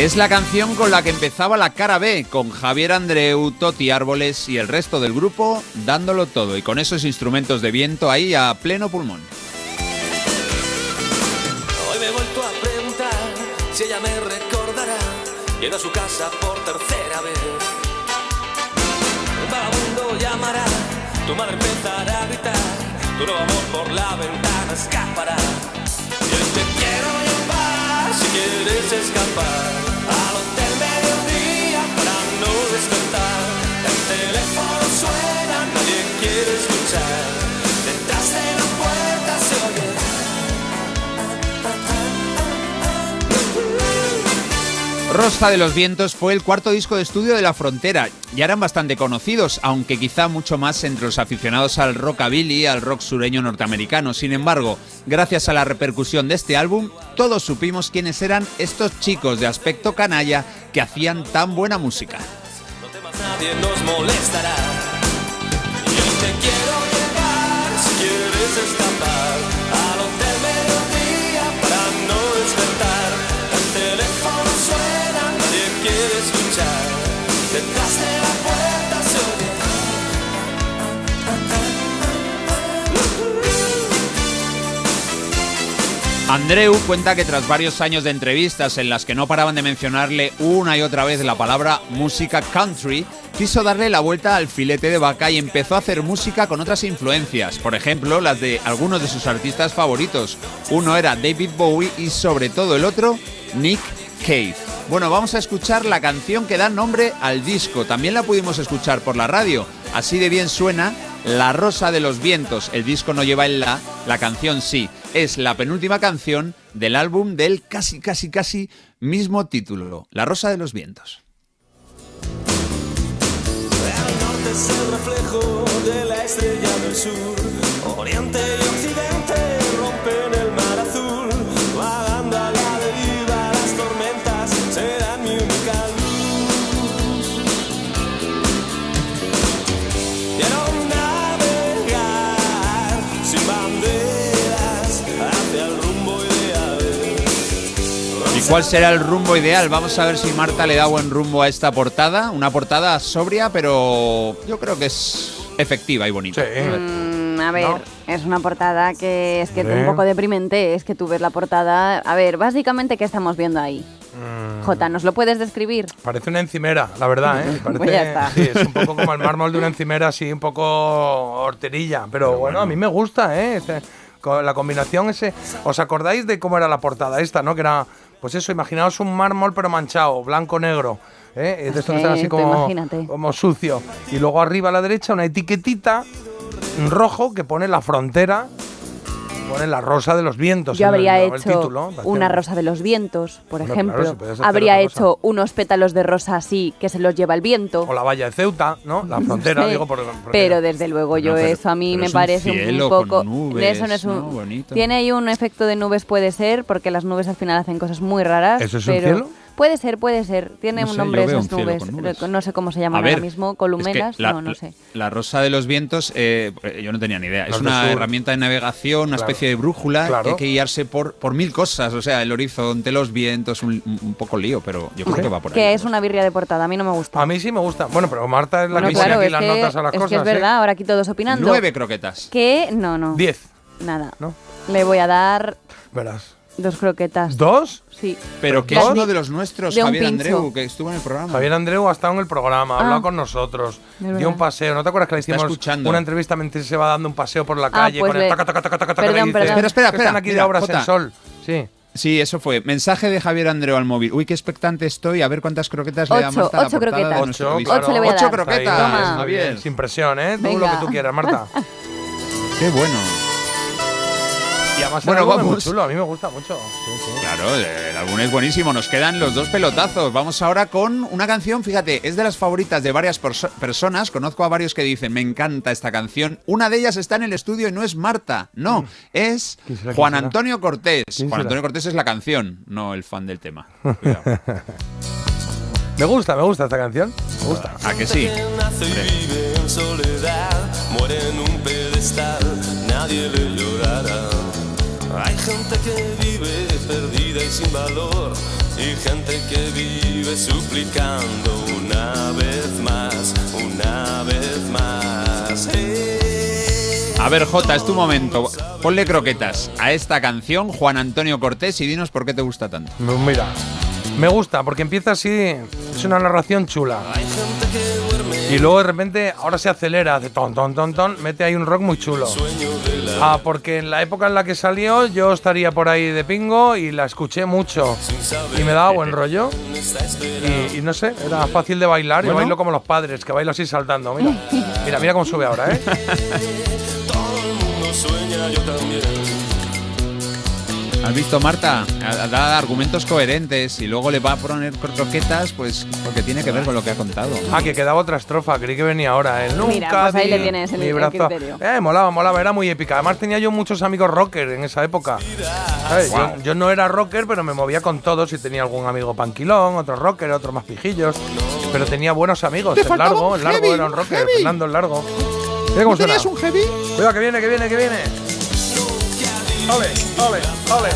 Es la canción con la que empezaba la cara B, con Javier Andreu, Toti Árboles y el resto del grupo dándolo todo y con esos instrumentos de viento ahí a pleno pulmón. Hoy me he vuelto a preguntar si ella me recordará yendo a su casa por tercera vez. Un vagabundo llamará, tu madre empezará a gritar, tu nuevo amor por la ventana escapará. Y hoy te quiero llevar si quieres escapar despertar. De. Rosa de los Vientos fue el cuarto disco de estudio de La Frontera. Ya eran bastante conocidos, aunque quizá mucho más entre los aficionados al rockabilly, al rock sureño norteamericano. Sin embargo, gracias a la repercusión de este álbum, todos supimos quiénes eran estos chicos de aspecto canalla que hacían tan buena música. Nadie nos molestará. Y te quiero llevar si quieres escapar Andreu cuenta que tras varios años de entrevistas en las que no paraban de mencionarle una y otra vez la palabra música country, quiso darle la vuelta al filete de vaca y empezó a hacer música con otras influencias, por ejemplo las de algunos de sus artistas favoritos. Uno era David Bowie y sobre todo el otro, Nick Cave. Bueno, vamos a escuchar la canción que da nombre al disco. También la pudimos escuchar por la radio. Así de bien suena La Rosa de los Vientos. El disco no lleva el la, la canción sí. Es la penúltima canción del álbum del casi, casi, casi mismo título, La Rosa de los Vientos. Cuál será el rumbo ideal? Vamos a ver si Marta le da buen rumbo a esta portada. Una portada sobria, pero yo creo que es efectiva y bonita. Mm, a ver, es una portada que es que un poco deprimente. Es que tú ves la portada. A ver, básicamente, ¿qué estamos viendo ahí? Mm, Jota, ¿nos lo puedes describir? Parece una encimera, la verdad, ¿eh? Parece, Pues ya está. Sí, es un poco como el mármol de una encimera, así un poco horterilla. Pero, bueno, a mí me gusta, ¿eh? Este- con la combinación ese... ¿Os acordáis de cómo era la portada esta, no? Que era, pues eso, imaginaos un mármol pero manchado, blanco-negro. ¿eh? De esto que están así como, como sucio. Y luego arriba a la derecha una etiquetita en rojo que pone la frontera, pone la rosa de los vientos. Yo en el- habría el hecho título. una rosa de los vientos, por Bueno, ejemplo. claro, habría hecho unos pétalos de rosa así que se los lleva el viento. O la valla de Ceuta, ¿no? La frontera, Sí, digo, por, Pero desde luego yo No, pero- eso a mí pero me es un parece un cielo poco... con nubes, eso no es un... ¿no? Bonito. Tiene ahí un efecto de nubes puede ser, porque las nubes al final hacen cosas muy raras. ¿Eso es un pero cielo? Puede ser, puede ser. Tiene No un sé, nombre esas nubes. No sé cómo se llaman A ver, ahora mismo. es que Columelas, la, no, no sé. La rosa de los vientos, eh, yo no tenía ni idea. Los es una sur. herramienta de navegación, una Claro. especie de brújula Claro. que hay que guiarse por, por mil cosas. O sea, el horizonte, los vientos, un, un poco lío, pero yo creo que va por ahí. Que es una birria de portada, a mí no me gusta. A mí sí me gusta. Bueno, pero Marta es la Bueno, que pone claro, aquí las que, notas a las es cosas. que es ¿eh? verdad, ahora aquí todos opinando. Nueve croquetas. Que, no, no. Diez. Nada. ¿No? Le voy a dar Verás. Dos croquetas. ¿Dos? Sí. Pero que es uno de los nuestros, de Javier. Andreu, que estuvo en el programa. Javier Andreu ha estado en el programa, ha Ah. hablado con nosotros, De dio un paseo. ¿No te acuerdas que le Está hicimos una entrevista mientras se va dando un paseo por la Ah, calle pues con el le- taca, taca, taca, taca, taca, Perdón, y dice, perdón. Espera, espera, "Que espera. Están aquí de Mira, obras en Jota. sol. Sí. Sí, eso fue. Mensaje de Javier Andreu al móvil. Uy, qué expectante estoy. A ver cuántas croquetas le da Ocho, Marta a la ocho de croquetas. Ocho, claro. Ocho le voy a Ocho dar. croquetas, Toma. Javier. Sin presión, ¿eh? Tú lo que tú quieras, Marta. Qué bueno. Y además Bueno, el álbum es muy vamos. chulo, a mí me gusta mucho. Sí, sí. Claro, el álbum es buenísimo. Nos quedan los dos pelotazos. Vamos ahora con una canción, fíjate, es de las favoritas de varias perso- personas. Conozco a varios que dicen, me encanta esta canción. Una de ellas está en el estudio y no es Marta, no, es Mm. será, quién Juan será? Antonio Cortés. ¿Quién Juan será? Antonio Cortés es la canción, no el fan del tema. me gusta, me gusta esta canción. Me gusta. ¿A que sí? nace y vive en soledad, muere en un pedestal, nadie le llorará. Hay gente que vive perdida y sin valor, y gente que vive suplicando una vez más, una vez más. A ver, Jota, es tu momento. Ponle croquetas a esta canción, Juan Antonio Cortés, y dinos por qué te gusta tanto. Pues Mira, me gusta porque empieza así, es una narración chula. Y luego de repente, ahora se acelera, hace ton, ton, ton, ton, mete ahí un rock muy chulo. Ah, porque en la época en la que salió yo estaría por ahí de pingo y la escuché mucho. Y me daba buen rollo. Y, y no sé, era fácil de bailar. Yo Bueno. bailo como los padres, que bailo así saltando. Mira, mira, mira cómo sube ahora, ¿eh? todo el mundo sueña, yo también. ¿Has visto, Marta? Da argumentos coherentes y luego le va a poner croquetas, pues porque tiene que ver con lo que ha contado. Ah, que quedaba otra estrofa, creí que venía ahora. El nunca Mira, pues ahí le tienes el- mi el brazo. criterio. Eh, molaba, molaba, era muy épica. Además tenía yo muchos amigos rocker en esa época. ¿Sabes? Wow. Yo, yo no era rocker, pero me movía con todos y tenía algún amigo panquilón, otro rocker, otros más pijillos. Pero tenía buenos amigos. El largo, el largo heavy, era un rocker, heavy. Fernando el largo. Mira cómo ¿No suena. tenías un heavy? Cuidado, que viene, que viene, que viene. Ole, ole, ole.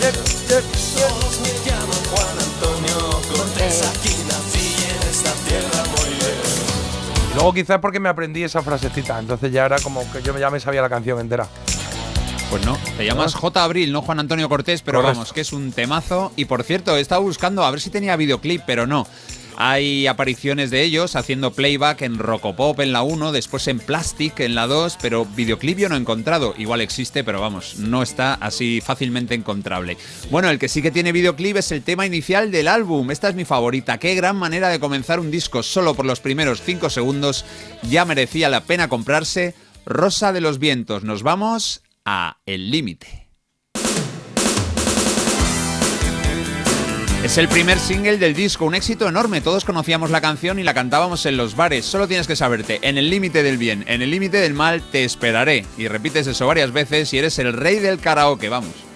Yep, yep, Todos me llaman Juan Antonio Cortés, aquí nací en esta tierra moriré. Y luego quizás porque me aprendí esa frasecita, entonces ya era como que yo ya me sabía la canción entera. Pues no, te llamas J. Abril, no Juan Antonio Cortés, pero Correcto. vamos, que es un temazo. Y por cierto, he estado buscando a ver si tenía videoclip, pero no. Hay apariciones de ellos haciendo playback en Rocopop en la 1, después en Plastic en la 2, pero videoclip yo no he encontrado. Igual existe, pero vamos, no está así fácilmente encontrable. Bueno, el que sí que tiene videoclip es el tema inicial del álbum. Esta es mi favorita. Qué gran manera de comenzar un disco solo por los primeros 5 segundos. Ya merecía la pena comprarse. Rosa de los Vientos. Nos vamos a El Límite. Es el primer single del disco, un éxito enorme. Todos conocíamos la canción y la cantábamos en los bares. Solo tienes que saberte, en el límite del bien, en el límite del mal, te esperaré. Y repites eso varias veces y eres el rey del karaoke, vamos.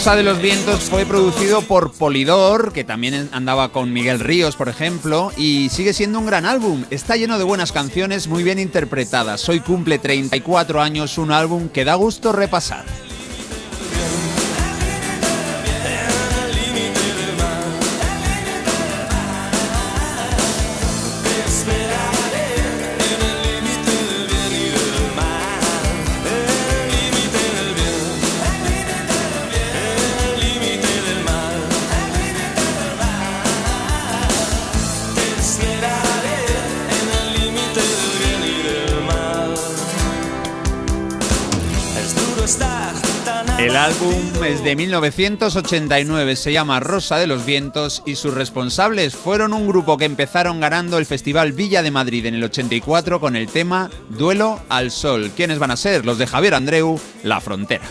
Rosa de los Vientos fue producido por Polidor, que también andaba con Miguel Ríos, por ejemplo, y sigue siendo un gran álbum. Está lleno de buenas canciones muy bien interpretadas. Hoy cumple 34 años, un álbum que da gusto repasar. Es de 1989, se llama Rosa de los Vientos y sus responsables fueron un grupo que empezaron ganando el Festival Villa de Madrid en el 84 con el tema Duelo al Sol. ¿Quiénes van a ser? Los de Javier Andreu, La Frontera.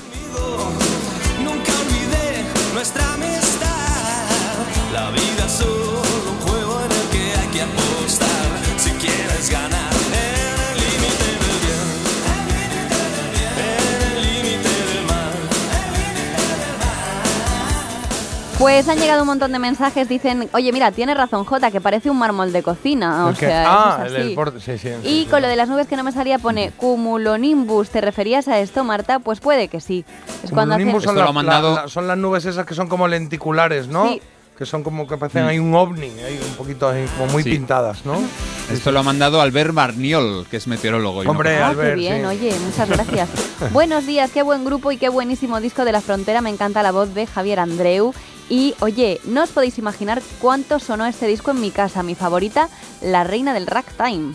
Pues han llegado un montón de mensajes, dicen, oye, mira, tiene razón Jota, que parece un mármol de cocina. O sea, ah, es así. el borde- sí, sí. Y con lo de las nubes que no me salía pone cumulonimbus. ¿Te referías a esto, Marta? Pues puede que sí. Es cuando hacen... Cumulonimbus son, Esto lo la- ha mandado- la- la- son las nubes esas que son como lenticulares, ¿no? Sí. Que son como que parecen Mm. ahí un ovni, ahí un poquito ahí, como muy Sí. pintadas, ¿no? Esto lo ha mandado Albert Barniol, que es meteorólogo. y no Hombre, Ah, Albert, qué bien, sí. oye, muchas gracias. Buenos días, qué buen grupo y qué buenísimo disco de La Frontera. Me encanta la voz de Javier Andreu. Y oye, no os podéis imaginar cuánto sonó este disco en mi casa, mi favorita, La Reina del Ragtime.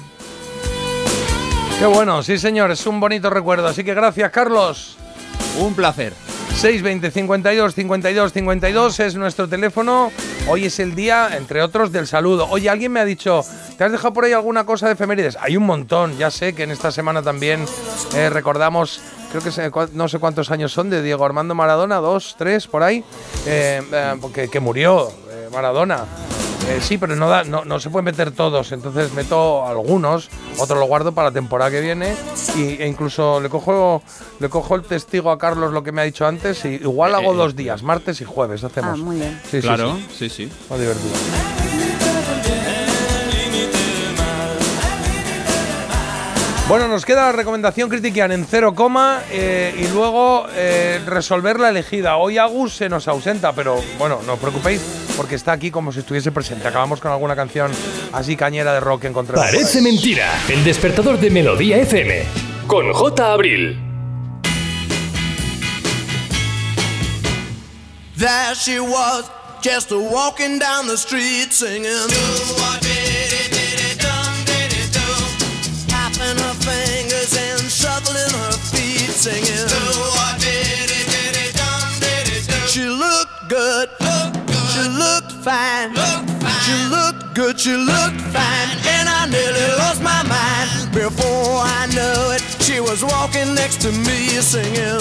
Qué bueno, sí señor, es un bonito recuerdo. Así que gracias, Carlos. Un placer. 620 52 52 52 es nuestro teléfono. Hoy es el día, entre otros, del saludo. Oye, alguien me ha dicho, ¿te has dejado por ahí alguna cosa de efemérides? Hay un montón, ya sé que en esta semana también eh, recordamos, creo que no sé cuántos años son, de Diego Armando Maradona, dos, tres, por ahí, eh, eh, que murió eh, Maradona. Eh, sí, pero no, da, no, no se pueden meter todos, entonces meto algunos, otro lo guardo para la temporada que viene y, e incluso le cojo, le cojo el testigo a Carlos lo que me ha dicho antes y igual hago Eh, dos días, martes y jueves hacemos. Ah, muy bien. Sí, sí, claro, sí. sí, sí. Muy divertido. Bueno, nos queda la recomendación critiquian en cero coma eh, y luego eh, resolver la elegida. Hoy Agus se nos ausenta, pero bueno, no os preocupéis porque está aquí como si estuviese presente. Acabamos con alguna canción así cañera de rock que ahí. Parece mentira. El despertador de Melodía FM. Con J. Abril. There she was, just a walking down the street singing. Tapping her fingers and shuffling her feet singing. She looked good, she looked fine, she looked good, she looked fine, and I nearly lost my mind. Before I knew it, she was walking next to me singing.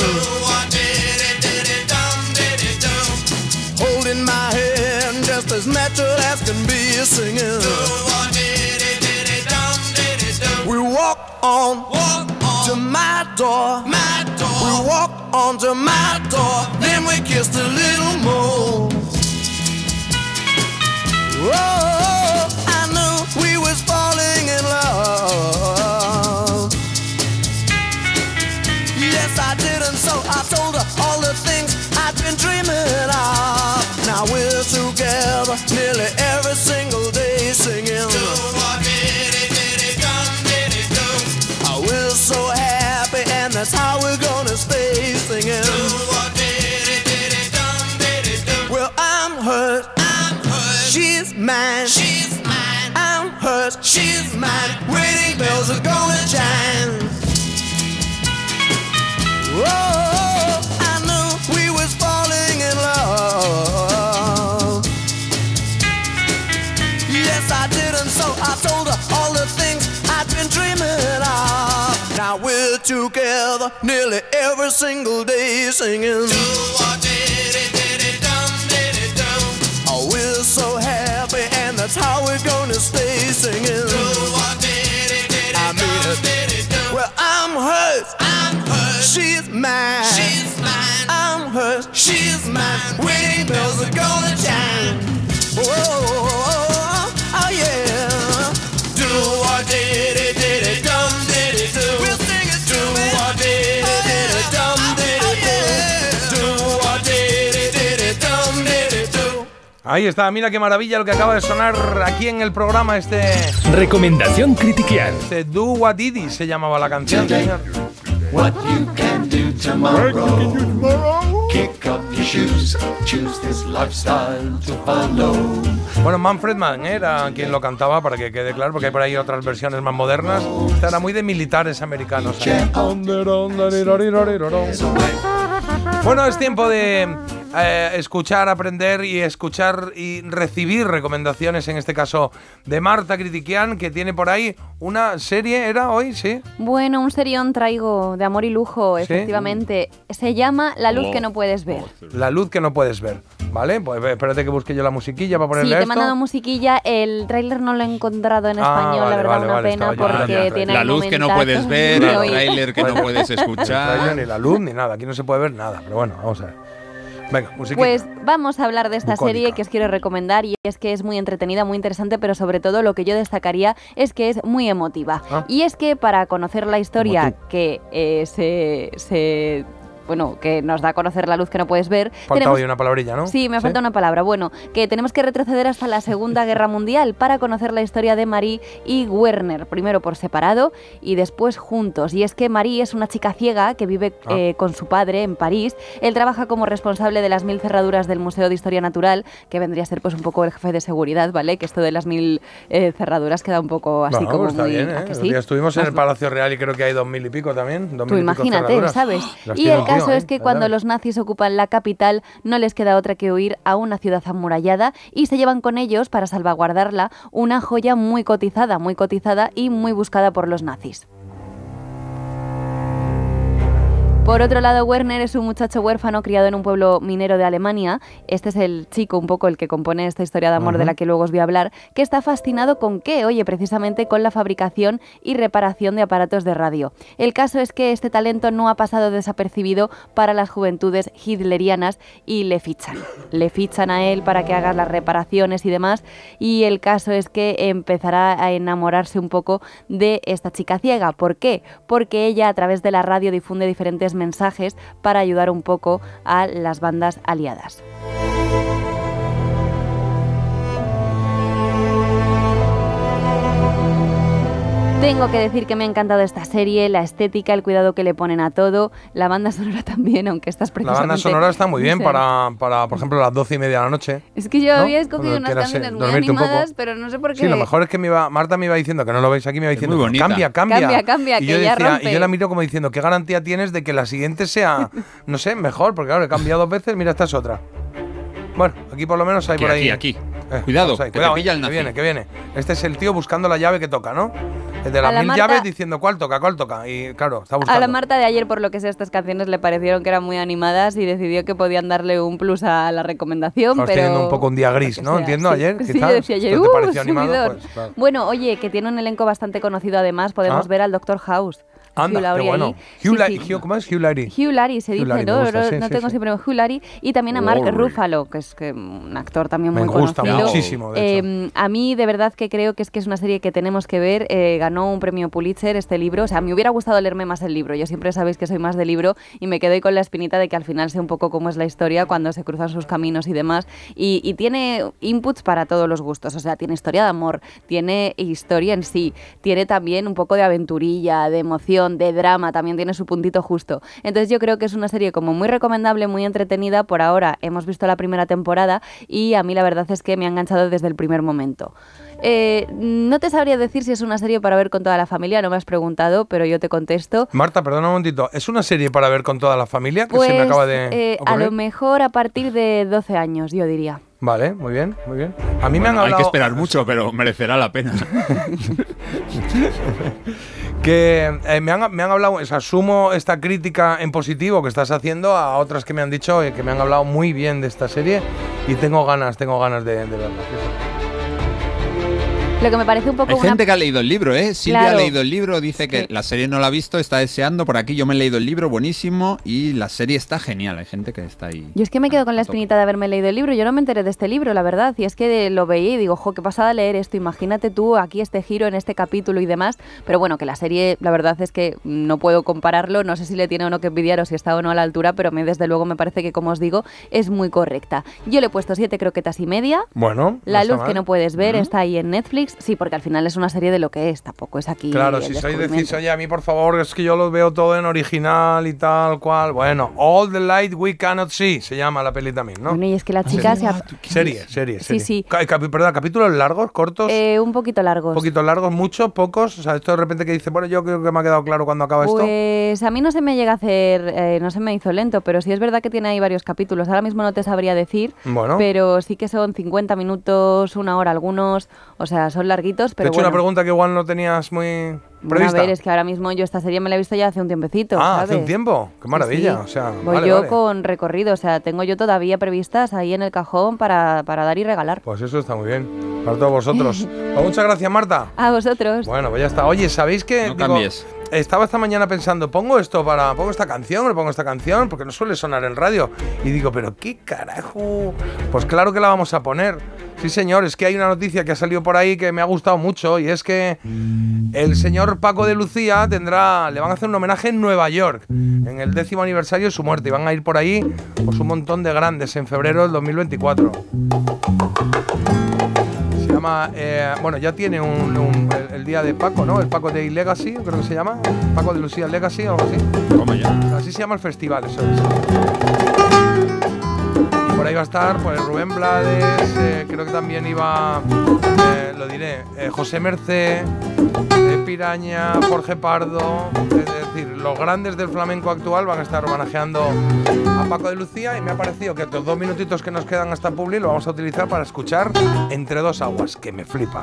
holding my hand just as natural as can be singing. We walk on, to my door. My door. We walk on to my door. Then we kissed a little more. Oh, I knew we was falling in love. Yes, I did, and so I told her all the things I've been dreaming of. Now we're together nearly every single day singing. Mine. She's mine. I'm hers. She's mine. Wedding bells are gonna chime. Oh, I knew we was falling in love. Yes, I did, and so I told her all the things I'd been dreaming of. Now we're together nearly every single day singing. Oh, we're so happy, and that's how we're gonna stay singing. I mean it. Well, I'm hers. I'm hers. She's mine. She's mine. I'm hers. She's mine. Wedding bells are gonna chime. Oh, Ahí está, mira qué maravilla lo que acaba de sonar aquí en el programa este, Recomendación critiquian. este Do What Did It se llamaba la canción, señor. What you can do tomorrow. Kick off your shoes, choose this lifestyle to follow. Bueno, Manfred Mann era quien lo cantaba, para que quede claro, porque hay por ahí otras versiones más modernas. Esta era muy de militares americanos. ¿eh? Bueno, es tiempo de eh, escuchar, aprender y escuchar y recibir recomendaciones, en este caso de Marta Critiquian, que tiene por ahí una serie, ¿era hoy? Sí. Bueno, un serión traigo de amor y lujo, efectivamente. Se llama La luz que no puedes ver. La luz que no puedes ver. ¿Vale? Pues eh, espérate que busque yo la musiquilla para Sí, ponerle te he esto. mandado musiquilla. El tráiler no lo he encontrado en Ah, español, vale, la verdad, vale, una vale, pena porque tiene La luz que no puedes ver, el tráiler que no puedes escuchar. ni la luz ni nada, aquí no se puede ver nada, pero bueno, vamos a ver. Venga. Pues vamos a hablar de esta Bucólica. serie que os quiero recomendar y es que es muy entretenida, muy interesante, pero sobre todo lo que yo destacaría es que es muy emotiva. Ah. Y es que para conocer la historia que eh, se, se bueno, que nos da a conocer la luz que no puedes ver. Falta tenemos- hoy una palabrilla, ¿no? Sí, me falta una palabra. Bueno, que tenemos que retroceder hasta la Segunda Guerra Mundial para conocer la historia de Marie y Werner, primero por separado y después juntos. Y es que Marie es una chica ciega que vive Ah. eh, con su padre en París. Él trabaja como responsable de las mil cerraduras del Museo de Historia Natural, que vendría a ser pues un poco el jefe de seguridad, ¿vale? Que esto de las mil eh, cerraduras queda un poco así Bueno, como está muy... bien, ¿a ¿eh? que sí? estuvimos en el Palacio Real y creo que hay dos mil y pico también. dos Tú mil imagínate. ¿sabes? Las Y el caso es que las cuando los nazis ocupan la capital no les queda otra que huir a una ciudad amurallada y se llevan con ellos para salvaguardarla una joya muy cotizada, muy cotizada y muy buscada por los nazis. Por otro lado, Werner es un muchacho huérfano criado en un pueblo minero de Alemania. Este es el chico un poco el que compone esta historia de amor de la que luego os voy a hablar, que está fascinado con qué, oye, precisamente con la fabricación y reparación de aparatos de radio. El caso es que este talento no ha pasado desapercibido para las juventudes hitlerianas y le fichan. Le fichan a él para que haga las reparaciones y demás. Y el caso es que empezará a enamorarse un poco de esta chica ciega. ¿Por qué? Porque ella a través de la radio difunde diferentes mensajes para ayudar un poco a las bandas aliadas. Tengo que decir que me ha encantado esta serie, la estética, el cuidado que le ponen a todo, la banda sonora también, aunque estás La precisamente... banda sonora está muy no bien sé. para, para, por ejemplo, las doce y media de la noche. Es que yo ¿no? había escogido Cuando unas quieras, eh, canciones muy animadas, pero no sé por qué. Sí, lo mejor es que me iba, Marta me iba diciendo, que no lo veis aquí, me iba diciendo, cambia, cambia. Cambia, cambia, y que yo ya rompe. Y yo la miro como diciendo, ¿qué garantía tienes de que la siguiente sea, no sé, mejor? Porque claro, he cambiado dos veces, mira, esta es otra. Bueno, aquí por lo menos hay Aquí, por ahí. aquí, aquí. Eh, Cuidado, que te cuidado, pilla eh, el que nazi. viene, que viene. Este es el tío buscando la llave que toca, ¿no? El de las la mil Marta- llaves diciendo cuál toca, cuál toca. Y claro, está buscando. A la Marta de ayer, por lo que sea, estas canciones le parecieron que eran muy animadas y decidió que podían darle un plus a la recomendación, Estamos pero... teniendo un poco un día gris, que ¿no? sea, Entiendo, sí. ayer, Sí, quizás. yo decía ayer, ¿Esto te "Uh, pareció animado? subidón". Pues, claro. Bueno, oye, que tiene un elenco bastante conocido además, podemos Ah. ver al Doctor House. Anda, Hugh Laurie bueno. Hugh Sí. Hugh- ¿Cómo es? Hugh Laurie. Hugh Laurie se dice, me ¿no? gusta, no sí, no sí, tengo siempre Hugh Laurie y también a Mark. Ruffalo, que es que un actor también Me muy gusta conocido. muchísimo, de hecho. Eh, a mí de verdad que creo que es que es una serie que tenemos que ver. Eh, ganó un premio Pulitzer este libro. O sea, me hubiera gustado leerme más el libro. Yo siempre sabéis que soy más de libro y me quedo ahí con la espinita de que al final sé un poco cómo es la historia cuando se cruzan sus caminos y demás. Y, y tiene inputs para todos los gustos. O sea, tiene historia de amor, tiene historia en sí, tiene también un poco de aventurilla, de emoción, de drama, también tiene su puntito justo. Entonces yo creo que es una serie como muy recomendable, muy entretenida. Por ahora hemos visto la primera temporada y a mí la verdad es que me ha enganchado desde el primer momento. Eh, no te sabría decir si es una serie para ver con toda la familia, no me has preguntado, pero yo te contesto. Marta, perdona un momentito. ¿Es una serie para ver con toda la familia? Que Pues se me acaba de. eh, a lo mejor a partir de 12 años, yo diría. Vale, muy bien, muy bien. A mí me han hablado. Hay que esperar mucho, pero merecerá la pena. que eh, me, han, me han hablado, o sea, sumo esta crítica en positivo que estás haciendo a otras que me han dicho eh, que me han hablado muy bien de esta serie y tengo ganas, tengo ganas de, de. Lo que me parece un poco Hay una... gente que ha leído el libro, ¿eh? Silvia Claro. ha leído el libro, dice que la serie no la ha visto, está deseando. Por aquí yo me he leído el libro, buenísimo. Y la serie está genial. Hay gente que está ahí. Yo es que me quedo con la espinita de haberme leído el libro. Yo no me enteré de este libro, la verdad. Y es que lo veía y digo, jo, qué pasada leer esto. Imagínate tú aquí este giro en este capítulo y demás. Pero bueno, que la serie, la verdad es que no puedo compararlo. No sé si le tiene o no que envidiar o si está o no a la altura, pero a mí desde luego me parece que, como os digo, es muy correcta. Yo le he puesto siete croquetas y media. Bueno, La luz que no puedes ver está ahí en Netflix. Sí, porque al final es una serie de lo que es, tampoco es aquí. Claro, el si sois decís, oye, a mí por favor, es que yo lo veo todo en original y tal cual. Bueno, All the Light We Cannot See se llama la peli también, ¿no? Bueno, y es que la chica se ha... Serie, serie, Sí, sí. Ca- capi- perdón, capítulos largos, cortos, Eh, un poquito largos. poquitos largos, muchos, pocos. O sea, esto de repente que dice, bueno, yo creo que me ha quedado claro cuando acaba esto. Pues a mí no se me llega a hacer, eh, no se me hizo lento, pero sí es verdad que tiene ahí varios capítulos. Ahora mismo no te sabría decir, Bueno. pero sí que son 50 minutos, una hora algunos, o sea, son larguitos, Te he pero hecho bueno. una pregunta que igual no tenías muy Bueno, prevista. a ver, es que ahora mismo yo esta serie me la he visto ya hace un tiempecito, ah, ¿sabes? hace un tiempo. Qué Sí, maravilla. sí. O sea, Voy vale, yo vale. con recorrido, o sea, tengo yo todavía previstas ahí en el cajón para, para dar y regalar. Pues eso está muy bien. Para todos vosotros. Pues muchas gracias, Marta. A vosotros. Bueno, pues ya está. Oye, ¿sabéis que No digo, cambies. Estaba esta mañana pensando, pongo esto para, pongo esta canción, le pongo esta canción, porque no suele sonar en radio. Y digo, pero qué carajo. Pues claro que la vamos a poner. Sí, señor, es que hay una noticia que ha salido por ahí que me ha gustado mucho y es que el señor Paco de Lucía tendrá, le van a hacer un homenaje en Nueva York, en el décimo aniversario de su muerte. Y van a ir por ahí pues un montón de grandes en febrero del 2024. Llama, eh, bueno, ya tiene un, un- el, el día de Paco, ¿no? El Paco Day Legacy, creo que se llama. Paco de Lucía Legacy, algo así. Así se llama el festival, eso es. Por ahí va a estar pues, Rubén Blades, eh, creo que también iba, eh, lo diré, eh, José Mercé, eh, Piraña, Jorge Pardo, es decir, los grandes del flamenco actual van a estar homenajeando a Paco de Lucía y me ha parecido que estos dos minutitos que nos quedan hasta Publi lo vamos a utilizar para escuchar Entre dos aguas, que me flipa.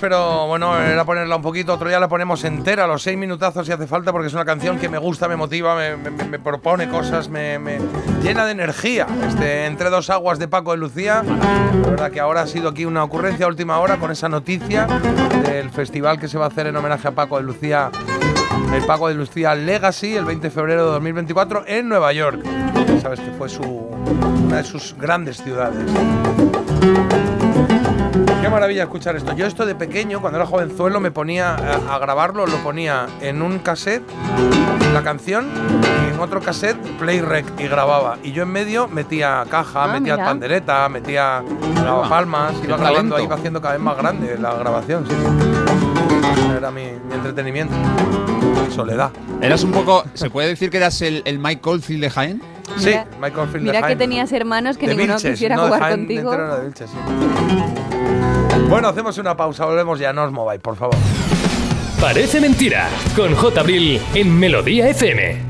Pero bueno, era ponerla un poquito, otro día la ponemos entera, los seis minutazos si hace falta, porque es una canción que me gusta, me motiva, me, propone cosas, me, llena de energía. Este, Entre dos aguas de Paco de Lucía, la verdad que ahora ha sido aquí una ocurrencia a última hora con esa noticia del festival que se va a hacer en homenaje a Paco de Lucía, el Paco de Lucía Legacy, el 20 de febrero de 2024 en Nueva York. Sabes que fue su, una de sus grandes ciudades. Qué maravilla escuchar esto. Yo esto de pequeño, cuando era jovenzuelo, me ponía a, a grabarlo, lo ponía en un cassette, la canción, y en otro cassette, play rec, y grababa. Y yo en medio metía caja, Ah, metía mira. pandereta, metía grababa palmas, Qué iba grabando talento. ahí, iba haciendo cada vez más grande la grabación. sí. Era mi, mi entretenimiento. Soledad. Eras un poco. ¿Se puede decir que eras el, el Mike Oldfield de Jaén? Sí, Mira- Michael Field de Mira que Jaén. tenías hermanos que De ninguno Vilches, quisiera no, de jugar Jaén contigo. entero era de Vilches, sí. Bueno, hacemos una pausa, volvemos ya, no os mováis, por favor. Parece mentira, con J. Abril en Melodía FM.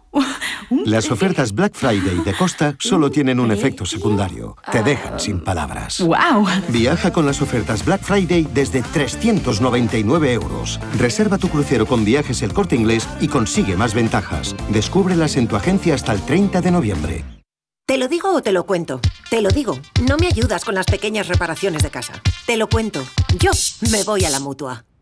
Las ofertas Black Friday de Costa solo tienen un efecto secundario. Te dejan sin palabras. ¡Wow! Viaja con las ofertas Black Friday desde 399 euros. Reserva tu crucero con viajes el corte inglés y consigue más ventajas. Descúbrelas en tu agencia hasta el 30 de noviembre. ¿Te lo digo o te lo cuento? Te lo digo. No me ayudas con las pequeñas reparaciones de casa. Te lo cuento. Yo me voy a la mutua.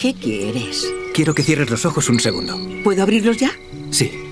¿Qué quieres? Quiero que cierres los ojos un segundo. ¿Puedo abrirlos ya? Sí.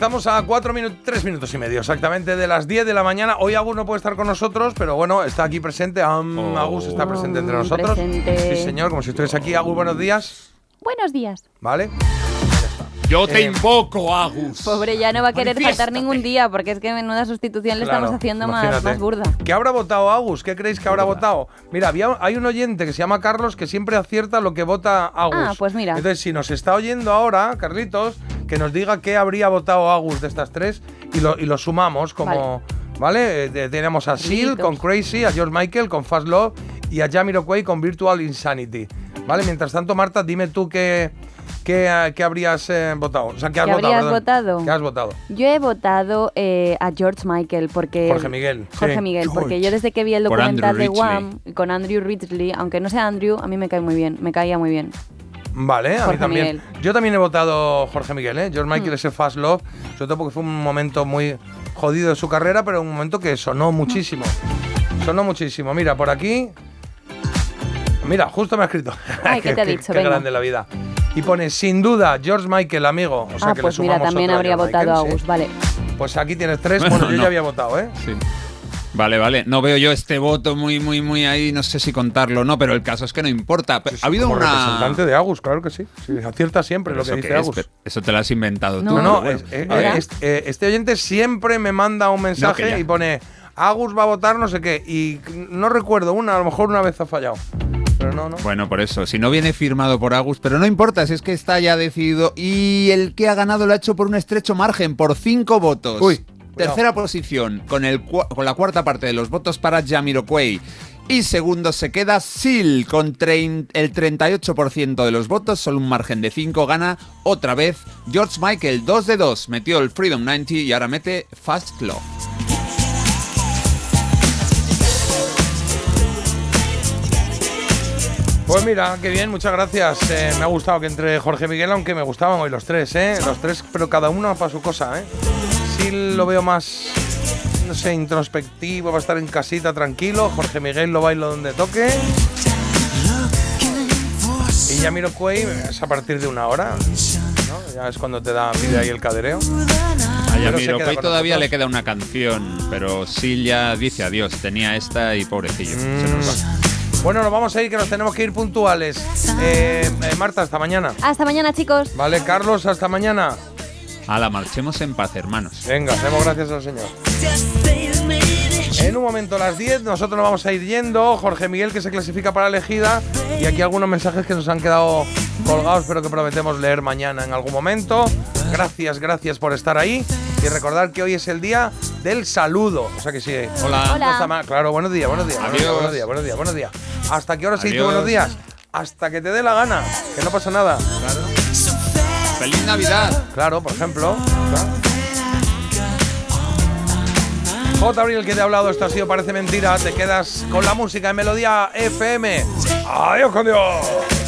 Estamos a 4 minutos, 3 minutos y medio exactamente de las 10 de la mañana. Hoy Agus no puede estar con nosotros, pero bueno, está aquí presente. Oh. Agus está presente entre nosotros. presente. Sí, señor, como si estuvieras aquí. Agus, buenos días. Buenos días. ¿Vale? Yo te Eh, invoco, Agus. Pobre, ya no va a querer faltar ningún día, porque es que menuda sustitución le Claro, estamos haciendo más, imagínate. más burda. ¿Qué habrá votado Agus? ¿Qué creéis que habrá votado? Mira, había, hay un oyente que se llama Carlos que siempre acierta lo que vota Agus. Ah, pues mira. Entonces, si nos está oyendo ahora, Carlitos, que nos diga qué habría votado Agus de estas tres y lo, y lo sumamos como. ¿Vale? Eh, te- tenemos a Seal Carlitos. con Crazy, a George Michael con Fast Love y a Jamiroquai con Virtual Insanity. ¿Vale? Mientras tanto, Marta, dime tú qué, qué, eh, qué habrías eh, votado. O sea, qué has ¿Qué votado. habrías votado? ¿Qué has votado? Yo he votado eh, a George Michael porque Jorge Miguel, Jorge sí. Miguel, porque yo desde que vi el documental de Wham con Andrew Ridgely, aunque no sea Andrew, a mí me cae muy bien, me caía muy bien. Vale, a mí también. Miguel. Yo también he votado Jorge Miguel, ¿eh? George Michael Mm. ese Fast Love, sobre todo porque fue un momento muy jodido de su carrera, pero un momento que sonó muchísimo. Sonó muchísimo. Mira, por aquí. Mira, justo me ha escrito. Ay, ¿qué te ha dicho? Qué Venga. grande la vida. Y pone, sin duda, George Michael, amigo. O sea ah, que pues le mira, también a habría George votado a Michael, Agus, sí. vale. Pues aquí tienes tres. Bueno, Bueno, yo no. ya había votado, ¿eh? Sí. Vale, vale. No veo yo este voto muy, muy, muy ahí. No sé si contarlo o no, pero el caso es que no importa. Ha habido Como una. representante de Agus, claro que sí. Sí, acierta siempre ¿Pero lo que dice qué es? Agus. Pero Eso te lo has inventado No, tú. no, Bueno, es- a ver. eh, este, oyente siempre me manda un mensaje No, que y pone Agus va a votar no sé qué. Y no recuerdo una, a lo mejor una vez ha fallado. Pero no, no. Bueno, por eso, si no viene firmado por Agus, pero no importa, si es que está ya decidido y el que ha ganado lo ha hecho por un estrecho margen, por cinco votos. Uy, Tercera posición, con, el, con la cuarta parte de los votos para Jamiroquai. Y segundo se queda Seal, con trein- el 38% de los votos, solo un margen de 5, gana otra vez George Michael, 2 de 2, metió el Freedom 90 y ahora mete Fast Love. Pues mira, qué bien, muchas gracias. Eh, me ha gustado que entre Jorge Miguel, aunque me gustaban hoy los tres, ¿eh? Los tres, pero cada uno para su cosa, ¿eh? Sí lo veo más, no sé, introspectivo, va a estar en casita tranquilo. Jorge Miguel lo bailo donde toque. Y ya miro Cuey es a partir de una hora, ¿no? Ya es cuando te da pide ahí el cadereo. Con todavía le queda una canción, pero Seal ya dice adiós, tenía esta y pobrecillo. Mm. se nos va. Bueno, nos vamos a ir, que nos tenemos que ir puntuales. Eh, eh, Marta, hasta mañana. Hasta mañana, chicos. Vale, Carlos, hasta mañana. Ala, marchemos en paz, hermanos. Venga, demos gracias al Señor. En un momento a las 10 nosotros nos vamos a ir yendo. Jorge Miguel que se clasifica para elegida. Y aquí algunos mensajes que nos han quedado colgados, pero que prometemos leer mañana en algún momento. Gracias, gracias por estar ahí. Y recordar que hoy es el día del saludo. O sea que sí. Hola. Hola. no está mal. Claro, buenos días, buenos días. Adiós. Buenos días, buenos días, buenos días. ¿Hasta qué hora se dice buenos días? Hasta que te dé la gana. Que no pasa nada. ¡Feliz Navidad! Claro, por ejemplo. claro. J. Abril, que te ha hablado, esto ha sido Parece Mentira. Te quedas con la música en Melodía FM. ¡Adiós con Dios!